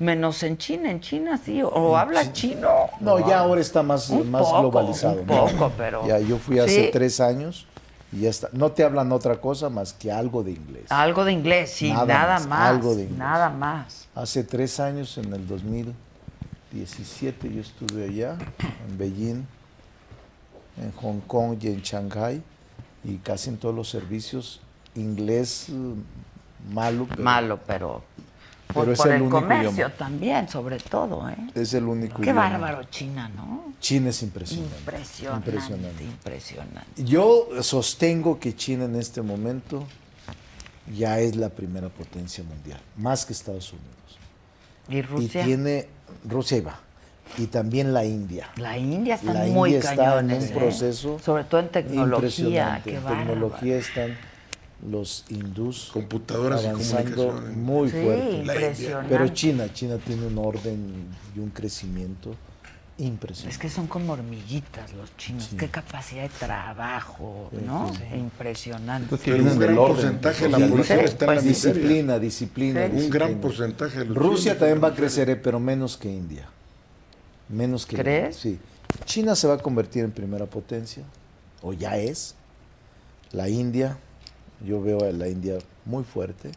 Menos en China, en China sí. O hablas chino. No, ya ahora está más, más poco, globalizado. un ¿no? poco, pero- Ya, yo fui hace Sí. tres años y ya está. No te hablan otra cosa más que algo de inglés. Algo de inglés, sí, Nada nada, más, más. algo de inglés. Nada más. Hace tres años, en el 2017, yo estuve allá, en Beijing, en Hong Kong y en Shanghai, y casi en todos los servicios, inglés eh, malo, pero Malo, pero. Por, Pero es por el el, único comercio idioma. también, sobre todo, ¿eh? es el único Qué idioma. bárbaro China, ¿no? China es impresionante. Impresionante, Impresionante. impresionante. Yo sostengo que China en este momento ya es la primera potencia mundial, más que Estados Unidos. ¿Y Rusia? Y tiene Rusia y va. Y también la India. La India está La muy India está en un ¿eh? proceso Sobre todo en tecnología, impresionante. qué En tecnología están los hindús Computadoras y avanzando comunicaciones. muy Sí, fuerte. Pero China, China tiene un orden y un crecimiento Es impresionante. que son como hormiguitas los chinos. Sí. Qué capacidad de trabajo, ¿no? Impresionante. Entonces, Pero un gran orden. porcentaje de la población sí, está en pues la disciplina, disciplina, Sí. Un disciplina. gran porcentaje de los Rusia chinos también va a crecer, eh, pero menos que India. Menos que ¿Crees? Sí. China se va a convertir en primera potencia, o ya es. La India, yo veo a la India muy fuerte.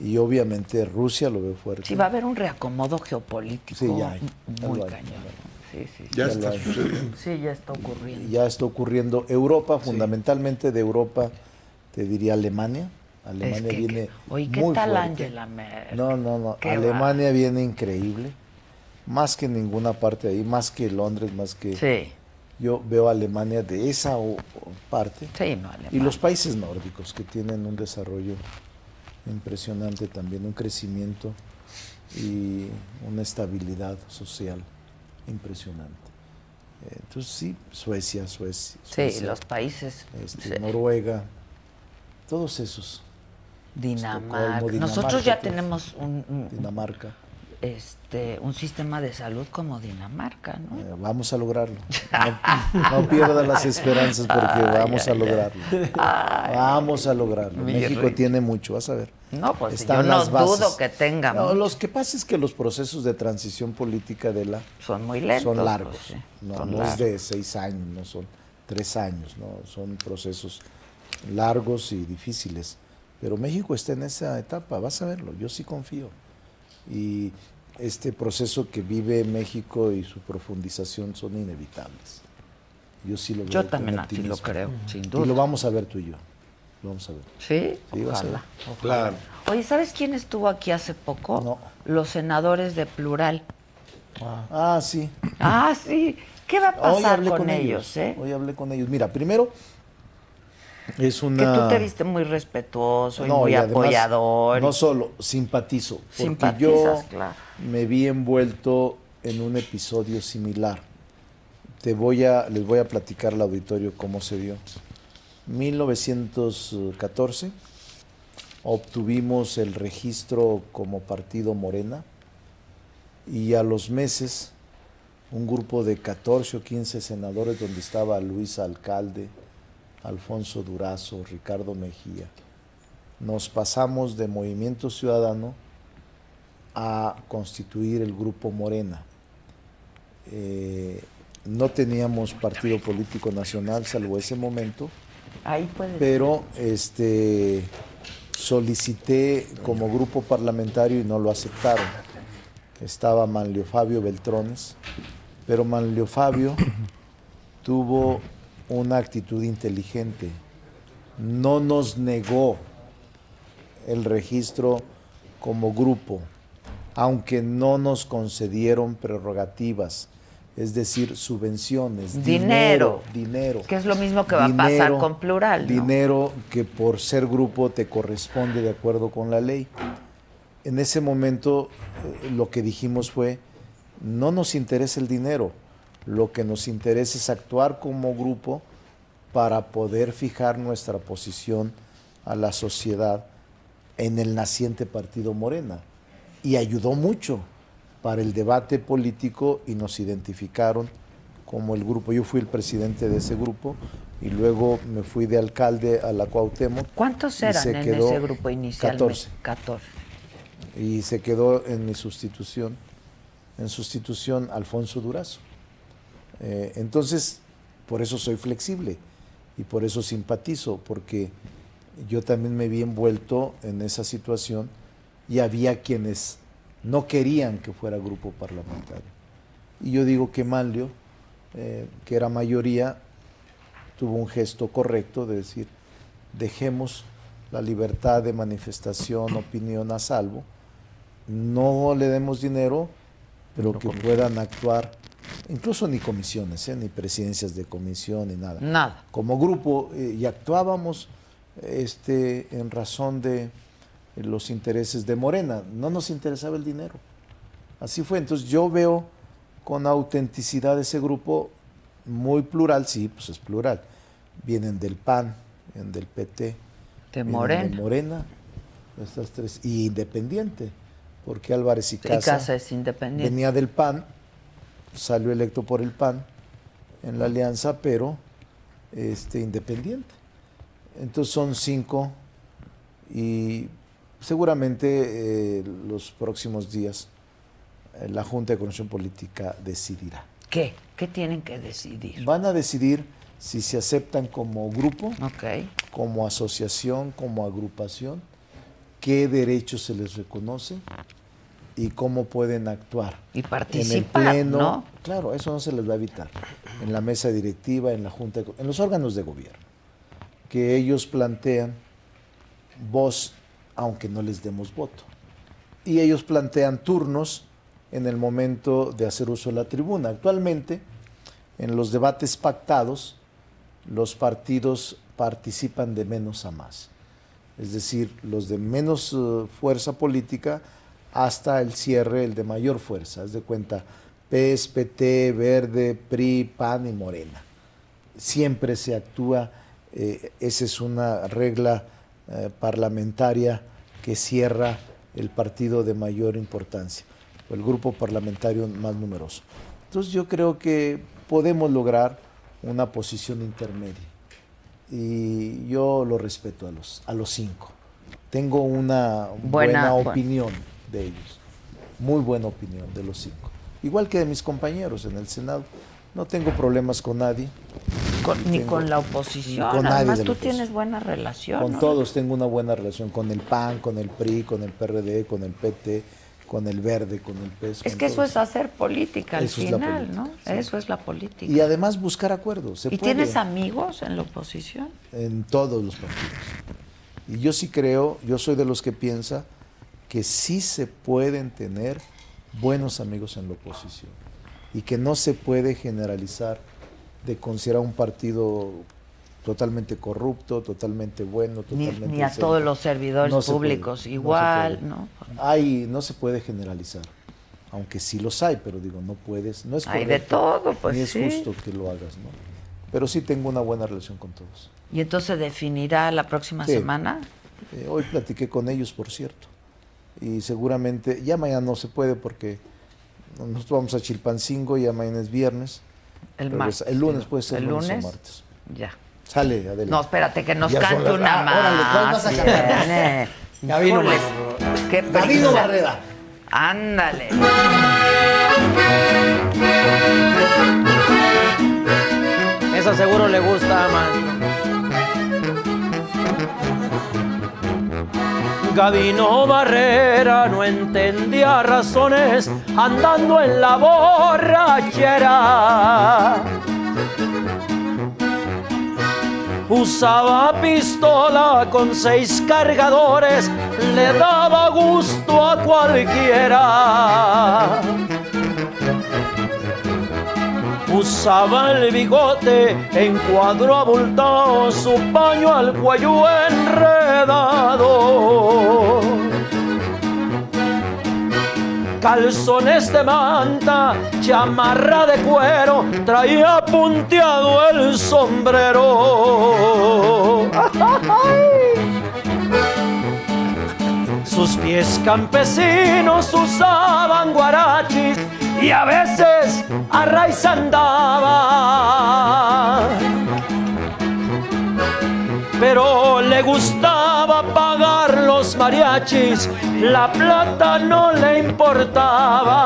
Y obviamente Rusia lo veo fuerte. Sí, va a haber un reacomodo geopolítico Sí, ya hay. muy cañón. sí, sí. Ya Ya está sucediendo. Sí, ya está ocurriendo. ya está ocurriendo. Europa, fundamentalmente de Europa, te diría Alemania. Alemania Es que- viene que- Oye, ¿qué muy tal fuerte. Angela Merkel? No, no, no. Qué Alemania viene increíble. Más que ninguna parte de ahí, más que Londres, más que... Yo veo a Alemania de esa o- o parte. sí, no. Y los países nórdicos que tienen un desarrollo impresionante también, un crecimiento y una estabilidad social impresionante. Entonces sí, Suecia, Suecia, Sí, los países. este, sí. Noruega, todos esos, Dinamarca. Nosotros ya tenemos un, un- Dinamarca. Este, un sistema de salud como Dinamarca, ¿no? Eh, vamos a lograrlo. No, no pierda las esperanzas porque vamos a lograrlo. Vamos a lograrlo. México tiene mucho, vas a ver. No, pues Están yo no las bases. dudo que tenga No, los que pasa es que los procesos de transición política de la Son muy lentos. son pues, largos. sí, no son no largos. es de seis años, no son tres años, no son procesos largos y difíciles. Pero México está en esa etapa, vas a verlo, yo sí confío. Y este proceso que vive México y su profundización son inevitables. Yo sí lo veo. Yo también así lo creo, sin Y duda. lo vamos a ver tú y yo. Lo vamos a ver. Sí, Sí, ojalá. ver. Claro. Oye, ¿sabes quién estuvo aquí hace poco? No. Los senadores de Plural. Ah, sí. Ah, sí. ¿Qué va a Hoy pasar hablé con, con ellos, eh? Hoy hablé con ellos. Mira, primero es Que una... tú te viste muy respetuoso y No, muy y además, apoyador. No solo, simpatizo. Porque yo claro. me vi envuelto en un episodio similar. Te voy a, les voy a platicar al auditorio cómo se dio. 1914 obtuvimos el registro como partido Morena y a los meses un grupo de 14 o 15 senadores donde estaba Luis Alcalde, Alfonso Durazo, Ricardo Mejía, nos pasamos de Movimiento Ciudadano a constituir el grupo Morena. Eh, no teníamos partido político nacional salvo ese momento, Ahí puede pero este solicité como grupo parlamentario y no lo aceptaron. Estaba Manlio Fabio Beltrones, pero Manlio Fabio tuvo una actitud inteligente. No nos negó el registro como grupo, aunque no nos concedieron prerrogativas, es decir, subvenciones, Dinero. dinero, dinero. Que es lo mismo que va a pasar con Plural, ¿no? Dinero que por ser grupo te corresponde de acuerdo con la ley. En ese momento eh, lo que dijimos fue, no nos interesa el dinero, lo que nos interesa es actuar como grupo para poder fijar nuestra posición a la sociedad en el naciente partido Morena. Y ayudó mucho para el debate político y nos identificaron como el grupo. Yo fui el presidente de ese grupo y luego me fui de alcalde a la Cuauhtémoc. ¿Cuántos eran se en quedó ese grupo inicialmente? 14. 14. Y se quedó en mi sustitución, en sustitución Alfonso Durazo. Eh, entonces, por eso soy flexible y por eso simpatizo, porque yo también me vi envuelto en esa situación y había quienes no querían que fuera grupo parlamentario. Y yo digo que Manlio, eh, que era mayoría, tuvo un gesto correcto de decir, dejemos la libertad de manifestación, opinión a salvo, no le demos dinero, pero que puedan actuar, incluso ni comisiones, ¿eh? ni presidencias de comisión, ni nada. Nada. Como grupo, eh, y actuábamos este, en razón de los intereses de Morena, no nos interesaba el dinero. Así fue, entonces yo veo con autenticidad ese grupo muy plural, sí, pues es plural. Vienen del PAN, vienen del PT, De Morena. de Morena, estas tres, y independiente, porque Álvarez y Y Casa, Casa es independiente. venía del PAN, salió electo por el PAN en la alianza, pero este, independiente. Entonces son cinco y seguramente eh, los próximos días eh, la Junta de Coordinación Política decidirá. ¿Qué? ¿Qué tienen que decidir? Van a decidir si se aceptan como grupo, como asociación, como agrupación, qué derechos se les reconoce y cómo pueden actuar. Y participar, ¿no? Claro, eso no se les va a evitar. En la mesa directiva, en la junta, de- en los órganos de gobierno, que ellos plantean voz, aunque no les demos voto. Y ellos plantean turnos en el momento de hacer uso de la tribuna. Actualmente, en los debates pactados, los partidos participan de menos a más. Es decir, los de menos eh, fuerza política hasta el cierre, el de mayor fuerza. Haz de cuenta, PES, PT, Verde, PRI, PAN y Morena. Siempre se actúa, eh, esa es una regla eh, parlamentaria que cierra el partido de mayor importancia, o el grupo parlamentario más numeroso. Entonces yo creo que podemos lograr una posición intermedia y yo lo respeto a los, a los cinco. Tengo una Buena- buena, bueno. De ellos, muy buena opinión de los cinco. Igual que de mis compañeros en el Senado. No tengo problemas con nadie. Con- ni Tengo- con la oposición. con Además, tú oposición. tienes buena relación. Con ¿no? todos tengo una buena relación, con el PAN, con el PRI, con el PRD, con el PT, con el Verde, con el PES. Es que eso es hacer política al Eso final, política, ¿no? sí. Eso es la política. Y además buscar acuerdos. se ¿Y puede. tienes amigos en la oposición? en todos los partidos. Y yo sí creo, yo soy de los que piensa que sí se pueden tener buenos amigos en la oposición y que no se puede generalizar de considerar un partido totalmente corrupto, totalmente bueno, totalmente ni a todos los servidores No puede, públicos no igual, puede. ¿no? Hay, no se puede generalizar, aunque sí los hay, pero digo, no puedes, no es Hay de correcto, todo, pues ni es sí. justo que lo hagas, ¿no? Pero sí tengo una buena relación con todos. Y entonces definirá la próxima Sí. semana. Eh, hoy platiqué con ellos, por cierto. Y seguramente, ya mañana no se puede porque nosotros vamos a Chilpancingo, ya mañana es viernes. El martes. El lunes puede ser ¿El lunes, lunes? o martes. Ya. Sale, adelante. No, espérate, que nos Ya cante las- una ah, más. órale, ¿cuál vas a cantar? David prisa. Barrera. Ándale. Esa seguro le gusta más. Gabino Barrera no entendía razones andando en la borrachera. Usaba pistola con seis cargadores, le daba gusto a cualquiera. Usaba el bigote en cuadro abultado, su paño al cuello enredado. Calzones de manta, chamarra de cuero, traía punteado el sombrero. Sus pies campesinos usaban guarachis y a veces a raíz andaba. Pero le gustaba pagar los mariachis, la plata no le importaba.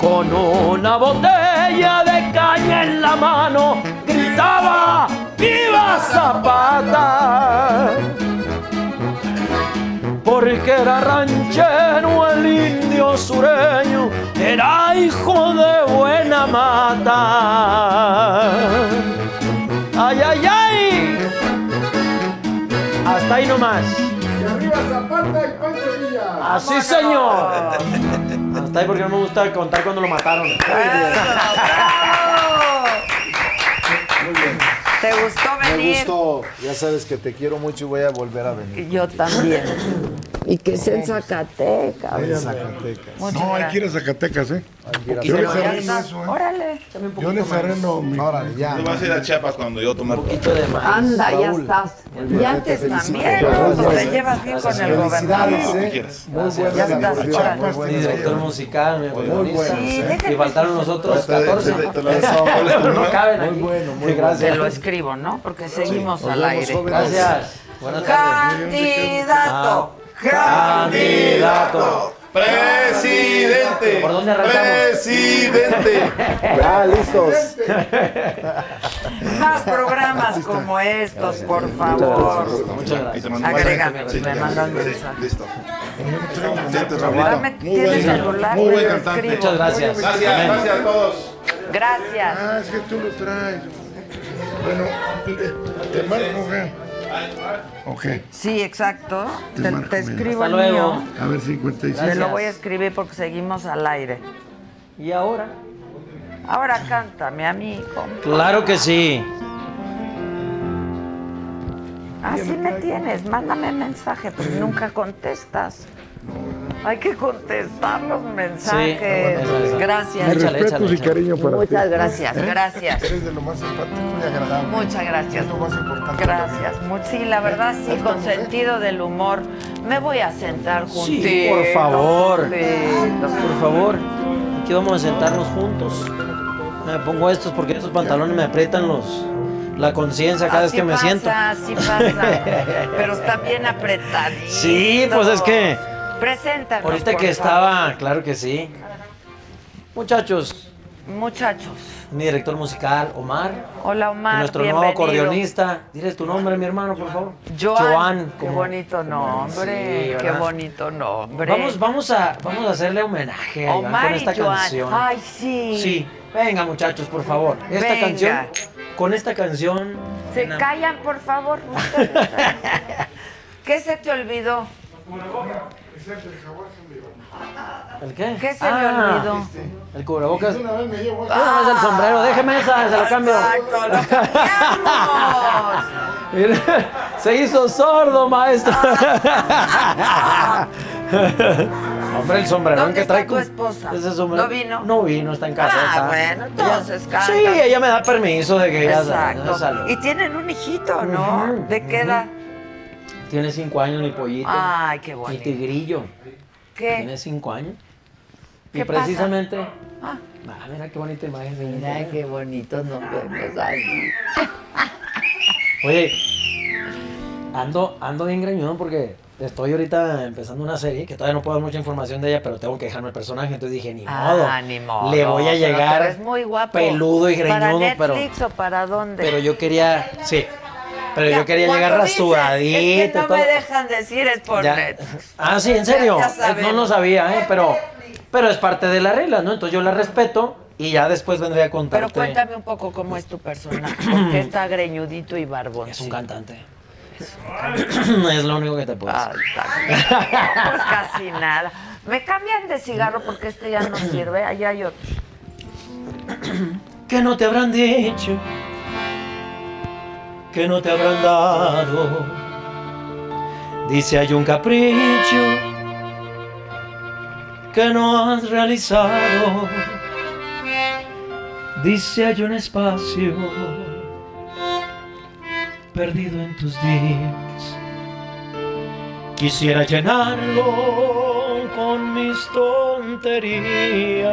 Con una botella de caña en la mano, gritaba ¡Viva Zapata! Porque era ranchero el indio sureño, era hijo de buena mata. ¡Ay, ay, ay! Hasta ahí nomás. Y arriba Zapata y Pancho Villa. Así, señor. Hasta ahí porque no me gusta contar cuando lo mataron. ¿Te gustó Me venir? gustó, ya sabes que te quiero mucho y voy a volver a venir. Yo también. Y que sea en Zacatecas. En Zacatecas. Muchas No, hay que ir a Zacatecas, ¿eh? ir a Yo les estás. eso, ¿eh? Órale. Yo les arreglo mi... Órale, ya. Tú vas a ir a Chiapas cuando yo tomar. poquito de más. Anda, ya estás. Y antes te también. ¿no? Te llevas bien con el Felicidades, gobernador. ¿eh? Muy Ya estás, muy buena. director musical, ¿eh? déjate Y faltaron los otros Te- te- 14. te- te lo- Eso, Pero no caben Muy aquí. bueno, muy Gracias. Te lo escribo, ¿no? Porque seguimos al aire. Gracias. Buenas tardes. Candidato. Candidato. Presidente. ¿Por dónde arrancamos? Presidente. Ya, listos. Más programas como estos, por favor. Muchas gracias. Agrégame, me mandan mensaje. Listo. ¿Tienes celular? Muy buen cantante. Muchas gracias. Gracias, gracias a todos. Gracias. Ah, es que tú lo traes. Bueno, te, te marco, ¿qué? Ok. Sí, exacto. Te escribo Hasta el luego. mío. A ver, 56. Te lo voy a escribir porque seguimos al aire. ¿Y ahora? Ahora cántame, amigo. Claro que sí. Así me tienes, mándame mensaje, pero nunca contestas. Hay que contestar los mensajes. Sí. Gracias. Mis Échale, respetos échale, y cariño para ti. Muchas gracias, ¿Eh? gracias. Eres de lo más simpático y agradable. Muchas gracias. Es lo más importante. Gracias. Sí, la verdad sí, con sentido del humor. Me voy a sentar Sí, juntitos. por favor. Por favor, aquí vamos a sentarnos juntos. Me pongo estos porque estos pantalones me aprietan los la conciencia cada vez que me pasa, siento. Así pasa. Pero está bien apretadito. Sí, pues es que Preséntanos, ahorita que estaba, claro que sí. Muchachos, Muchachos. mi director musical, Omar, Hola, y Omar. nuestro nuevo acordeonista. Dile tu nombre, mi hermano, por favor. Joan. Qué como- bonito nombre. Sí, qué bonito nombre. Vamos, vamos a, vamos a hacerle homenaje a Iván Omar con y esta Joan. canción. Ay, sí. Sí, venga muchachos, por favor. Esta Venga. canción, con esta canción. Se callan, por favor. ¿Qué se te olvidó? ¿El qué? ¿Qué se le Ah, olvidó? El cubrebocas. Una vez me llevo Ah, es el sombrero, déjeme esa, se lo cambio. Exacto, lo cambiamos. Se hizo sordo, maestro. Hombre, el sombrerón ¿Dónde que está trae. tu con- esposa? ese sombrero- ¿No vino? No vino, está en casa. Ah, está- bueno, entonces canta. Sí, ella me da permiso de que ella Exacto. salga. Y tienen un hijito, ¿no? Ujú, ¿De qué edad? Tiene cinco años mi pollito. Ay, qué mi bonito. tigrillo. ¿Qué? Tiene cinco años. Y precisamente. Ah. Ah, mira qué bonita imagen. se ve. Mira qué bonito nos vemos ahí. Oye, ando, ando bien greñudo porque estoy ahorita empezando una serie que todavía no puedo dar mucha información de ella, pero tengo que dejarme el personaje. Entonces dije, ni modo. Ah, ni modo. Le voy a Pero llegar ves muy guapo. peludo y ¿Para greñudo, pero, Netflix o para dónde? pero yo quería, sí, pero Ya, yo quería llegar rasuradito. Es que no todo. me dejan decir, es por Ya. Netflix. Ah, sí, en serio. Ya- Eh, no lo sabía, ¿eh? Pero, pero es parte de la regla, ¿no? Entonces yo la respeto y ya después vendré a contarte. Pero cuéntame un poco cómo es tu personaje. Porque está greñudito y barbón. Es un cantante. es lo único que te puedo Ah, decir. bien. Pues casi nada. Me cambian de cigarro porque este ya no sirve. Allá hay otro. que no te habrán dicho, que no te habrán dado. Dice hay un capricho que no has realizado. Dice hay un espacio perdido en tus días. Quisiera llenarlo con mis tonterías.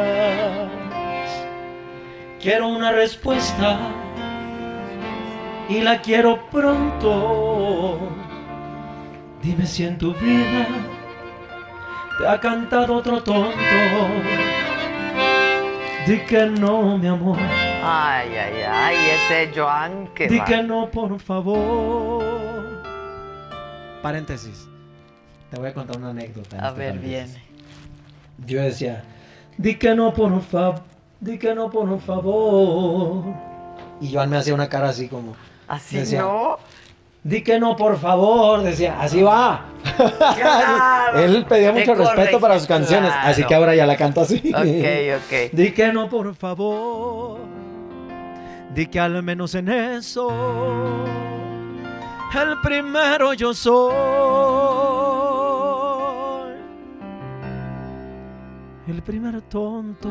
Quiero una respuesta y la quiero pronto. Dime si en tu vida te ha cantado otro tonto. Di que no, mi amor. Ay, ay, ay, ese Joan que Di va. que no, por favor. Paréntesis. Te voy a contar una anécdota. A este ver, paréntesis. viene. Yo decía, di que no, por favor. Di que no, por favor. Y Joan me hacía una cara así como. Así decía, no. Di que no, por favor. Decía, así va. Claro. Él pedía mucho respeto para sus canciones. Así que ahora ya la canto así. Ok, ok. Di que no, por favor. Di que al menos en eso. El primero yo soy. El primer tonto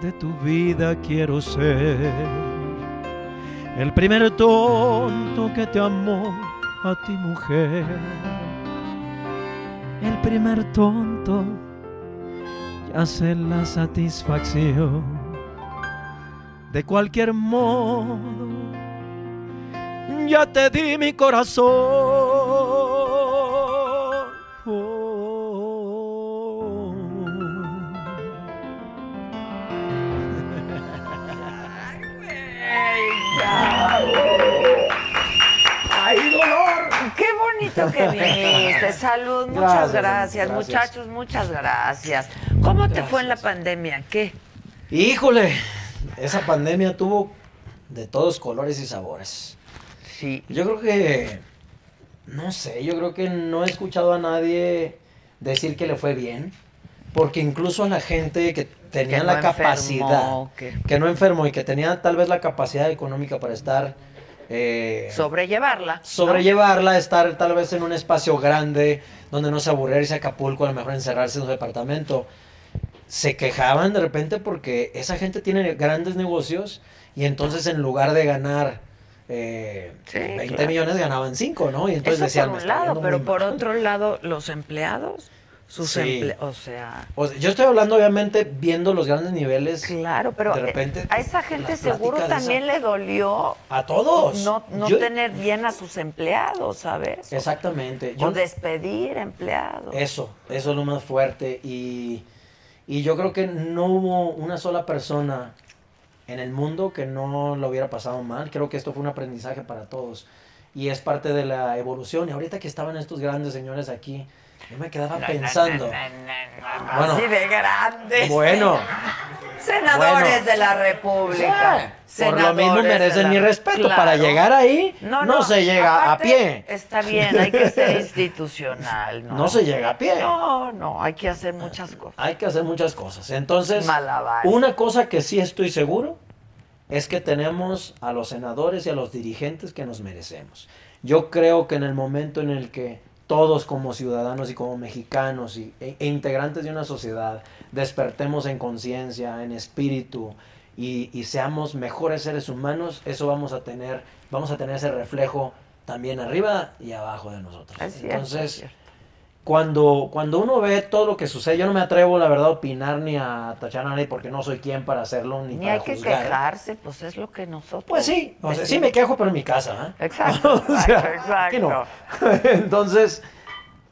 de tu vida quiero ser. El primer tonto que te amó a ti mujer. El primer tonto ya sé la satisfacción. De cualquier modo, ya te di mi corazón. Que viniste. Salud, muchas gracias, gracias. muchachos, muchas gracias. ¿Cómo te fue en la pandemia? ¿Qué? Híjole, esa pandemia tuvo de todos colores y sabores. Sí. Yo creo que, no sé, yo creo que no he escuchado a nadie decir que le fue bien, porque incluso a la gente que tenía Que la capacidad, que- que no enfermó y que tenía tal vez la capacidad económica para estar... eh, Sobrellevarla. ¿no? sobrellevarla, estar tal vez en un espacio grande donde no se aburriera irse a Acapulco, a lo mejor encerrarse en su departamento. Se quejaban de repente porque esa gente tiene grandes negocios y entonces en lugar de ganar eh, Sí, 20 claro. millones ganaban 5, ¿no? Y entonces Eso decían, por "Me un lado, pero por mal". otro lado, los empleados, sus Sí. emple- o sea, O sea, yo estoy hablando obviamente viendo los grandes niveles claro, pero de repente a esa gente seguro también esa- le dolió a todos. no, no Yo- tener bien a sus empleados, ¿sabes? Exactamente. O Yo- despedir empleados. Eso, eso es lo más fuerte. Y, y yo creo que no hubo una sola persona en el mundo que no lo hubiera pasado mal. Creo que esto fue un aprendizaje para todos. Y es parte de la evolución. Y ahorita que estaban estos grandes señores aquí, yo me quedaba pensando. Bueno. Así de grandes. Bueno, Senadores Bueno. de la República. por lo mismo merecen la- mi respeto. Claro. Para llegar ahí, no, se llega a pie. Está bien, hay que ser institucional, ¿no? No se llega a pie. No, no, hay que hacer muchas cosas. Hay que hacer muchas cosas. Entonces, una cosa que sí estoy seguro es que tenemos a los senadores y a los dirigentes que nos merecemos. Yo creo que en el momento en el que todos como ciudadanos y como mexicanos y, e, e integrantes de una sociedad despertemos en conciencia, en espíritu y, y seamos mejores seres humanos, eso vamos a tener, vamos a tener ese reflejo también arriba y abajo de nosotros. Es es Entonces, cierto. Cuando, cuando uno ve todo lo que sucede, yo no me atrevo, la verdad, a opinar ni a tachar a nadie porque no soy quien para hacerlo ni, Ni para hay que juzgar. quejarse, pues es lo que nosotros. Pues sí, o sea, sí me quejo, pero en mi casa. ¿eh? Exacto, O sea, exacto, aquí no. exacto. Entonces,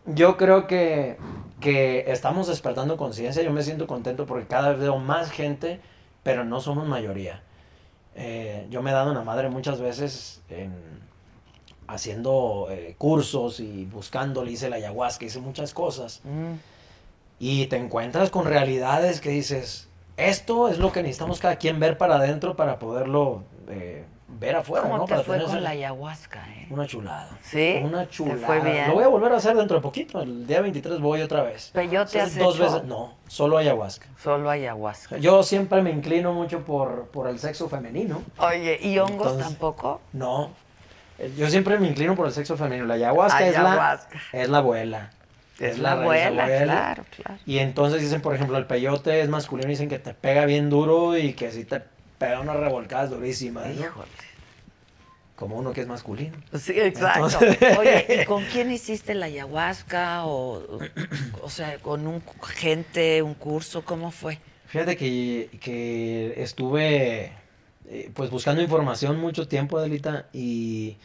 yo creo que, que estamos despertando conciencia. Yo me siento contento porque cada vez veo más gente, pero no somos mayoría. Eh, yo me he dado una madre muchas veces en- haciendo eh, cursos y buscando, le hice la ayahuasca, hice muchas cosas. Mm. Y te encuentras con realidades que dices, esto es lo que necesitamos cada quien ver para adentro para poderlo eh, ver afuera. ¿Cómo ¿no? te Para fue con la ayahuasca, eh? Una chulada. ¿Sí? Una ¿Te chulada. fue bien? Lo voy a volver a hacer dentro de poquito. El día 23 voy otra vez. ¿Peyote Entonces, has dos hecho? veces. No, solo ayahuasca. Solo ayahuasca. Yo siempre me inclino mucho por, por el sexo femenino. Oye, ¿y hongos Entonces- tampoco? No. Eh, Yo siempre me inclino por el sexo femenino. La ayahuasca, es la es la abuela. Es la abuela, abuela. claro, claro. Y entonces dicen, por ejemplo, el peyote es masculino, dicen que te pega bien duro y que sí te pega unas revolcadas durísimas, ¿no? Híjole. Como uno que es masculino. Sí, exacto. Entonces- Oye, ¿y con quién hiciste la ayahuasca? O, o sea, con un gente, un curso, ¿cómo fue? Fíjate que, que estuve eh, pues buscando información mucho tiempo, Adelita, y,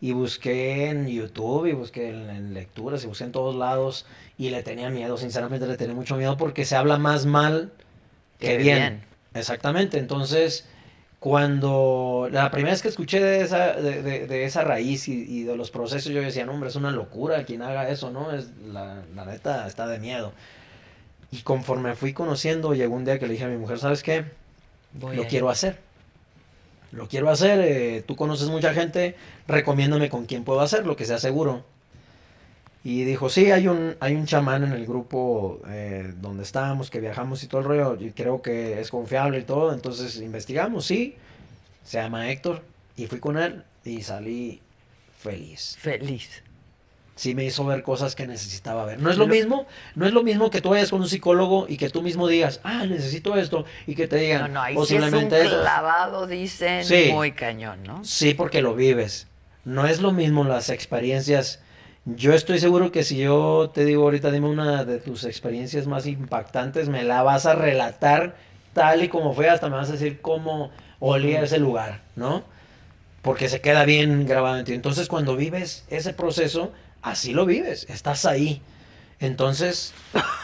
y busqué en YouTube y busqué en, en lecturas y busqué en todos lados y le tenía miedo, sinceramente le tenía mucho miedo porque se habla más mal que Que bien. bien. Exactamente, entonces cuando la primera vez que escuché de esa, de, de- de esa raíz y, y de los procesos, yo decía, no, hombre, es una locura quien haga eso, ¿no? Es, la, la neta está de miedo. Y conforme fui conociendo, llegó un día que le dije a mi mujer, ¿sabes qué? Voy Lo a- quiero hacer. Lo quiero hacer. eh, tú conoces mucha gente, recomiéndame con quién puedo hacerlo, que sea seguro. Y dijo, sí, hay un, hay un chamán en el grupo eh, donde estábamos, que viajamos y todo el rollo, y creo que es confiable y todo, entonces investigamos, sí, se llama Héctor, y fui con él y salí feliz. Feliz. Sí me hizo ver cosas que necesitaba ver. No es lo mismo, no es lo mismo que tú vayas con un psicólogo y que tú mismo digas, ah, necesito esto, y que te digan, No, no, ahí o sí es un clavado, dicen, Sí. muy cañón, ¿no? Sí, porque lo vives. No es lo mismo las experiencias. Yo estoy seguro que si yo te digo ahorita, dime una de tus experiencias más impactantes, me la vas a relatar tal y como fue, hasta me vas a decir cómo olía ese lugar, ¿no? Porque se queda bien grabado en ti. Entonces, cuando vives ese proceso, así lo vives, estás ahí. Entonces,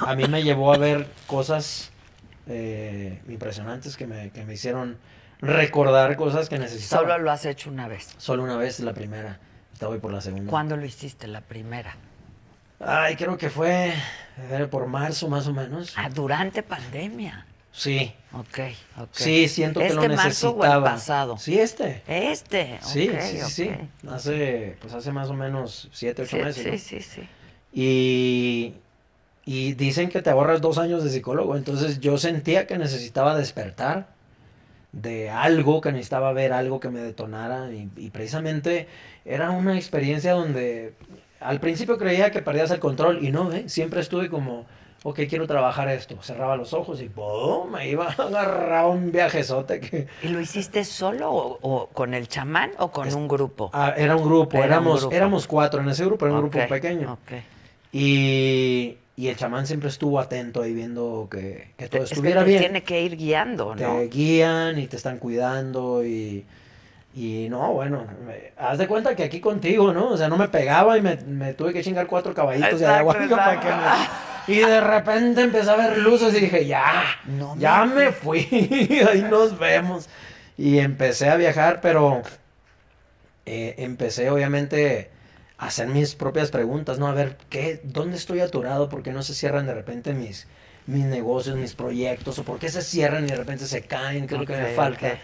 a mí me llevó a ver cosas eh, impresionantes que me, que me hicieron recordar cosas que necesitaba. Solo lo has hecho una vez. Solo una vez, la primera. ahorita voy por la segunda. ¿Cuándo lo hiciste la primera? Ay, creo que fue eh, por marzo más o menos. Ah, durante pandemia. Sí. Ok, ok. Sí, siento que ¿Este lo marzo o el necesitaba. pasado? Sí, este. Este, Sí, sí, sí. Hace, pues hace más o menos siete, ocho Sí, meses. sí, ¿no? sí, sí. Y, y dicen que te ahorras dos años de psicólogo. Entonces yo sentía que necesitaba despertar de algo, que necesitaba ver algo que me detonara. Y, y precisamente era una experiencia donde al principio creía que perdías el control y no, ¿eh? siempre estuve como, ok, quiero trabajar esto. Cerraba los ojos y ¡pum! Me iba a agarrar un viajezote que... ¿Y lo hiciste solo o, o con el chamán o con un grupo? Ah, era un grupo, Era un éramos, grupo. éramos cuatro en ese grupo, era un grupo pequeño. Y, y el chamán siempre estuvo atento ahí viendo que, que todo Es que estuviera te bien. tiene que ir guiando, Te ¿no? guían y te están cuidando y, y no, bueno, me- haz de cuenta que aquí contigo, ¿no? O sea, no me pegaba y me, me tuve que chingar cuatro caballitos de agua para que me- Y de repente empecé a ver luces y dije, ya, No ya me- me fui, ahí nos vemos. Y empecé a viajar, pero eh, empecé obviamente a hacer mis propias preguntas, ¿no? A ver, ¿qué, ¿dónde estoy atorado? ¿Por qué no se cierran de repente mis, mis negocios, mis proyectos? ¿O por qué se cierran y de repente se caen? ¿Qué es lo que me falta?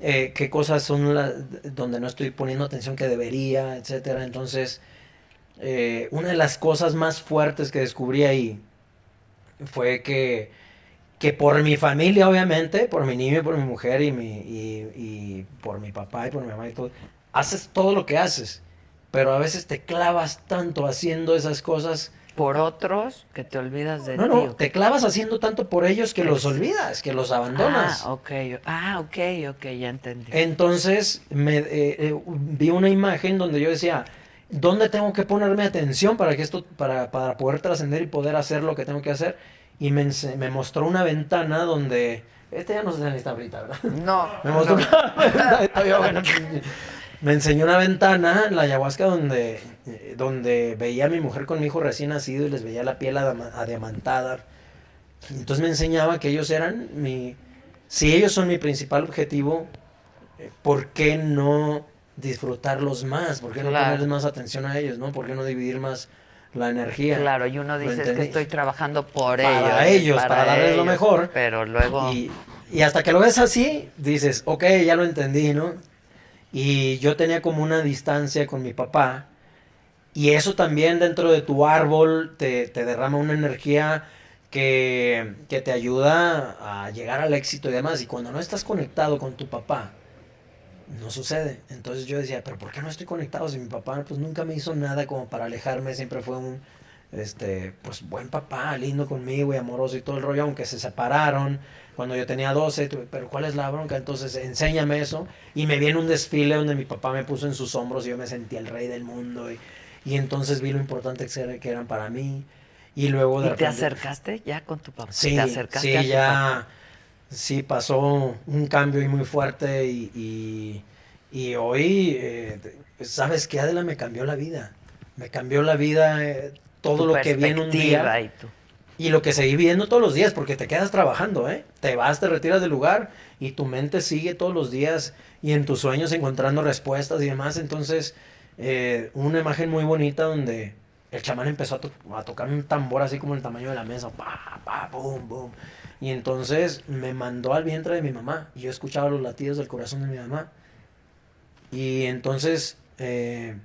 Eh, ¿Qué cosas son las donde no estoy poniendo atención que debería, etcétera? Entonces, eh, una de las cosas más fuertes que descubrí ahí fue que, que por mi familia, obviamente, por mi niño y por mi mujer y, mi, y, y por mi papá y por mi mamá y todo, haces todo lo que haces, pero a veces te clavas tanto haciendo esas cosas. Por otros que te olvidas de No, no, te clavas haciendo tanto por ellos que los olvidas, que los abandonas. Ah, ok. Ah, ok, ok, ya entendí. Entonces me eh, eh, vi una imagen donde yo decía, ¿dónde tengo que ponerme atención para que esto, para, para poder trascender y poder hacer lo que tengo que hacer? Y me, me mostró una ventana donde, este ya no se necesita ahorita, ¿verdad? No, Me mostró no. una bueno, me enseñó una ventana, la ayahuasca, donde, eh, donde veía a mi mujer con mi hijo recién nacido y les veía la piel adiamantada. Entonces me enseñaba que ellos eran mi... Si ellos son mi principal objetivo, eh, ¿por qué no disfrutarlos más? ¿Por qué no Claro. ponerles más atención a ellos? ¿no? ¿Por qué no dividir más la energía? Claro, y uno dice es que estoy trabajando por Para ellos. ellos, para darles lo mejor. Pero luego. Y, y hasta que lo ves así, dices, ok, ya lo entendí, ¿no? Y yo tenía como una distancia con mi papá. Y eso también dentro de tu árbol te, te derrama una energía que, que te ayuda a llegar al éxito y demás. Y cuando no estás conectado con tu papá, no sucede. Entonces yo decía, pero ¿por qué no estoy conectado si mi papá pues nunca me hizo nada como para alejarme? Siempre fue un, este, pues buen papá, lindo conmigo y amoroso y todo el rollo, aunque se separaron cuando yo tenía 12, tuve, pero ¿cuál es la bronca? Entonces enséñame eso. Y me viene un desfile donde mi papá me puso en sus hombros y yo me sentía el rey del mundo. Y, y entonces vi lo importante que eran para mí. Y luego de ¿Y te acercaste ya con tu papá? Sí, ¿Te acercaste sí, a tu ya, papá? Sí pasó un cambio muy fuerte y, y, y hoy, eh, ¿sabes qué, Adela? Me cambió la vida. Me cambió la vida eh, todo Tu lo que vi en un día. Y lo que seguí viendo todos los días, porque te quedas trabajando, ¿eh? Te vas, te retiras del lugar y tu mente sigue todos los días y en tus sueños encontrando respuestas y demás. Entonces, eh, una imagen muy bonita donde el chamán empezó a, to- a tocar un tambor así como el tamaño de la mesa. Pa, pa, boom, boom. Y entonces me mandó al vientre de mi mamá y yo escuchaba los latidos del corazón de mi mamá. Y entonces eh,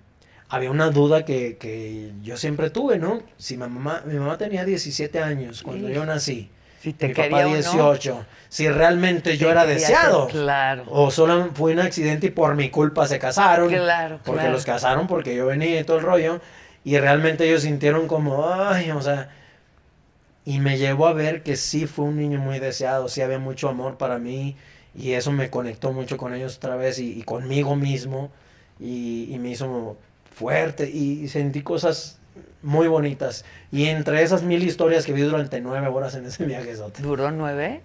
había una duda que, que yo siempre tuve, ¿no? Si mi mamá, mi mamá tenía 17 años cuando Sí. yo nací, Si te mi papá o no. 18, si realmente yo era deseado. Claro. O solo fue un accidente y por mi culpa se casaron. Claro, Porque claro. los casaron porque yo venía y todo el rollo. Y realmente ellos sintieron como, ay, o sea. Y me llevó a ver que sí fue un niño muy deseado, sí había mucho amor para mí. Y eso me conectó mucho con ellos otra vez y, y conmigo mismo. Y, y me hizo fuerte y, sentí cosas muy bonitas. Y entre esas mil historias que vi durante nueve horas en ese viaje, ¿Duró nueve?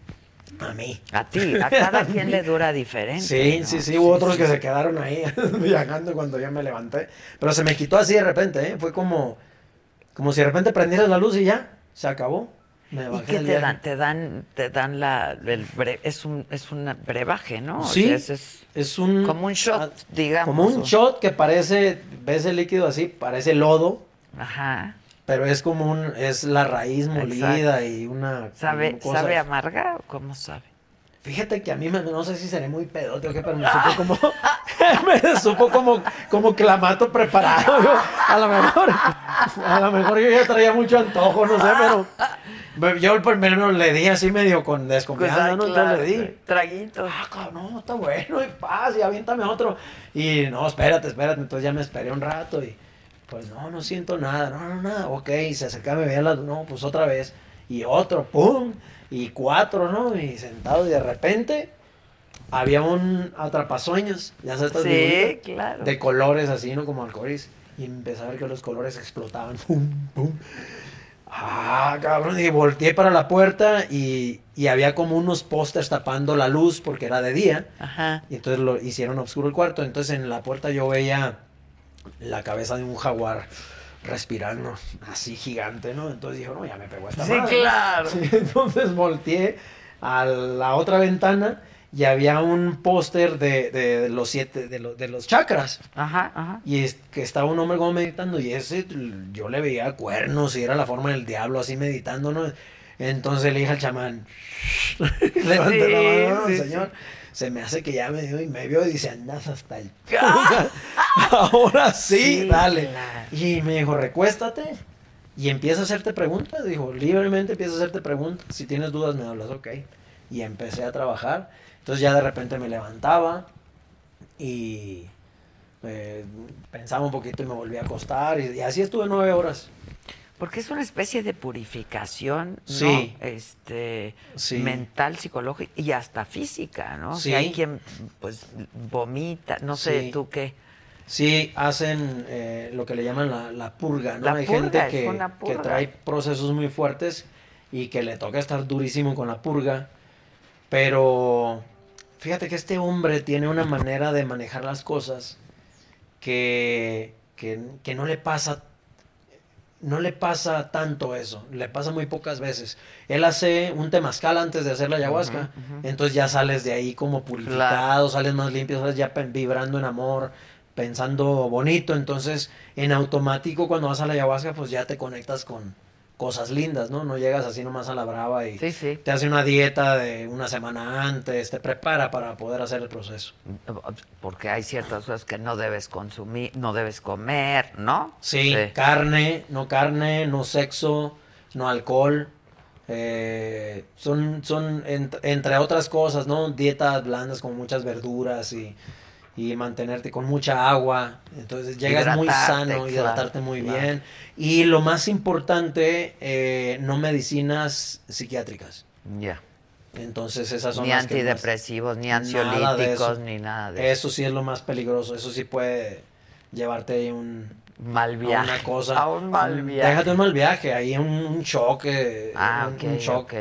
a mí. A ti, a cada quien le dura diferente. Sí, ¿no? sí, sí, hubo otros que se quedaron ahí viajando cuando ya me levanté. Pero se me quitó así de repente, ¿eh? Fue como, como si de repente prendieras la luz y ya, se acabó. Me ¿Y qué te dan? Te dan, te dan la, el bre- es un, es un brebaje, ¿no? O Sí, sea, es es un... como un shot, digamos. Como un o- shot que parece, ves el líquido así, parece lodo, Ajá. pero es como un, es la raíz molida y una ¿Sabe, cosa- ¿Sabe amarga o cómo sabe? Fíjate que a mí me, no sé si seré muy pedote o qué, pero me supo como, me supo como, como clamato preparado. a lo mejor, a lo mejor yo ya traía mucho antojo, no sé, pero yo por menos le di así medio con desconfianza, ¿no? Entonces le di. Traguitos. Ah, cabrón, no, está bueno, y paz, y aviéntame otro. Y no, espérate, espérate. Entonces ya me esperé un rato y pues no, no siento nada, no, no, nada. Ok, se acercaba, me veía la, no, pues otra vez. Y otro, pum, y cuatro, ¿no? Y sentado y de repente había un atrapasueños, ya sabes, estas Sí, claro. de colores así, ¿no? Como arcoíris. Y empecé a ver que los colores explotaban, pum, pum. Ah, cabrón, y volteé para la puerta y, y había como unos pósters tapando la luz porque era de día. Ajá. Y entonces lo hicieron oscuro el cuarto. Entonces en la puerta yo veía la cabeza de un jaguar respirando así gigante, ¿no? Entonces dijo, no, ya me pegó esta Sí, madre. claro. Sí, entonces volteé a la otra ventana y había un póster de, de los siete, de, los de los chakras. Ajá, ajá. Y es que estaba un hombre como meditando y ese yo le veía cuernos y era la forma del diablo así meditando, ¿no? Entonces le dije al chamán, levanté Sí, la mano, sí, señor, se me hace que ya me dio y me vio y dice, andas hasta el... Ahora sí, Sí, dale. claro. Y me dijo, recuéstate y empieza a hacerte preguntas. Dijo, libremente empieza a hacerte preguntas. Si tienes dudas me hablas, ok. Y empecé a trabajar. Entonces ya de repente me levantaba y eh, pensaba un poquito y me volví a acostar. Y, y así estuve nueve horas. Porque es una especie de purificación, ¿no? Este, Sí. mental, psicológica y hasta física, ¿no? Sí. Que hay quien, pues, vomita, no sé, tú qué. Sí, hacen eh, lo que le llaman la, la purga, ¿no? La Hay purga, gente que, que trae procesos muy fuertes y que le toca estar durísimo con la purga. Pero fíjate que este hombre tiene una manera de manejar las cosas que, que, que no le pasa no le pasa tanto eso, le pasa muy pocas veces. Él hace un temazcal antes de hacer la ayahuasca, entonces ya sales de ahí como purificado, sales más limpio, sales ya vibrando en amor, pensando bonito, entonces en automático cuando vas a la ayahuasca pues ya te conectas con cosas lindas, ¿no? No llegas así nomás a la brava y Sí, sí. te hace una dieta de una semana antes, te prepara para poder hacer el proceso. Porque hay ciertas cosas que no debes consumir, no debes comer, ¿no? Sí, carne, no carne, no sexo, no alcohol. eh, son, son ent- entre otras cosas, ¿no? Dietas blandas con muchas verduras y, y mantenerte con mucha agua. Entonces llegas muy Hidratarte, sano, claro, hidratarte muy claro. bien. Y lo más importante, eh, no medicinas psiquiátricas. Ya. Entonces esas son Ni las que más- antidepresivos, ni ansiolíticos, ni nada de eso. Eso sí es lo más peligroso. Eso sí puede llevarte ahí un Mal a viaje. una cosa. A un mal Mm, viaje. Déjate un mal viaje, ahí un, un choque, Ah, un, ok, un shock ok.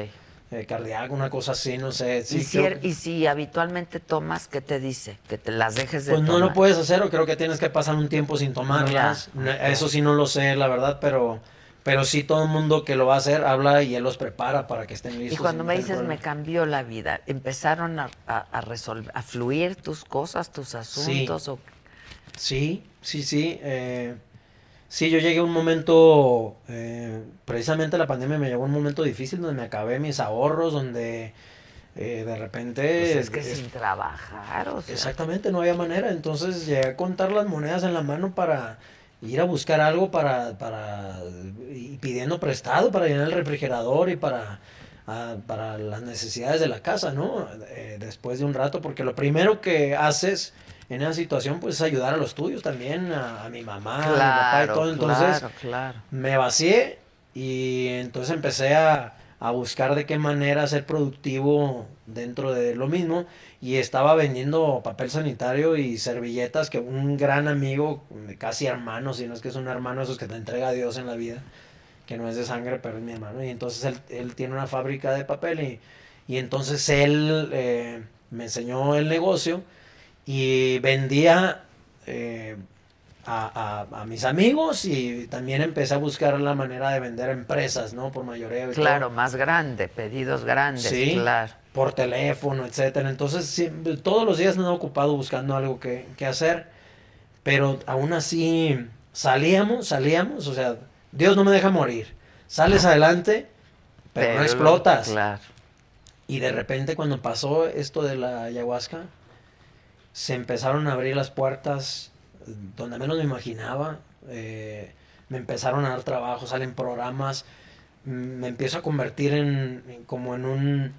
Eh, cardíaco, una cosa así, no sé. sí, y, si, creo er- y si habitualmente tomas, ¿qué te dice? Que te las dejes de pues no lo puedes hacer o creo que tienes que pasar un tiempo sin tomarlas. No. Eso sí no lo sé, la verdad, pero pero sí todo el mundo que lo va a hacer habla y él los prepara para que estén listos. Y cuando me dices me cambió la vida, empezaron a, a, a resolver, a fluir tus cosas, tus asuntos, o Sí, sí, sí. eh, sí, yo llegué a un momento, eh, precisamente la pandemia me llegó a un momento difícil donde me acabé mis ahorros, donde eh, de repente... pues es que es- sin trabajar, o sea, Exactamente, no había manera. Entonces llegué a contar las monedas en la mano para ir a buscar algo para, para y pidiendo prestado para llenar el refrigerador y para, ah, para las necesidades de la casa, ¿no? Eh, después de un rato, porque lo primero que haces en esa situación pues es ayudar a los tuyos también, a, a mi mamá, a mi papá y Claro, todo. Entonces claro, claro. me vacié y entonces empecé a, a buscar de qué manera ser productivo dentro de lo mismo y estaba vendiendo papel sanitario y servilletas que un gran amigo, casi hermano, si no es que es un hermano esos que te entrega Dios en la vida, que no es de sangre, pero es mi hermano, y entonces él, él tiene una fábrica de papel y, y entonces él eh, me enseñó el negocio y vendía eh, a, a- a mis amigos y también empecé a buscar la manera de vender a empresas, ¿no? Por mayoreo y todo. Claro, más grande, pedidos grandes, Sí, claro. por teléfono, etcétera. Entonces, siempre- todos los días me he ocupado buscando algo que, que hacer, pero aún así salíamos, salíamos, o sea, Dios no me deja morir. Sales adelante, pero, no explotas. Claro. Y de repente cuando pasó esto de la ayahuasca, se empezaron a abrir las puertas donde menos me imaginaba. eh, me empezaron a dar trabajo, salen programas. mm, Me empiezo a convertir en, en como en un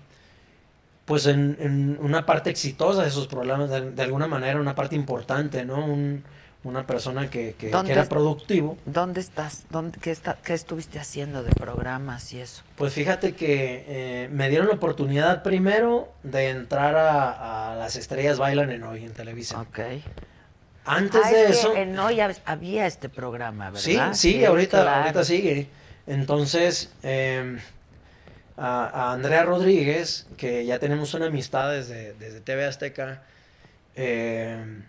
pues en, en una parte exitosa de esos programas, de, de alguna manera, una parte importante, ¿no? Un- una persona que, que- que ¿Dónde era productivo. ¿Dónde estás? ¿Dónde, qué, está, ¿Qué estuviste haciendo de programas y eso? Pues fíjate que eh, me dieron la oportunidad primero de entrar a, a Las Estrellas Bailan en Hoy en Televisa. Ok. Antes Ah, de es que eso... en hoy hab- había este programa, Sí, ¿verdad? sí, ahorita, claro. ahorita sigue. Entonces, eh, a, a Andrea Rodríguez, que ya tenemos una amistad desde, desde TV Azteca, eh,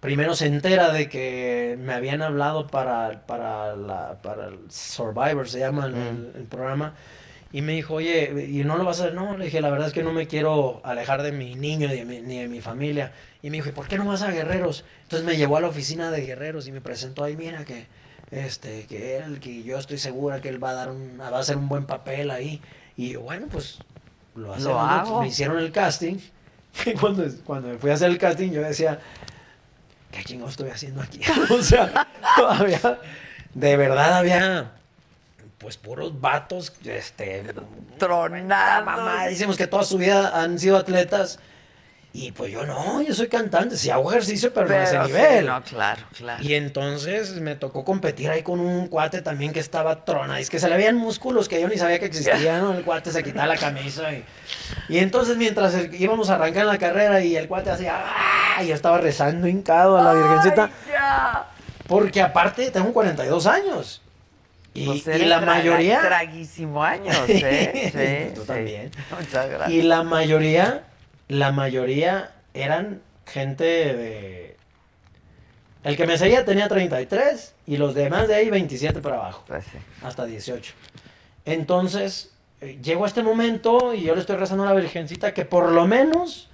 primero se entera de que me habían hablado para, para, la, para el Survivor, se llama el, el- el programa, y me dijo, oye, ¿y no lo vas a hacer? No, le dije, la verdad es que no me quiero alejar de mi niño de mi- ni de mi familia. Y me dijo, ¿y por qué no vas a Guerreros? Entonces me llevó a la oficina de Guerreros y me presentó ahí, mira que este que él, que yo estoy segura que él va a dar un, va a hacer un buen papel ahí. Y yo, bueno, pues lo hacemos. Lo hago. Me hicieron el casting. Y cuando, cuando me fui a hacer el casting, yo decía, ¿qué chingo estoy haciendo aquí? o sea, había, de verdad había, pues puros vatos, este, Tronados. mamadísimos que toda su vida han sido atletas. Y pues yo no, yo soy cantante, sí hago ejercicio, pero, no a ese Pero sí, nivel. no, claro, claro. Y entonces me tocó competir ahí con un cuate también que estaba trona. Es que se le veían músculos que yo ni sabía que existían, ¿no? El cuate se quitaba la camisa. Y, y entonces mientras el- íbamos a arrancar la carrera y el cuate hacía... ¡ah! Y yo estaba rezando hincado a la virgencita. Porque aparte tengo 42 años. Y, Pues y la mayoría... Traguísimo años, ¿eh? Sí, Tú sí. también. Muchas gracias. Y la mayoría, la mayoría eran gente de... El que me seguía tenía 33 y los demás de ahí 27 para abajo, Pues sí. hasta 18. Entonces, eh, llego a este momento y yo le estoy rezando a la Virgencita que por lo menos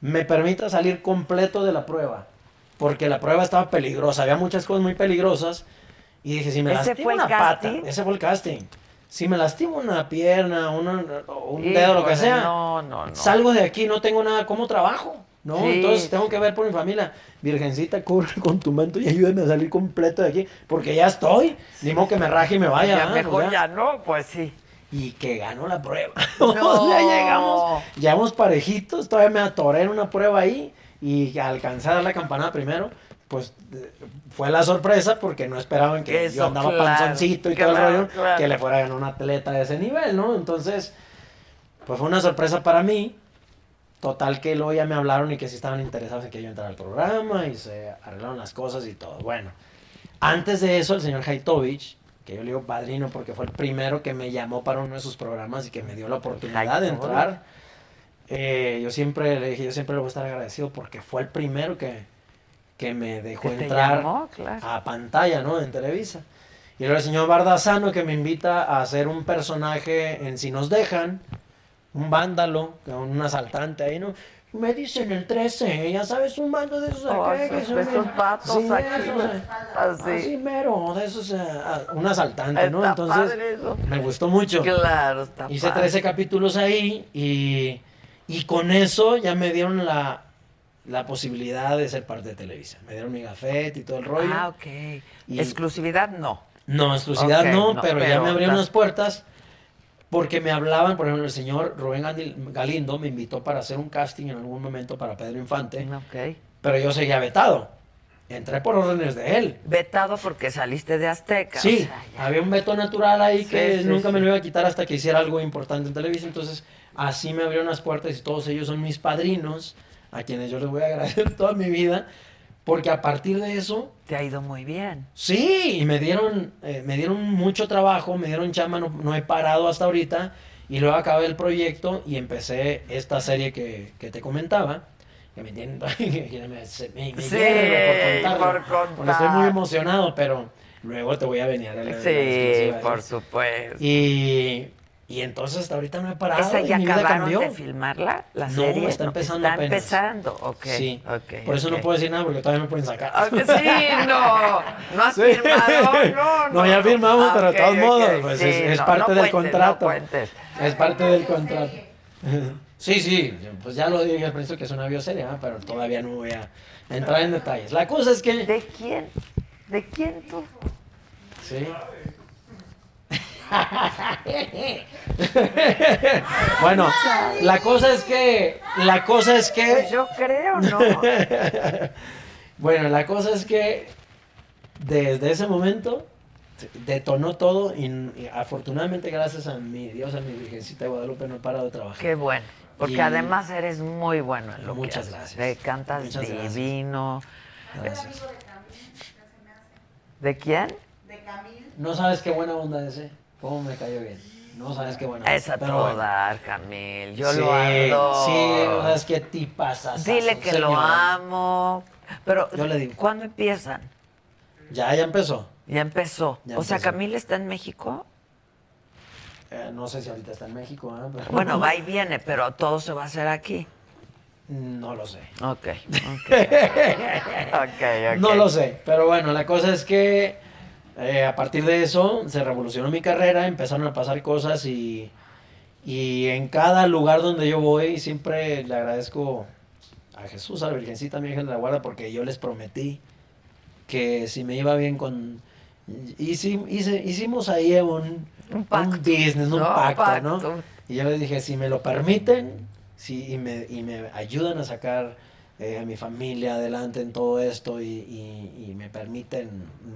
me permita salir completo de la prueba. Porque la prueba estaba peligrosa, había muchas cosas muy peligrosas. Y dije, si me ¿Ese lastimo fue el una pata, ese fue el casting. Si me lastimo una pierna, una- o un Híjole, dedo, lo que sea, No, no, no. salgo de aquí, no tengo nada, ¿cómo trabajo? ¿No? Sí, Entonces tengo sí. que ver por mi familia. Virgencita, corre con tu manto y ayúdame a salir completo de aquí, porque ya estoy. Ni modo que me raje y me vaya. ya mejor Pues ya ya. no, pues sí. Y que ganó la prueba. No. ya llegamos, llegamos parejitos, todavía me atoré en una prueba ahí y alcancé a dar la campanada primero. Pues fue la sorpresa porque no esperaban que Eso, yo andaba claro, panzoncito y todo el claro, rollo, claro. que le fuera a ganar un atleta de ese nivel, ¿no? Entonces, pues fue una sorpresa para mí. Total que luego ya me hablaron y que sí estaban interesados en que yo entrara al programa y se arreglaron las cosas y todo. Bueno, antes de eso, el señor Haitovich, que yo le digo padrino porque fue el primero que me llamó para uno de sus programas y que me dio la oportunidad de entrar. eh, yo siempre le dije, yo siempre le voy a estar agradecido porque fue el primero que, que me dejó Que te entrar llamó, claro. a pantalla, ¿no? En Televisa. Y luego el señor Bardazano que me invita a hacer un personaje en Si nos dejan, un vándalo, un asaltante ahí, ¿no? Me dicen el 13, ya sabes, un bando de esos Oh, acá, que esos- son esos vatos sí, aquí, esos, eh, así. así mero, de esos, eh, un asaltante, ¿no? Entonces, me gustó mucho. Claro, está Hice padre. 13 capítulos ahí y, y con eso ya me dieron la, la posibilidad de ser parte de Televisa. Me dieron mi gafete y todo el rollo. Ah, ok. Y- Exclusividad no. No, exclusividad no, no, pero, ya me abrieron las puertas porque me hablaban, por ejemplo, el señor Rubén Galindo me invitó para hacer un casting en algún momento para Pedro Infante, Ok. pero yo seguía vetado. Entré por órdenes de él. Vetado porque saliste de Azteca. Sí, o sea, ya. había un veto natural ahí Sí, que sí, nunca me lo iba a quitar hasta que hiciera algo importante en televisión. Entonces, así me abrieron las puertas y todos ellos son mis padrinos, a quienes yo les voy a agradecer toda mi vida, porque a partir de eso Te ha ido muy bien. Sí, y me dieron, eh, me dieron mucho trabajo, me dieron chamba, no, no he parado hasta ahorita. Y luego acabé el proyecto y empecé esta serie que, que te comentaba. que me que me, me, me Sí, por por contar. porque estoy muy emocionado, pero luego te voy a venir a la, Sí, por supuesto. Y, y entonces hasta ahorita no he parado. ¿Esa y ya mi vida acabaron cambió. de filmarla, la No, serie? está empezando Está apenas. empezando, ok. Sí, ok, por eso no puedo decir nada porque todavía me pueden sacar. Que sí, no, no has Sí. firmado, no, no. No, ya firmamos, pero de todos modos, pues sí, es, es no, parte no del cuentes, contrato. Es parte del contrato. Sí, sí, pues ya lo dije al principio que es una bioserie, ¿ah? pero todavía no voy a entrar en detalles. La cosa es que... ¿De quién? ¿De quién tú? Sí. bueno, la cosa es que... La cosa es que... Pues yo creo, ¿no? bueno, la cosa es que desde ese momento detonó todo y, y afortunadamente gracias a mi Dios, a mi Virgencita de Guadalupe no he parado de trabajar. Qué bueno. Porque Y- además eres muy bueno en lo Muchas que gracias. haces. Cantas Muchas divino. Gracias. ¿De quién? No sabes qué buena onda ese. ¿Cómo me cayó bien? No sabes qué buena onda. Es a pero todo bueno. dar. Yo sí, lo adoro. Sí, no sabes qué tipazas. Dile que lo amo. Pero, Yo le digo. ¿cuándo empiezan? Ya, ya empezó. Ya empezó. Ya o sea. Camil está en México. Eh, no sé si ahorita está en México. Pero- Bueno, va y viene, pero todo se va a hacer aquí. No lo sé. Ok, ok. ok, ok. No lo sé, pero bueno, la cosa es que eh, a partir de eso se revolucionó mi carrera, empezaron a pasar cosas y, y en cada lugar donde yo voy siempre le agradezco a Jesús, a la Virgencita, a mi ángel de la guarda, porque yo les prometí que si me iba bien con... hice- hicimos ahí un, Un pacto. un business, un No, pacto, pacto. ¿no? Y yo les dije, si me lo permiten, si, y, me, y me ayudan a sacar eh, a mi familia adelante en todo esto y, y- y me permiten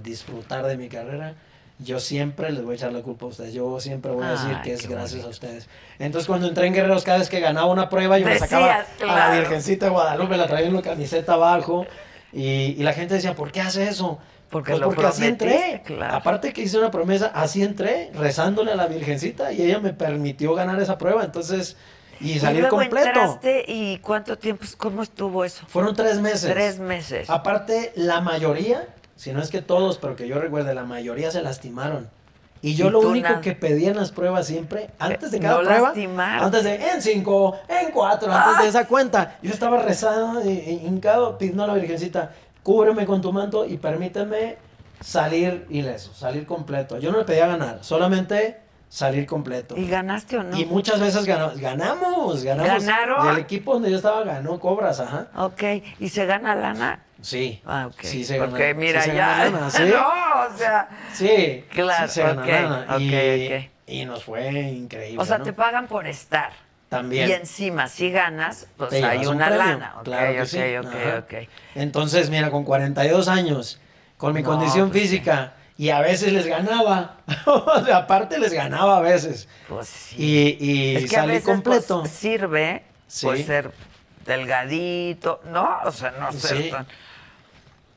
disfrutar de mi carrera, yo siempre les voy a echar la culpa a ustedes. Yo siempre voy a decir Ay, que es gracias bonito. a ustedes. Entonces, cuando entré en Guerreros, cada vez que ganaba una prueba, yo me sacaba a la claro. Virgencita de Guadalupe, la traía en una camiseta abajo. Y, y la gente decía, ¿por qué hace eso? Porque Pues porque así entré. claro. Aparte que hice una promesa, así entré, rezándole a la Virgencita y ella me permitió ganar esa prueba. Entonces, y salir luego completo. entraste y cuánto tiempo, cómo estuvo eso? Fueron tres meses. Tres meses. Aparte, la mayoría, si no es que todos, pero que yo recuerde, la mayoría se lastimaron. Y yo Y lo único nada. que pedía en las pruebas siempre, antes de No cada prueba, lastimarte. antes de en cinco, en cuatro, antes de esa cuenta, yo estaba rezando, hincado, pidiendo a la Virgencita, cúbreme con tu manto y permíteme salir ileso, salir completo. Yo no le pedía ganar, solamente salir completo. ¿Y ganaste o no? Y muchas veces ganamos, ganamos, ganamos. ¿Ganaron? El equipo donde yo estaba ganó Cobras, ajá. Ok, ¿y se gana lana? Sí. Ah, ok. Sí, se Porque gana- mira, sí se ya. gana lana, ¿sí? No, o sea. Sí, Claro, sí se gana ok, lana. ok, y, ok. y nos fue increíble. O sea, ¿no? te pagan por estar. También. Y encima, si ganas, pues Te hay un una lana. Claro que sí. Entonces, mira, con 42 años, con mi No, condición pues, física, y a veces les ganaba. aparte les ganaba a veces. Pues sí. Y, y es que a salí veces completo. pues, sirve Sí. pues, ser delgadito, ¿no? O sea, no ser Sí. tan...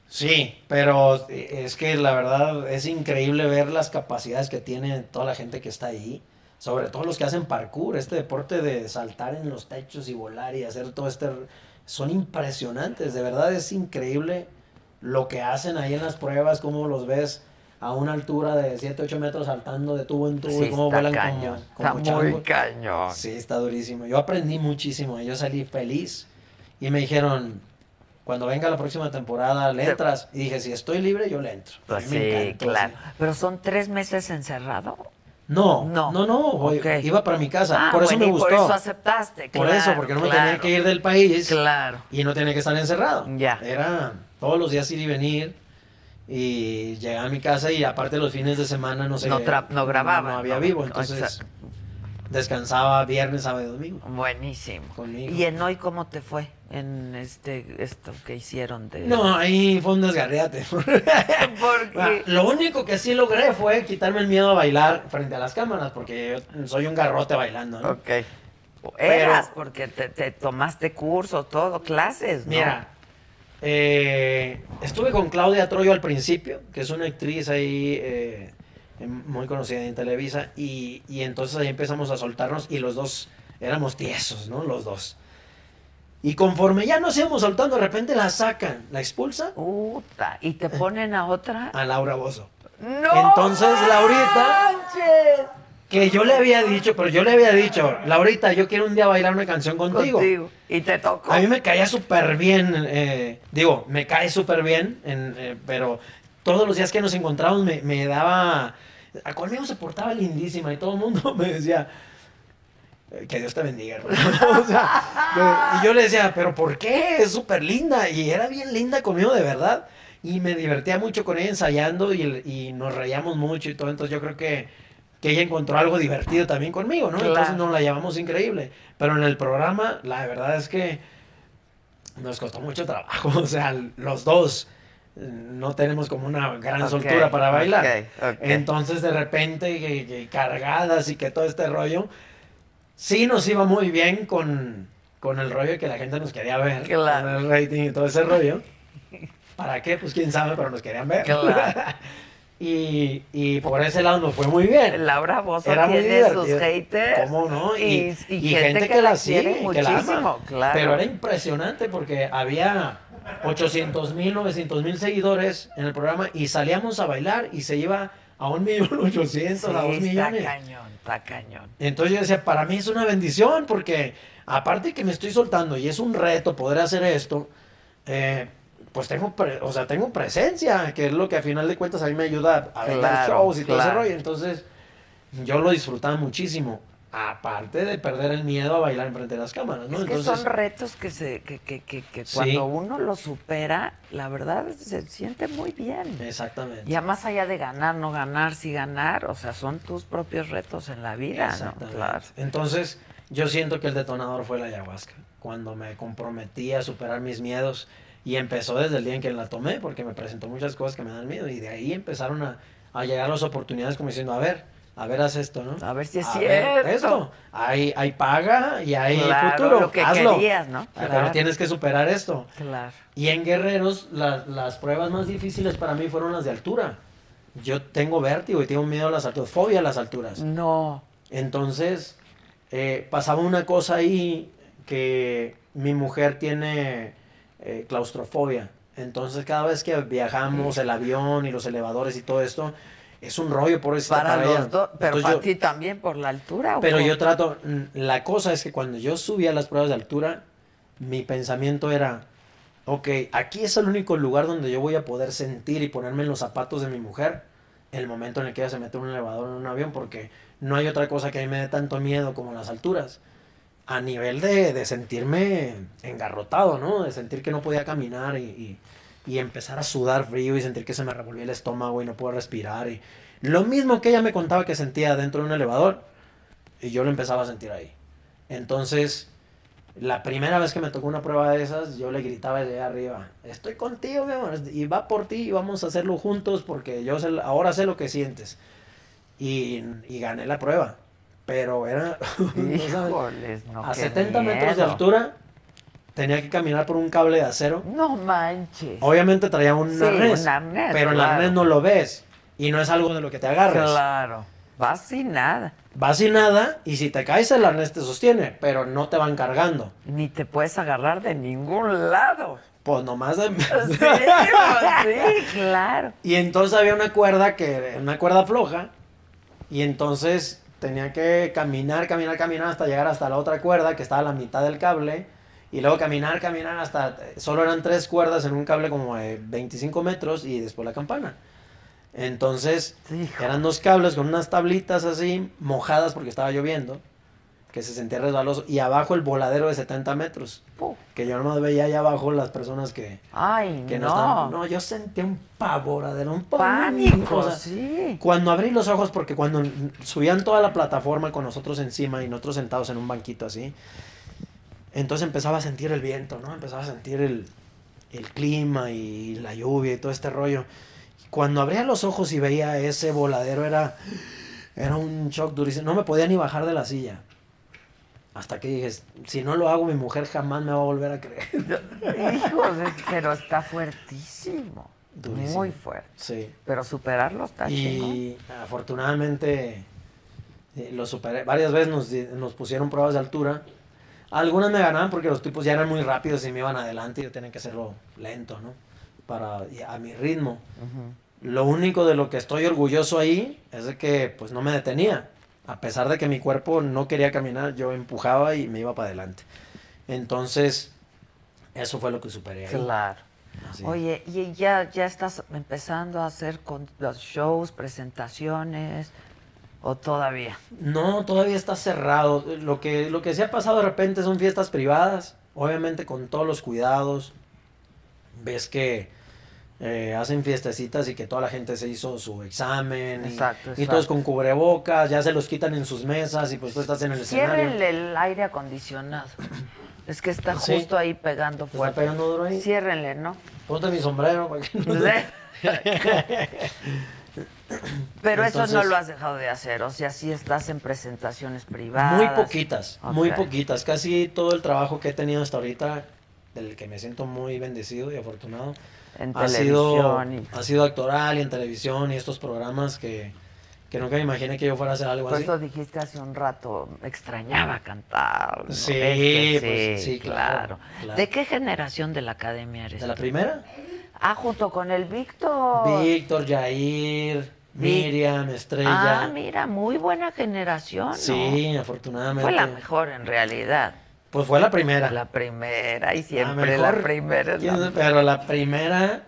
Sí, pero es que la verdad es increíble ver las capacidades que tiene toda la gente que está ahí. Sobre todo los que hacen parkour, este deporte de saltar en los techos y volar y hacer todo este... Son impresionantes, de verdad es increíble lo que hacen ahí en las pruebas, cómo los ves a una altura de 7, 8 metros saltando de tubo en tubo Sí, y cómo vuelan cañón. como, como está muy changos. cañón. Sí, está durísimo. Yo aprendí muchísimo. Yo salí feliz y me dijeron, cuando venga la próxima temporada, ¿le entras? Y dije, si estoy libre, yo le entro. Pues me sí, encantó, claro. sí. Pero son tres meses encerrado. No, No. no, no, voy- Ok. iba para mi casa. Ah, por eso bueno, me gustó. por eso aceptaste. Por claro, eso, porque no me claro. tenía que ir del país Claro. y no tenía que estar encerrado. Ya. Era todos los días ir y venir y llegaba a mi casa y aparte los fines de semana no sé. No no grababan, No había no, vivo, no, entonces exacto. descansaba viernes, sábado y domingo. Buenísimo. Conmigo. ¿Y en hoy cómo te fue? En este esto que hicieron de No, ahí fue un desgarriate. Porque Ah, Lo único que sí logré fue quitarme el miedo a bailar frente a las cámaras, porque yo soy un garrote bailando, ¿no? Ok. Eras porque te, te tomaste curso, todo, clases, ¿no? Mira, eh, estuve con Claudia Troyo al principio, que es una actriz ahí eh, muy conocida en Televisa, y, y entonces ahí empezamos a soltarnos y los dos éramos tiesos, ¿no? Los dos. Y conforme ya nos íbamos soltando, de repente la sacan, la expulsan Puta, y te ponen a otra. a Laura Bozo. No. Entonces, Laurita, manches. Que yo le había dicho, pero yo le había dicho, Laurita, yo quiero un día bailar una canción contigo. Contigo. Y te tocó. A mí me caía súper bien, eh, digo, me cae súper bien, en, eh, pero todos los días que nos encontrábamos me, me daba... A conmigo se portaba lindísima y todo el mundo me decía, eh, que Dios te bendiga, hermano. O sea, y yo le decía, pero ¿por qué? Es súper linda. Y era bien linda conmigo de verdad. Y me divertía mucho con ella ensayando y, y nos reíamos mucho y todo. Entonces yo creo que, que ella encontró algo divertido también conmigo, ¿no? Claro. Entonces nos la llevamos increíble. Pero en el programa, la verdad es que nos costó mucho trabajo. O sea, los dos no tenemos como una gran Ok, soltura para bailar. ok, ok. Entonces de repente que- que cargadas y que todo este rollo, sí nos iba muy bien con, con el rollo que la gente nos quería ver. Claro. Con el rating y todo ese rollo. ¿Para qué? Pues quién sabe, pero nos querían ver. Claro. y, y por ese lado nos fue muy bien. Laura Bozo Era muy tiene sus divertido. haters. ¿Cómo no? Y, Y, y y gente, que, la quiere sigue, que la ama. muchísimo, claro. Pero era impresionante porque había 800 mil, 900 mil seguidores en el programa y salíamos a bailar y se iba a un millón ochocientos, a dos está millones. cañón, está cañón. Entonces yo decía, para mí es una bendición porque aparte que me estoy soltando y es un reto poder hacer esto, eh, pues tengo, pre- o sea, tengo presencia, que es lo que a final de cuentas a mí me ayuda a vender Claro, shows y todo ese rollo. Entonces yo lo disfrutaba muchísimo. Aparte de perder el miedo a bailar enfrente de las cámaras, ¿no? Es que Entonces, son retos que se que, que, que, que Sí. cuando uno los supera, la verdad se siente muy bien. exactamente. Ya más allá de ganar, no ganar, sí ganar, o sea, son tus propios retos en la vida, ¿no? Exactamente. Claro. Entonces, yo siento que el detonador fue la ayahuasca. Cuando me comprometí a superar mis miedos y empezó desde el día en que la tomé, porque me presentó muchas cosas que me dan miedo y de ahí empezaron a, a llegar las oportunidades como diciendo, a ver, a ver, haz esto, ¿no? A ver si es A cierto. esto. Hay, hay paga y hay Claro, futuro. lo que hazlo. querías, ¿no? Claro. Pero tienes que superar esto. Claro. Y en Guerreros, la- las pruebas más difíciles para mí fueron las de altura. Yo tengo vértigo y tengo miedo a las alturas, fobia a las alturas. No. Entonces, eh, pasaba una cosa ahí que mi mujer tiene eh, claustrofobia. Entonces, cada vez que viajamos, el avión y los elevadores y todo esto, es un rollo por eso. Para los dos, pero Entonces para yo- ti también por la altura. ¿o pero yo trato, mm, la cosa es que cuando yo subía las pruebas de altura, mi pensamiento era, ok, aquí es el único lugar donde yo voy a poder sentir y ponerme en los zapatos de mi mujer el momento en el que ella se mete en un elevador en un avión, porque no hay otra cosa que a mí me dé tanto miedo como las alturas. A nivel de, de sentirme engarrotado, ¿no? De sentir que no podía caminar y, y- empezar a sudar frío y sentir que se me revolvía el estómago y no puedo respirar. Y lo mismo que ella me contaba que sentía dentro de un elevador, y yo lo empezaba a sentir ahí. Entonces, la primera vez que me tocó una prueba de esas, yo le gritaba desde arriba, estoy contigo, mi amor, y va por ti, y vamos a hacerlo juntos, porque yo sé- ahora sé lo que sientes. Y, y gané la prueba. Pero era Híjoles, no, a qué 70 metros de altura, tenía que caminar por un cable de acero. No manches. Obviamente traía un Sí, arnés, pero el claro. arnés no lo ves, y no es algo de lo que te agarres. Claro. Vas sin nada. Vas sin nada y si te caes el arnés te sostiene, pero no te van cargando. Ni te puedes agarrar de ningún lado. Pues nomás de... Sí, pues sí, claro. Y entonces había una cuerda que una cuerda floja y entonces tenía que caminar, caminar, caminar hasta llegar hasta la otra cuerda que estaba a la mitad del cable y luego caminar, caminar hasta solo eran tres cuerdas en un cable como de 25 metros y después la campana. Entonces Hijo. eran dos cables con unas tablitas así mojadas porque estaba lloviendo que se sentía resbaloso y abajo el voladero de 70 metros Puh. que yo nomás veía allá abajo las personas que, Ay, que no, no. estaban- no, yo sentí un pavoradero, un Pánico, o sea, sí. Cuando abrí los ojos, porque cuando subían toda la plataforma con nosotros encima y nosotros sentados en un banquito así, entonces empezaba a sentir el viento, ¿no? Empezaba a sentir el, el clima y la lluvia y todo este rollo. Cuando abría los ojos y veía ese voladero, era, era un shock durísimo. No me podía ni bajar de la silla. Hasta que dije, si no lo hago, mi mujer jamás me va a volver a creer. Hijos, pero está fuertísimo. Durísimo. Muy fuerte. Sí. Pero superarlo está chingón. Y afortunadamente eh, lo superé. Varias veces nos, nos pusieron pruebas de altura. Algunas me ganaban porque los tipos ya eran muy rápidos y me iban adelante y yo tenía que hacerlo lento, ¿no? Para, a mi ritmo. Lo único de lo que estoy orgulloso ahí es de que pues no me detenía. A pesar de que mi cuerpo no quería caminar, yo empujaba y me iba para adelante. Entonces, eso fue lo que superé ahí. Claro. Así. Oye, y ya, ya estás empezando a hacer con los shows, presentaciones, o todavía. No, todavía está cerrado. Lo que, lo que se ha pasado de repente son fiestas privadas, obviamente con todos los cuidados. Ves que eh, hacen fiestecitas y que toda la gente se hizo su examen. y- Exacto, y, todos exacto. con cubrebocas, ya se los quitan en sus mesas y pues tú estás en el escenario. Ciérrenle el aire acondicionado. Es que está Sí. justo ahí pegando ¿Está fuerte. pegando duro ahí? Ciérrenle, ¿no? Ponte mi sombrero. para que no- Pero eso no lo has dejado de hacer, o sea, sí estás en presentaciones privadas. Muy poquitas, muy poquitas. Casi todo el trabajo que he tenido hasta ahorita, del que me siento muy bendecido y afortunado, En ha sido, televisión y- ha sido actoral y en televisión y estos programas que, que nunca me imaginé que yo fuera a hacer algo Por así. eso dijiste hace un rato, extrañaba cantar. ¿no? Sí, Es que pues, sí, claro, claro. ¿De qué generación de la academia eres? ¿De la tú? primera? Ah, junto con el Víctor. Víctor, Jair, Miriam, Estrella. Ah, mira, muy buena generación. ¿no? sí, afortunadamente. Fue la mejor en realidad. Pues fue la primera. La primera y siempre la, mejor. primera. es la ¿Quién- Pero la primera,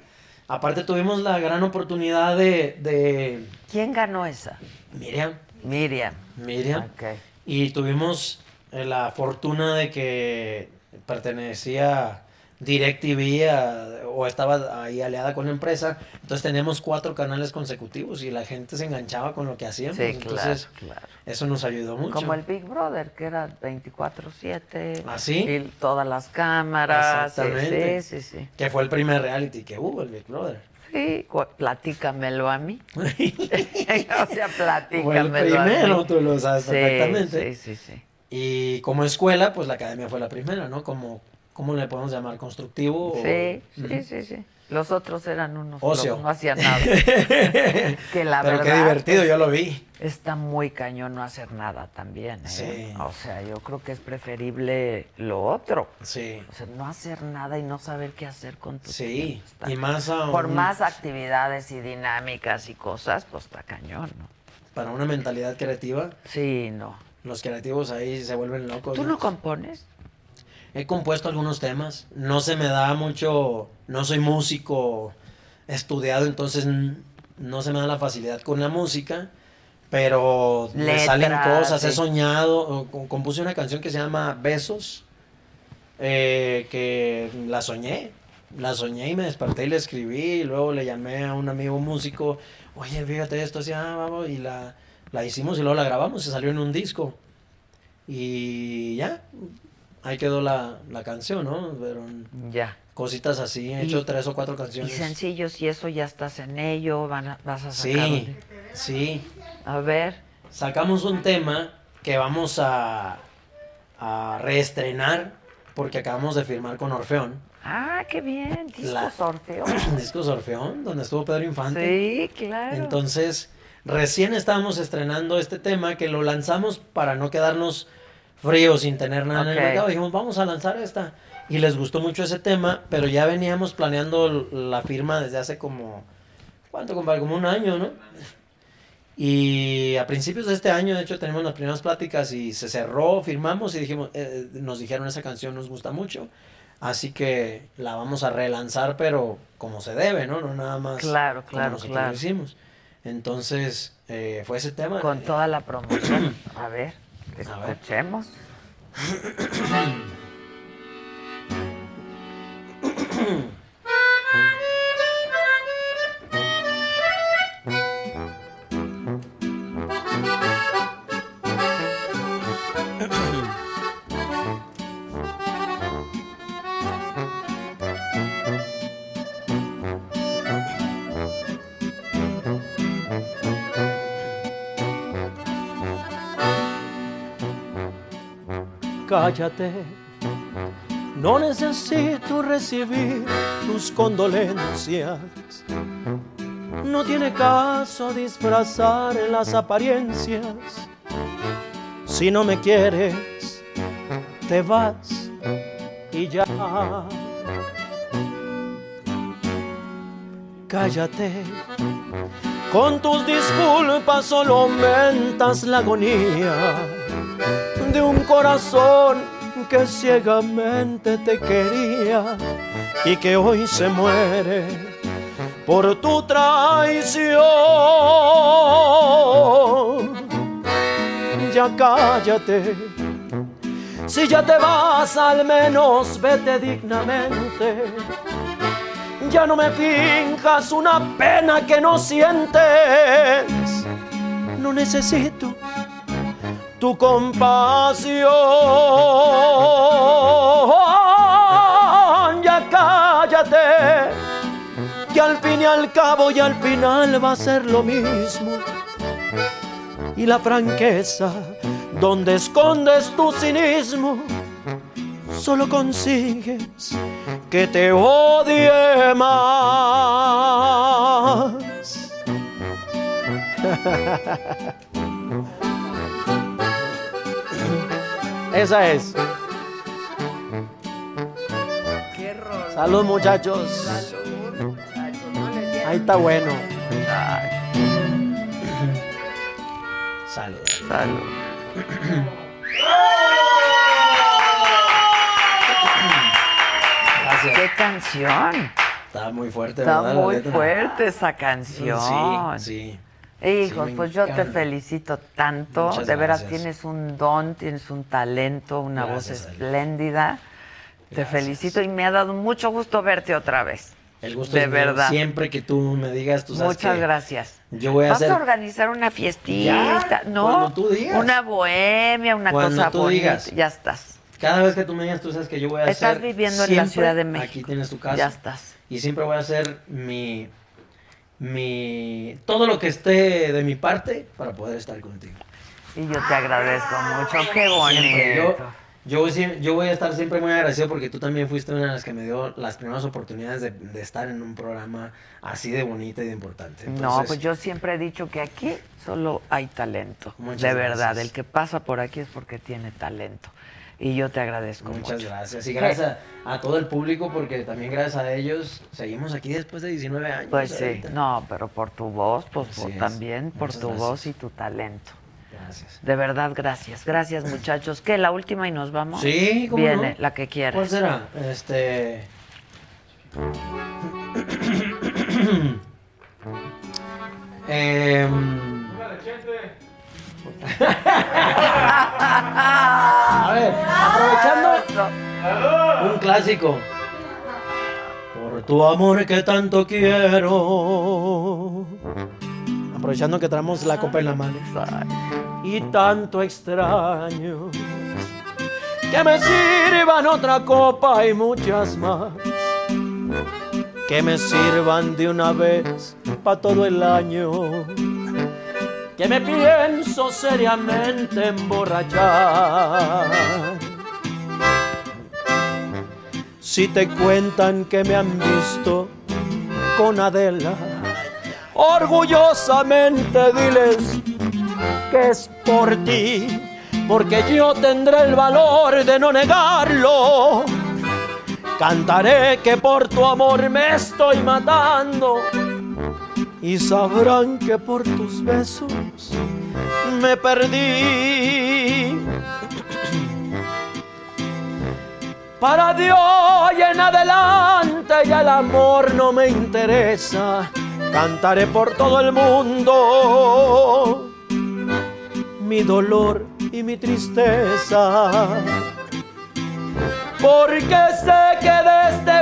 aparte tuvimos la gran oportunidad de, de ¿Quién ganó esa? Miriam. Miriam. Miriam. Ok. Y tuvimos eh, la fortuna de que pertenecía DirecTV a- o estaba ahí aliada con la empresa. Entonces teníamos cuatro canales consecutivos y la gente se enganchaba con lo que hacíamos. Sí, Entonces claro. eso nos ayudó mucho. Como el Big Brother, que era 24-7. ¿Ah, sí? Y todas las cámaras. Exactamente. Sí, sí, sí. Que fue el primer reality que hubo, el Big Brother. Sí, platícamelo a mí. o sea, Fue el platícamelo a primero, mí. tú lo sabes Sí, perfectamente. Sí, sí, sí. Y como escuela, pues la academia fue la primera, ¿no? Como, ¿Cómo le podemos llamar? ¿Constructivo? Sí, sí, sí, sí. Los otros eran unos Ocio. no hacían nada. que la Pero verdad. qué divertido, yo lo vi. Está muy cañón no hacer nada también, ¿eh? Sí. O sea, yo creo que es preferible lo otro. Sí. O sea, no hacer nada y no saber qué hacer con tu Sí, tiempo. Y más aún- Por más actividades y dinámicas y cosas, pues está cañón, ¿no? Para una mentalidad creativa, Sí, no. los creativos ahí se vuelven locos. ¿Tú no compones? He compuesto algunos temas. No se me da mucho. No soy músico estudiado, entonces no se me da la facilidad con la música. Pero me Letras, salen cosas. He soñado. Compuse una canción que se llama Besos. eh, que la soñé. La soñé y me desperté y la escribí. Y luego le llamé a un amigo músico. Oye, fíjate esto, así, ah, vamos", y la, la hicimos y luego la grabamos. Se salió en un disco. Y ya, ahí quedó la, la canción, ¿no? Pero Ya. cositas así, he Y- hecho tres o cuatro Y canciones. sencillos, y eso ya estás en ello, van a- vas a sacar. Sí, sí. A ver. Sacamos un tema que vamos a, a reestrenar porque acabamos de firmar con Orfeón. Ah, qué bien. Discos La- Orfeón. Discos Orfeón, donde estuvo Pedro Infante. Sí, claro. Entonces, recién estábamos estrenando este tema que lo lanzamos para no quedarnos fríos sin tener nada en el mercado. Dijimos, vamos a lanzar esta. Y les gustó mucho ese tema, pero ya veníamos planeando la firma desde hace como, ¿cuánto, compadre? Como un año, ¿no? Y a principios de este año, de hecho, tenemos las primeras pláticas y se cerró, firmamos y dijimos, eh, nos dijeron esa canción nos gusta mucho. Así que la vamos a relanzar, pero como se debe, ¿no? No nada más Claro, claro, claro. lo hicimos. Entonces, eh, fue ese tema. Con toda la promoción. A ver. Escuchemos. cállate. No necesito recibir tus condolencias. No tiene caso disfrazar las apariencias. Si no me quieres, te vas y ya. Cállate, con tus disculpas solo aumentas la agonía de un corazón que ciegamente te quería y que hoy se muere por tu traición. Ya cállate, si ya te vas al menos vete dignamente. Ya no me finjas una pena que no sientes. No necesito tu compasión. Ya cállate, que al fin y al cabo y al final va a ser lo mismo. Y la franqueza, donde escondes tu cinismo, solo consigues que te odie más. Esa es. Qué. Salud, muchachos. Salud, muchachos, no les dieron- Ahí está bueno. Ay, Salud. salud. Gracias. ¡Qué canción! Está muy fuerte, Está ¿verdad? muy fuerte esa canción. Sí, sí. Hijos, Sí, pues yo te felicito tanto. Muchas de veras gracias. tienes un don, tienes un talento, una Gracias, voz espléndida. Te felicito y me ha dado mucho gusto verte otra vez. El gusto De es verdad. Siempre que tú me digas, sabes Muchas gracias. Yo voy a ¿Vas hacer... a organizar una fiestita? Ya, ¿No? cuando tú digas. Una bohemia, una Cuando cosa tú bonita. digas. Ya estás. Cada vez que tú me digas, tú sabes que yo voy a hacer... Estás viviendo en la Ciudad de México. Aquí tienes tu casa. Ya estás. Y siempre voy a hacer mi... Mi... Todo lo que esté de mi parte para poder estar contigo. Y yo te agradezco mucho. Qué Siempre. Yo, bonito. yo, voy, yo voy a estar siempre muy agradecido porque tú también fuiste una de las que me dio las primeras oportunidades de, de estar en un programa así de bonito y de importante. no, pues yo siempre he dicho que aquí solo hay talento. De verdad, gracias. el que pasa por aquí es porque tiene talento. Y yo te agradezco Muchas mucho. gracias. Y gracias a, a todo el público porque también gracias a ellos seguimos aquí después de 19 años. Pues sí, ahorita. no, pero por tu voz, pues por- también por Muchas tu gracias. voz y tu talento. Gracias. De verdad, gracias. Gracias, muchachos. ¿Qué? ¿La última y nos vamos? Sí, ¿cómo Viene, no? la que quieras. ¿Cuál será? Este. Em, A ver, aprovechando un clásico. Por tu amor que tanto quiero. Aprovechando que traemos la copa en la mano. Y tanto extraño. Que me sirvan otra copa y muchas más. Que me sirvan de una vez para todo el año. Que me pienso seriamente emborrachar. Si te cuentan que me han visto con Adela, orgullosamente diles que es por ti, porque yo tendré el valor de no negarlo. Cantaré que por tu amor me estoy matando y sabrán que por tus besos me perdí. Para Dios y en adelante ya el amor no me interesa. Cantaré por todo el mundo mi dolor y mi tristeza. Porque sé que de este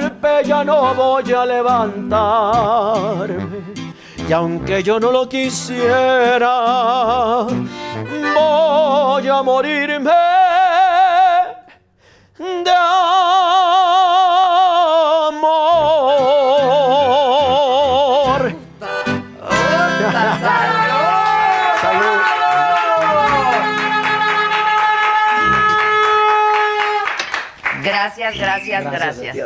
golpe ya no voy a levantarme. Y aunque yo no lo quisiera, voy a morirme de Gracias, gracias, Gracias.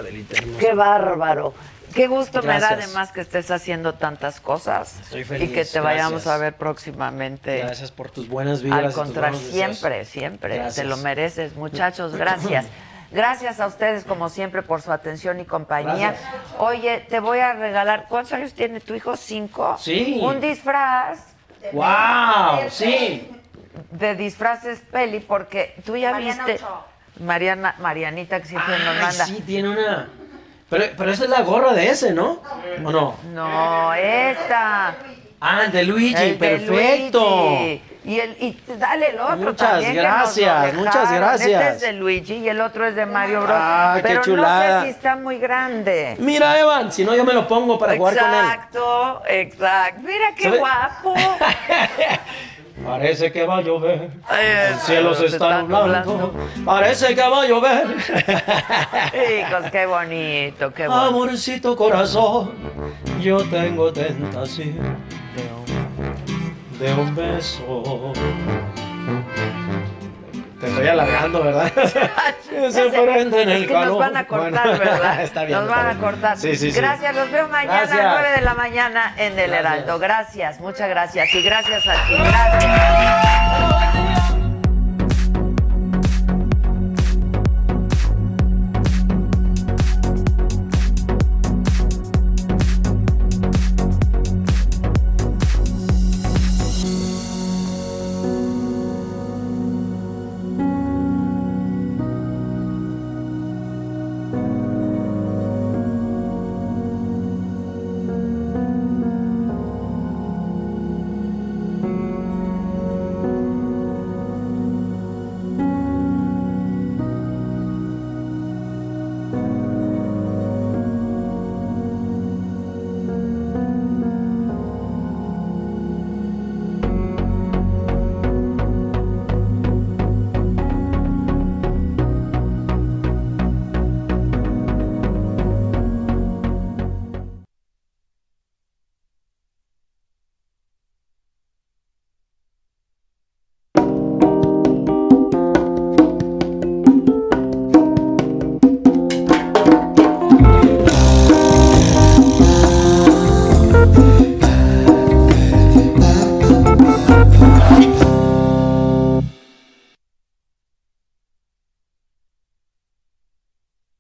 Qué bárbaro. Qué gusto me da además que estés haciendo tantas cosas Estoy feliz, y que te vayamos gracias. a ver próximamente. Gracias por tus buenas vibras. Al contrario, siempre, siempre. Gracias. Te lo mereces, muchachos. Gracias. Gracias a ustedes, como siempre, por su atención y compañía. Gracias. Oye, te voy a regalar. ¿Cuántos años tiene tu hijo? ¿Cinco? Sí. Un disfraz ¡Wow! Sí. de disfraces peli, porque tú ya Mariana viste. Ochoa. Mariana, Marianita, que siempre nos manda. sí, tiene una. Pero, pero esa es la gorra de ese, ¿no? ¿O no? No, esta. Ah, de Luigi, El de perfecto. Luigi. Y, el, y dale el otro Muchas también, que nos lo gracias, muchas gracias. Este es de Luigi y el otro es de Mario Bros. Ah, qué chulada. no sé si está muy grande. Mira, Evan, si no yo me lo pongo para jugar con él. Exacto, exacto. Mira qué ¿Sabe? guapo. Parece que va a llover. El cielo se está nublando. Parece que va a llover. Hijos, qué bonito, qué bonito. Amorcito corazón, yo tengo tentación de un, de un beso. Te estoy alargando, ¿verdad? Se prende en Es el que nos calor. van a cortar, Bueno, ¿verdad? está bien. Nos van a cortar. Sí, sí, sí. Gracias, los veo mañana Gracias. a 9 de la mañana en El Gracias. Heraldo. Gracias, muchas gracias. Y gracias a ti. Gracias.